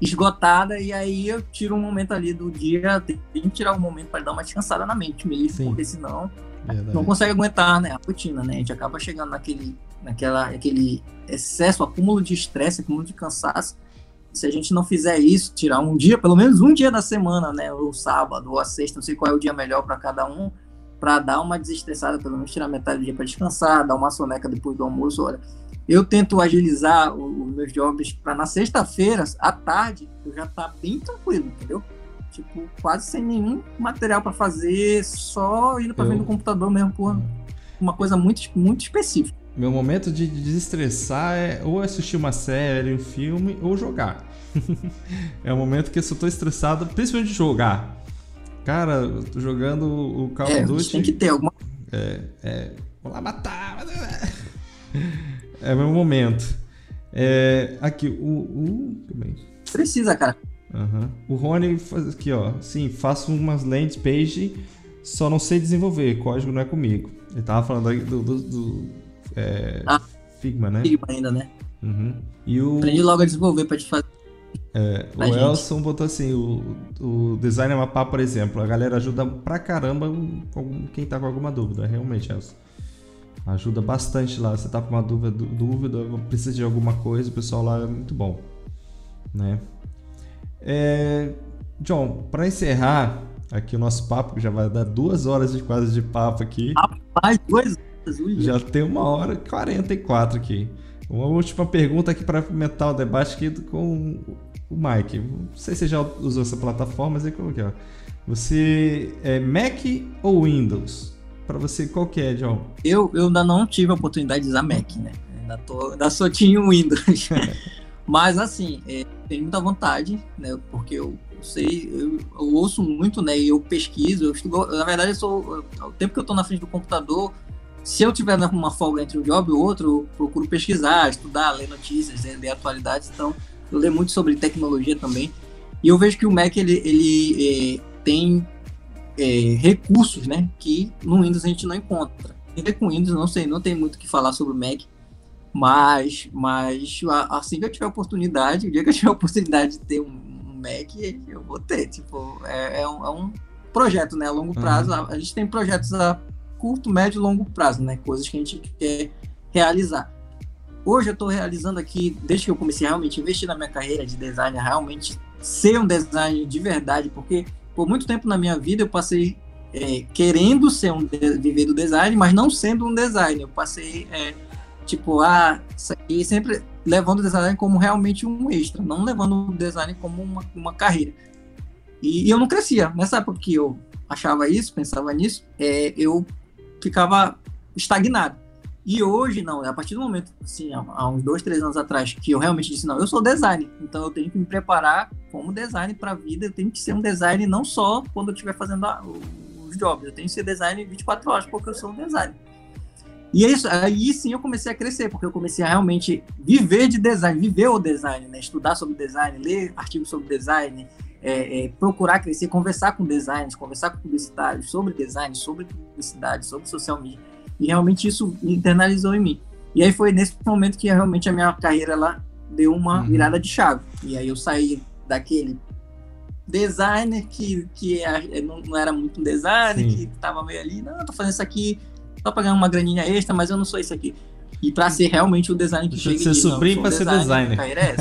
esgotada, e aí eu tiro um momento ali do dia, tem que tirar um momento para dar uma descansada na mente mesmo, Sim. porque senão Verdade. não consegue aguentar, né? A rotina, né? A gente acaba chegando naquele naquela aquele excesso, acúmulo de estresse, acúmulo de cansaço. Se a gente não fizer isso, tirar um dia, pelo menos um dia da semana, né, ou sábado ou a sexta, não sei qual é o dia melhor para cada um, para dar uma desestressada, pelo menos tirar metade do dia para descansar, dar uma soneca depois do almoço, olha. Eu tento agilizar os meus jobs para na sexta-feira, à tarde, eu já tá bem tranquilo, entendeu? Tipo, quase sem nenhum material para fazer, só indo para eu... frente do computador mesmo por uma coisa muito, muito específica. Meu momento de desestressar é ou assistir uma série, um filme, ou jogar. (laughs) é o momento que eu estou estressado, principalmente de jogar. Cara, eu tô jogando o Call of Duty. Tem que ter alguma. É, é. Vou lá matar. É meu momento. É, aqui, o. o Precisa, cara. Uhum. O Rony faz aqui, ó. Sim, faço umas landing page, só não sei desenvolver. Código não é comigo. Ele tava falando aí do, do, do é, ah, Figma, né? Figma ainda, né? Uhum. E o... Aprendi logo a desenvolver para te fazer. É, o gente. Elson botou assim, o, o design é mapar, por exemplo, a galera ajuda pra caramba quem tá com alguma dúvida, realmente, Elson. Ajuda bastante lá. Você tá com uma dúvida, dúvida, precisa de alguma coisa, o pessoal lá é muito bom, né? É, John, para encerrar aqui o nosso papo, que já vai dar duas horas de quase de papo aqui. Rapaz, duas já tem uma hora e 44 aqui. Uma última pergunta aqui para aumentar o debate aqui com o Mike. Não sei se você já usou essa plataforma, mas é como que é. Você é Mac ou Windows? Para você, qual que é, John? Eu, eu ainda não tive a oportunidade de usar Mac, né? Ainda, tô, ainda só tinha o Windows. (laughs) mas, assim, é, tenho muita vontade, né? Porque eu sei, eu, eu, ouço muito, né? E eu pesquiso, eu estudo. Na verdade, eu sou, o tempo que eu estou na frente do computador, se eu tiver uma folga entre um job e o outro, eu procuro pesquisar, estudar, ler notícias, ler atualidades. Então, eu leio muito sobre tecnologia também. E eu vejo que o Mac ele, ele é, tem é, recursos, né, que no Windows a gente não encontra. E com Windows não sei, não tem muito o que falar sobre o Mac, mas, mas assim que eu tiver oportunidade, o dia que eu tiver (laughs) oportunidade de ter um, um Mac, eu vou ter. Tipo, é, é, um, é um, projeto, né, a longo uhum. prazo. Uhum. A, a gente tem projetos a curto, médio e longo prazo, né, coisas que a gente quer realizar. Hoje eu estou realizando aqui, desde que eu comecei a realmente investir na minha carreira de design, realmente ser um designer de verdade, porque por muito tempo na minha vida eu passei é, querendo ser um viver do design, mas não sendo um designer. Eu passei é, tipo ah e sempre levando o design como realmente um extra, não levando o design como uma, uma carreira. E, e, eu não crescia nessa época que eu achava isso, pensava nisso, é, eu ficava estagnado. E hoje, não, a partir do momento, assim, há uns dois, três anos atrás, que eu realmente disse, não, eu sou designer, então eu tenho que me preparar como designer para a vida, eu tenho que ser um designer não só quando eu estiver fazendo a, os jobs, eu tenho que ser designer 24 horas, porque eu sou um designer. E é isso, aí sim eu comecei a crescer, porque eu comecei a realmente viver de design, viver o design, né? Estudar sobre design, ler artigos sobre design, é, é, procurar crescer, conversar com designers, conversar com publicitários sobre design, sobre publicidade, sobre social media. E realmente isso internalizou em mim. E aí foi nesse momento que realmente a minha carreira lá deu uma uhum. virada de chave. E aí eu saí daquele designer que, que é, não, não era muito um designer, Sim. que estava meio ali, não, tô fazendo isso aqui só pra ganhar uma graninha extra, mas eu não sou isso aqui. E para ser realmente o design que Deixa chega ser sobrinho para ser designer. É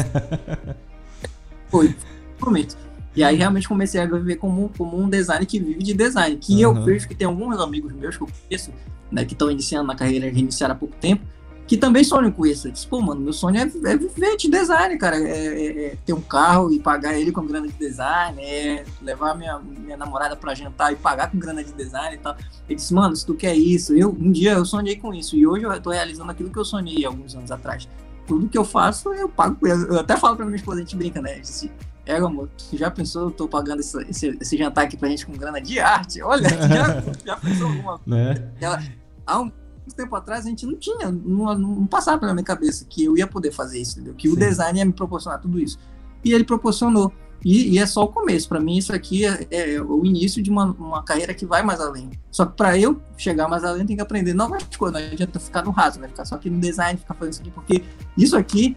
(laughs) foi, prometo. E aí realmente comecei a viver como, como um design que vive de design. Que uhum. eu vejo que tem alguns amigos meus que eu conheço, né, que estão iniciando na carreira, que iniciaram há pouco tempo, que também sonham com isso. Eu disse, pô, mano, meu sonho é, é viver de design, cara. É, é, é, ter um carro e pagar ele com grana de design, é levar minha, minha namorada para jantar e pagar com grana de design e tal. Ele disse, mano, se tu quer isso, eu um dia eu sonhei com isso. E hoje eu tô realizando aquilo que eu sonhei alguns anos atrás. Tudo que eu faço, eu pago. Eu até falo pra minha esposa, a gente brinca, né? Eu disse, é, amor, tu já pensou, eu tô pagando esse, esse, esse, jantar aqui pra gente com grana de arte? Olha, (laughs) já, já pensou alguma né? Ela, há um tempo atrás a gente não tinha, não, não passava pela minha cabeça que eu ia poder fazer isso, entendeu? Que Sim. o design ia me proporcionar tudo isso. E ele proporcionou. E, e é só o começo. Para mim, isso aqui é, é, o início de uma, uma carreira que vai mais além. Só que para eu chegar mais além, tem que aprender novas coisas. Não adianta ficar no raso, vai ficar só aqui no design, ficar fazendo isso aqui, porque isso aqui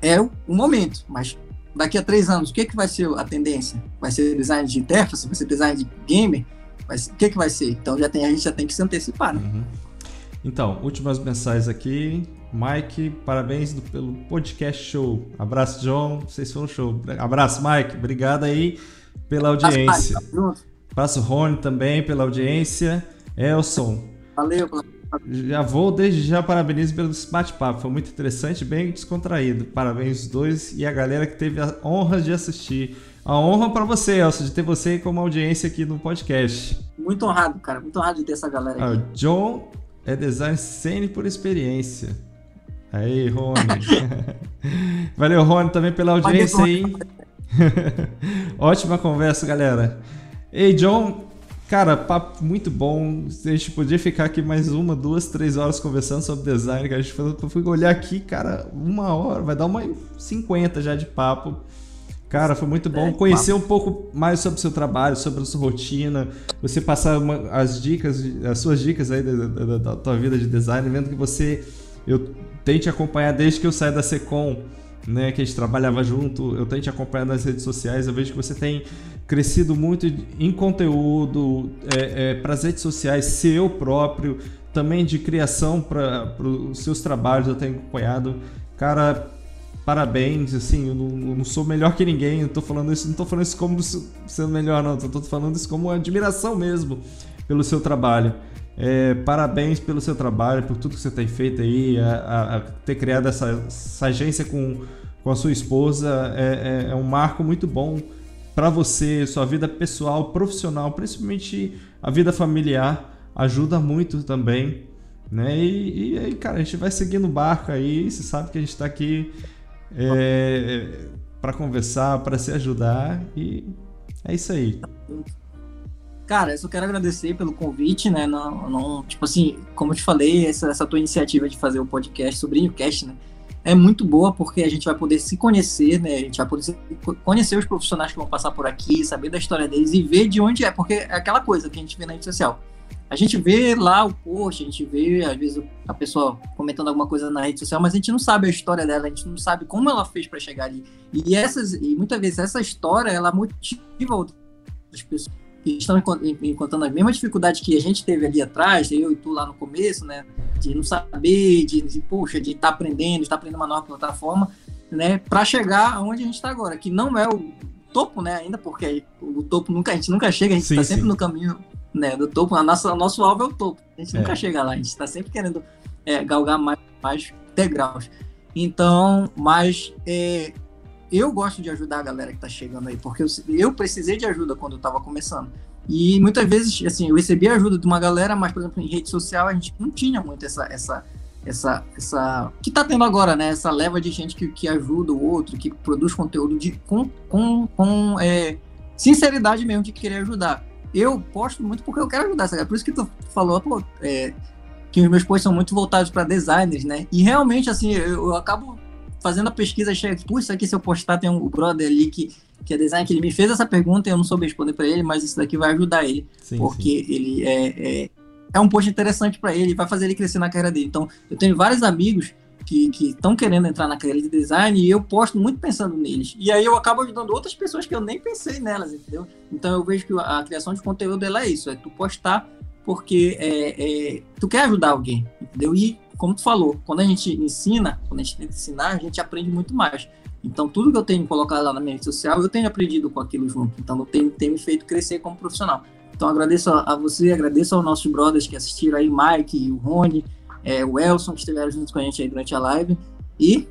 é o, o momento. Mas daqui a três anos, o que, que vai ser a tendência? Vai ser design de interface? Vai ser design de gamer? Mas o que, que vai ser? Então já tem, a gente já tem que se antecipar, né? Uhum. Então, últimas mensagens aqui. Mike, parabéns do, pelo podcast show. Abraço, John. Vocês foram show. Abraço, Mike. Obrigado aí pela audiência. Abraço, Rony, também pela audiência. Elson. Valeu, já vou desde já parabenizo pelo bate-papo, foi muito interessante, bem descontraído. Parabéns os dois e a galera que teve a honra de assistir. A honra para você, Elcio, de ter você como audiência aqui no podcast. Muito honrado, cara, muito honrado de ter essa galera ah, aqui. Ah, John é design sênior por experiência. Aí, Rony. (laughs) Valeu, Rony, também pela audiência aí. (laughs) Ótima conversa, galera. Ei, John, Cara, papo muito bom. A gente podia ficar aqui mais uma, duas, três horas conversando sobre design. Cara. A gente foi, eu fui olhar aqui, cara, uma hora, vai dar uma 50 já de papo. Cara, foi muito bom é, conhecer um pouco mais sobre o seu trabalho, sobre a sua rotina, você passar uma, as dicas, as suas dicas aí da, da, da, tua vida de design, vendo que você, eu tenho te acompanhar desde que eu saí da Secom, né, que a gente trabalhava junto, eu tenho te acompanhado nas redes sociais, eu vejo que você tem crescido muito em conteúdo é, é, para as redes sociais, seu próprio, também de criação para os seus trabalhos, eu tenho acompanhado. Cara, parabéns, assim, eu não, eu não, sou melhor que ninguém, eu tô falando isso, não tô falando isso como sendo melhor, não, tô, falando isso como admiração mesmo pelo seu trabalho. É, parabéns pelo seu trabalho, por tudo que você tem feito aí, a, a, a ter criado essa, essa, agência com, com a sua esposa é, é, é um marco muito bom para você, sua vida pessoal, profissional, principalmente a vida familiar, ajuda muito também. Né? E, aí, cara, a gente vai seguindo o barco aí, você sabe que a gente está aqui é, para conversar, para se ajudar e é isso aí. Cara, eu só quero agradecer pelo convite, né? Não, não, tipo assim, como eu te falei, essa, essa tua iniciativa de fazer o podcast sobre o cast, né? É muito boa porque a gente vai poder se conhecer, né? A gente vai poder conhecer os profissionais que vão passar por aqui, saber da história deles e ver de onde é, porque é aquela coisa que a gente vê na rede social. A gente vê lá o post, a gente vê, às vezes, a pessoa comentando alguma coisa na rede social, mas a gente não sabe a história dela, a gente não sabe como ela fez para chegar ali. E essas, e muitas vezes essa história, ela motiva outras pessoas que estão encontrando as mesmas dificuldades que a gente teve ali atrás, eu e tu lá no começo, né? De não saber, de, de poxa, de estar tá aprendendo, de estar tá aprendendo uma nova plataforma, né? Para chegar aonde a gente está agora, que não é o topo, né? Ainda porque o topo nunca a gente nunca chega, a gente está sempre no caminho, né? Do topo. A nossa, nosso alvo é o topo. A gente é. nunca chega lá, a gente está sempre querendo é, galgar mais, mais degraus. Então, mas é, eu gosto de ajudar a galera que tá chegando aí, porque eu, eu precisei de ajuda quando eu tava começando. E muitas vezes, assim, eu recebi ajuda de uma galera, mas, por exemplo, em rede social a gente não tinha muito essa, essa, essa, essa que tá tendo agora, né? Essa leva de gente que, que ajuda o outro, que produz conteúdo de, com, com, com é, sinceridade mesmo de querer ajudar. Eu posto muito porque eu quero ajudar, sabe? Por isso que tu falou, pô, é, que os meus posts são muito voltados para designers, né? E realmente, assim, eu, eu acabo fazendo a pesquisa, chega, putz, isso aqui se eu postar, tem um brother ali que, que é design, que ele me fez essa pergunta e eu não soube responder para ele, mas isso daqui vai ajudar ele, sim, porque sim. ele é, é, é, um post interessante para ele, vai fazer ele crescer na carreira dele. Então, eu tenho vários amigos que estão que querendo entrar na carreira de design e eu posto muito pensando neles. E aí eu acabo ajudando outras pessoas que eu nem pensei nelas, entendeu? Então eu vejo que a, a criação de conteúdo ela é isso, é tu postar porque é, é, tu quer ajudar alguém, entendeu? E como tu falou, quando a gente ensina, quando a gente tenta ensinar, a gente aprende muito mais. Então, tudo que eu tenho colocado lá na minha rede social, eu tenho aprendido com aquilo junto. Então, tem, tem me feito crescer como profissional. Então, agradeço a, a você, agradeço aos nossos brothers que assistiram aí, Mike, o Rony, é, o Elson, que estiveram juntos com a gente aí durante a live. E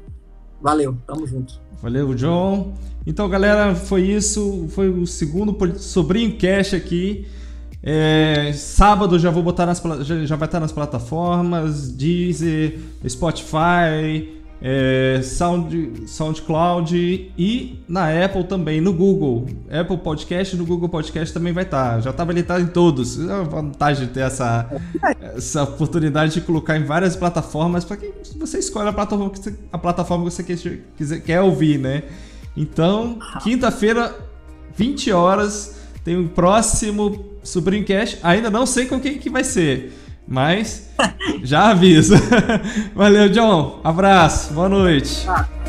valeu, tamo junto. Valeu, John. Então, galera, foi isso. Foi o segundo sobrinho cash aqui. É, sábado já vou botar nas já, já vai estar nas plataformas Deezer, Spotify, é, Sound, SoundCloud e na Apple também, no Google. Apple Podcast no Google Podcast também vai estar. Já estava habilitado em todos. É uma vantagem ter essa, essa oportunidade de colocar em várias plataformas para que você escolhe a plataforma que você, a plataforma que você quer, quer ouvir, né? Então, quinta-feira, 20 horas, tem o próximo Sobrinho Cash. Ainda não sei com quem que vai ser, mas (laughs) já aviso. (laughs) Valeu, John. Abraço. Boa noite. Ah.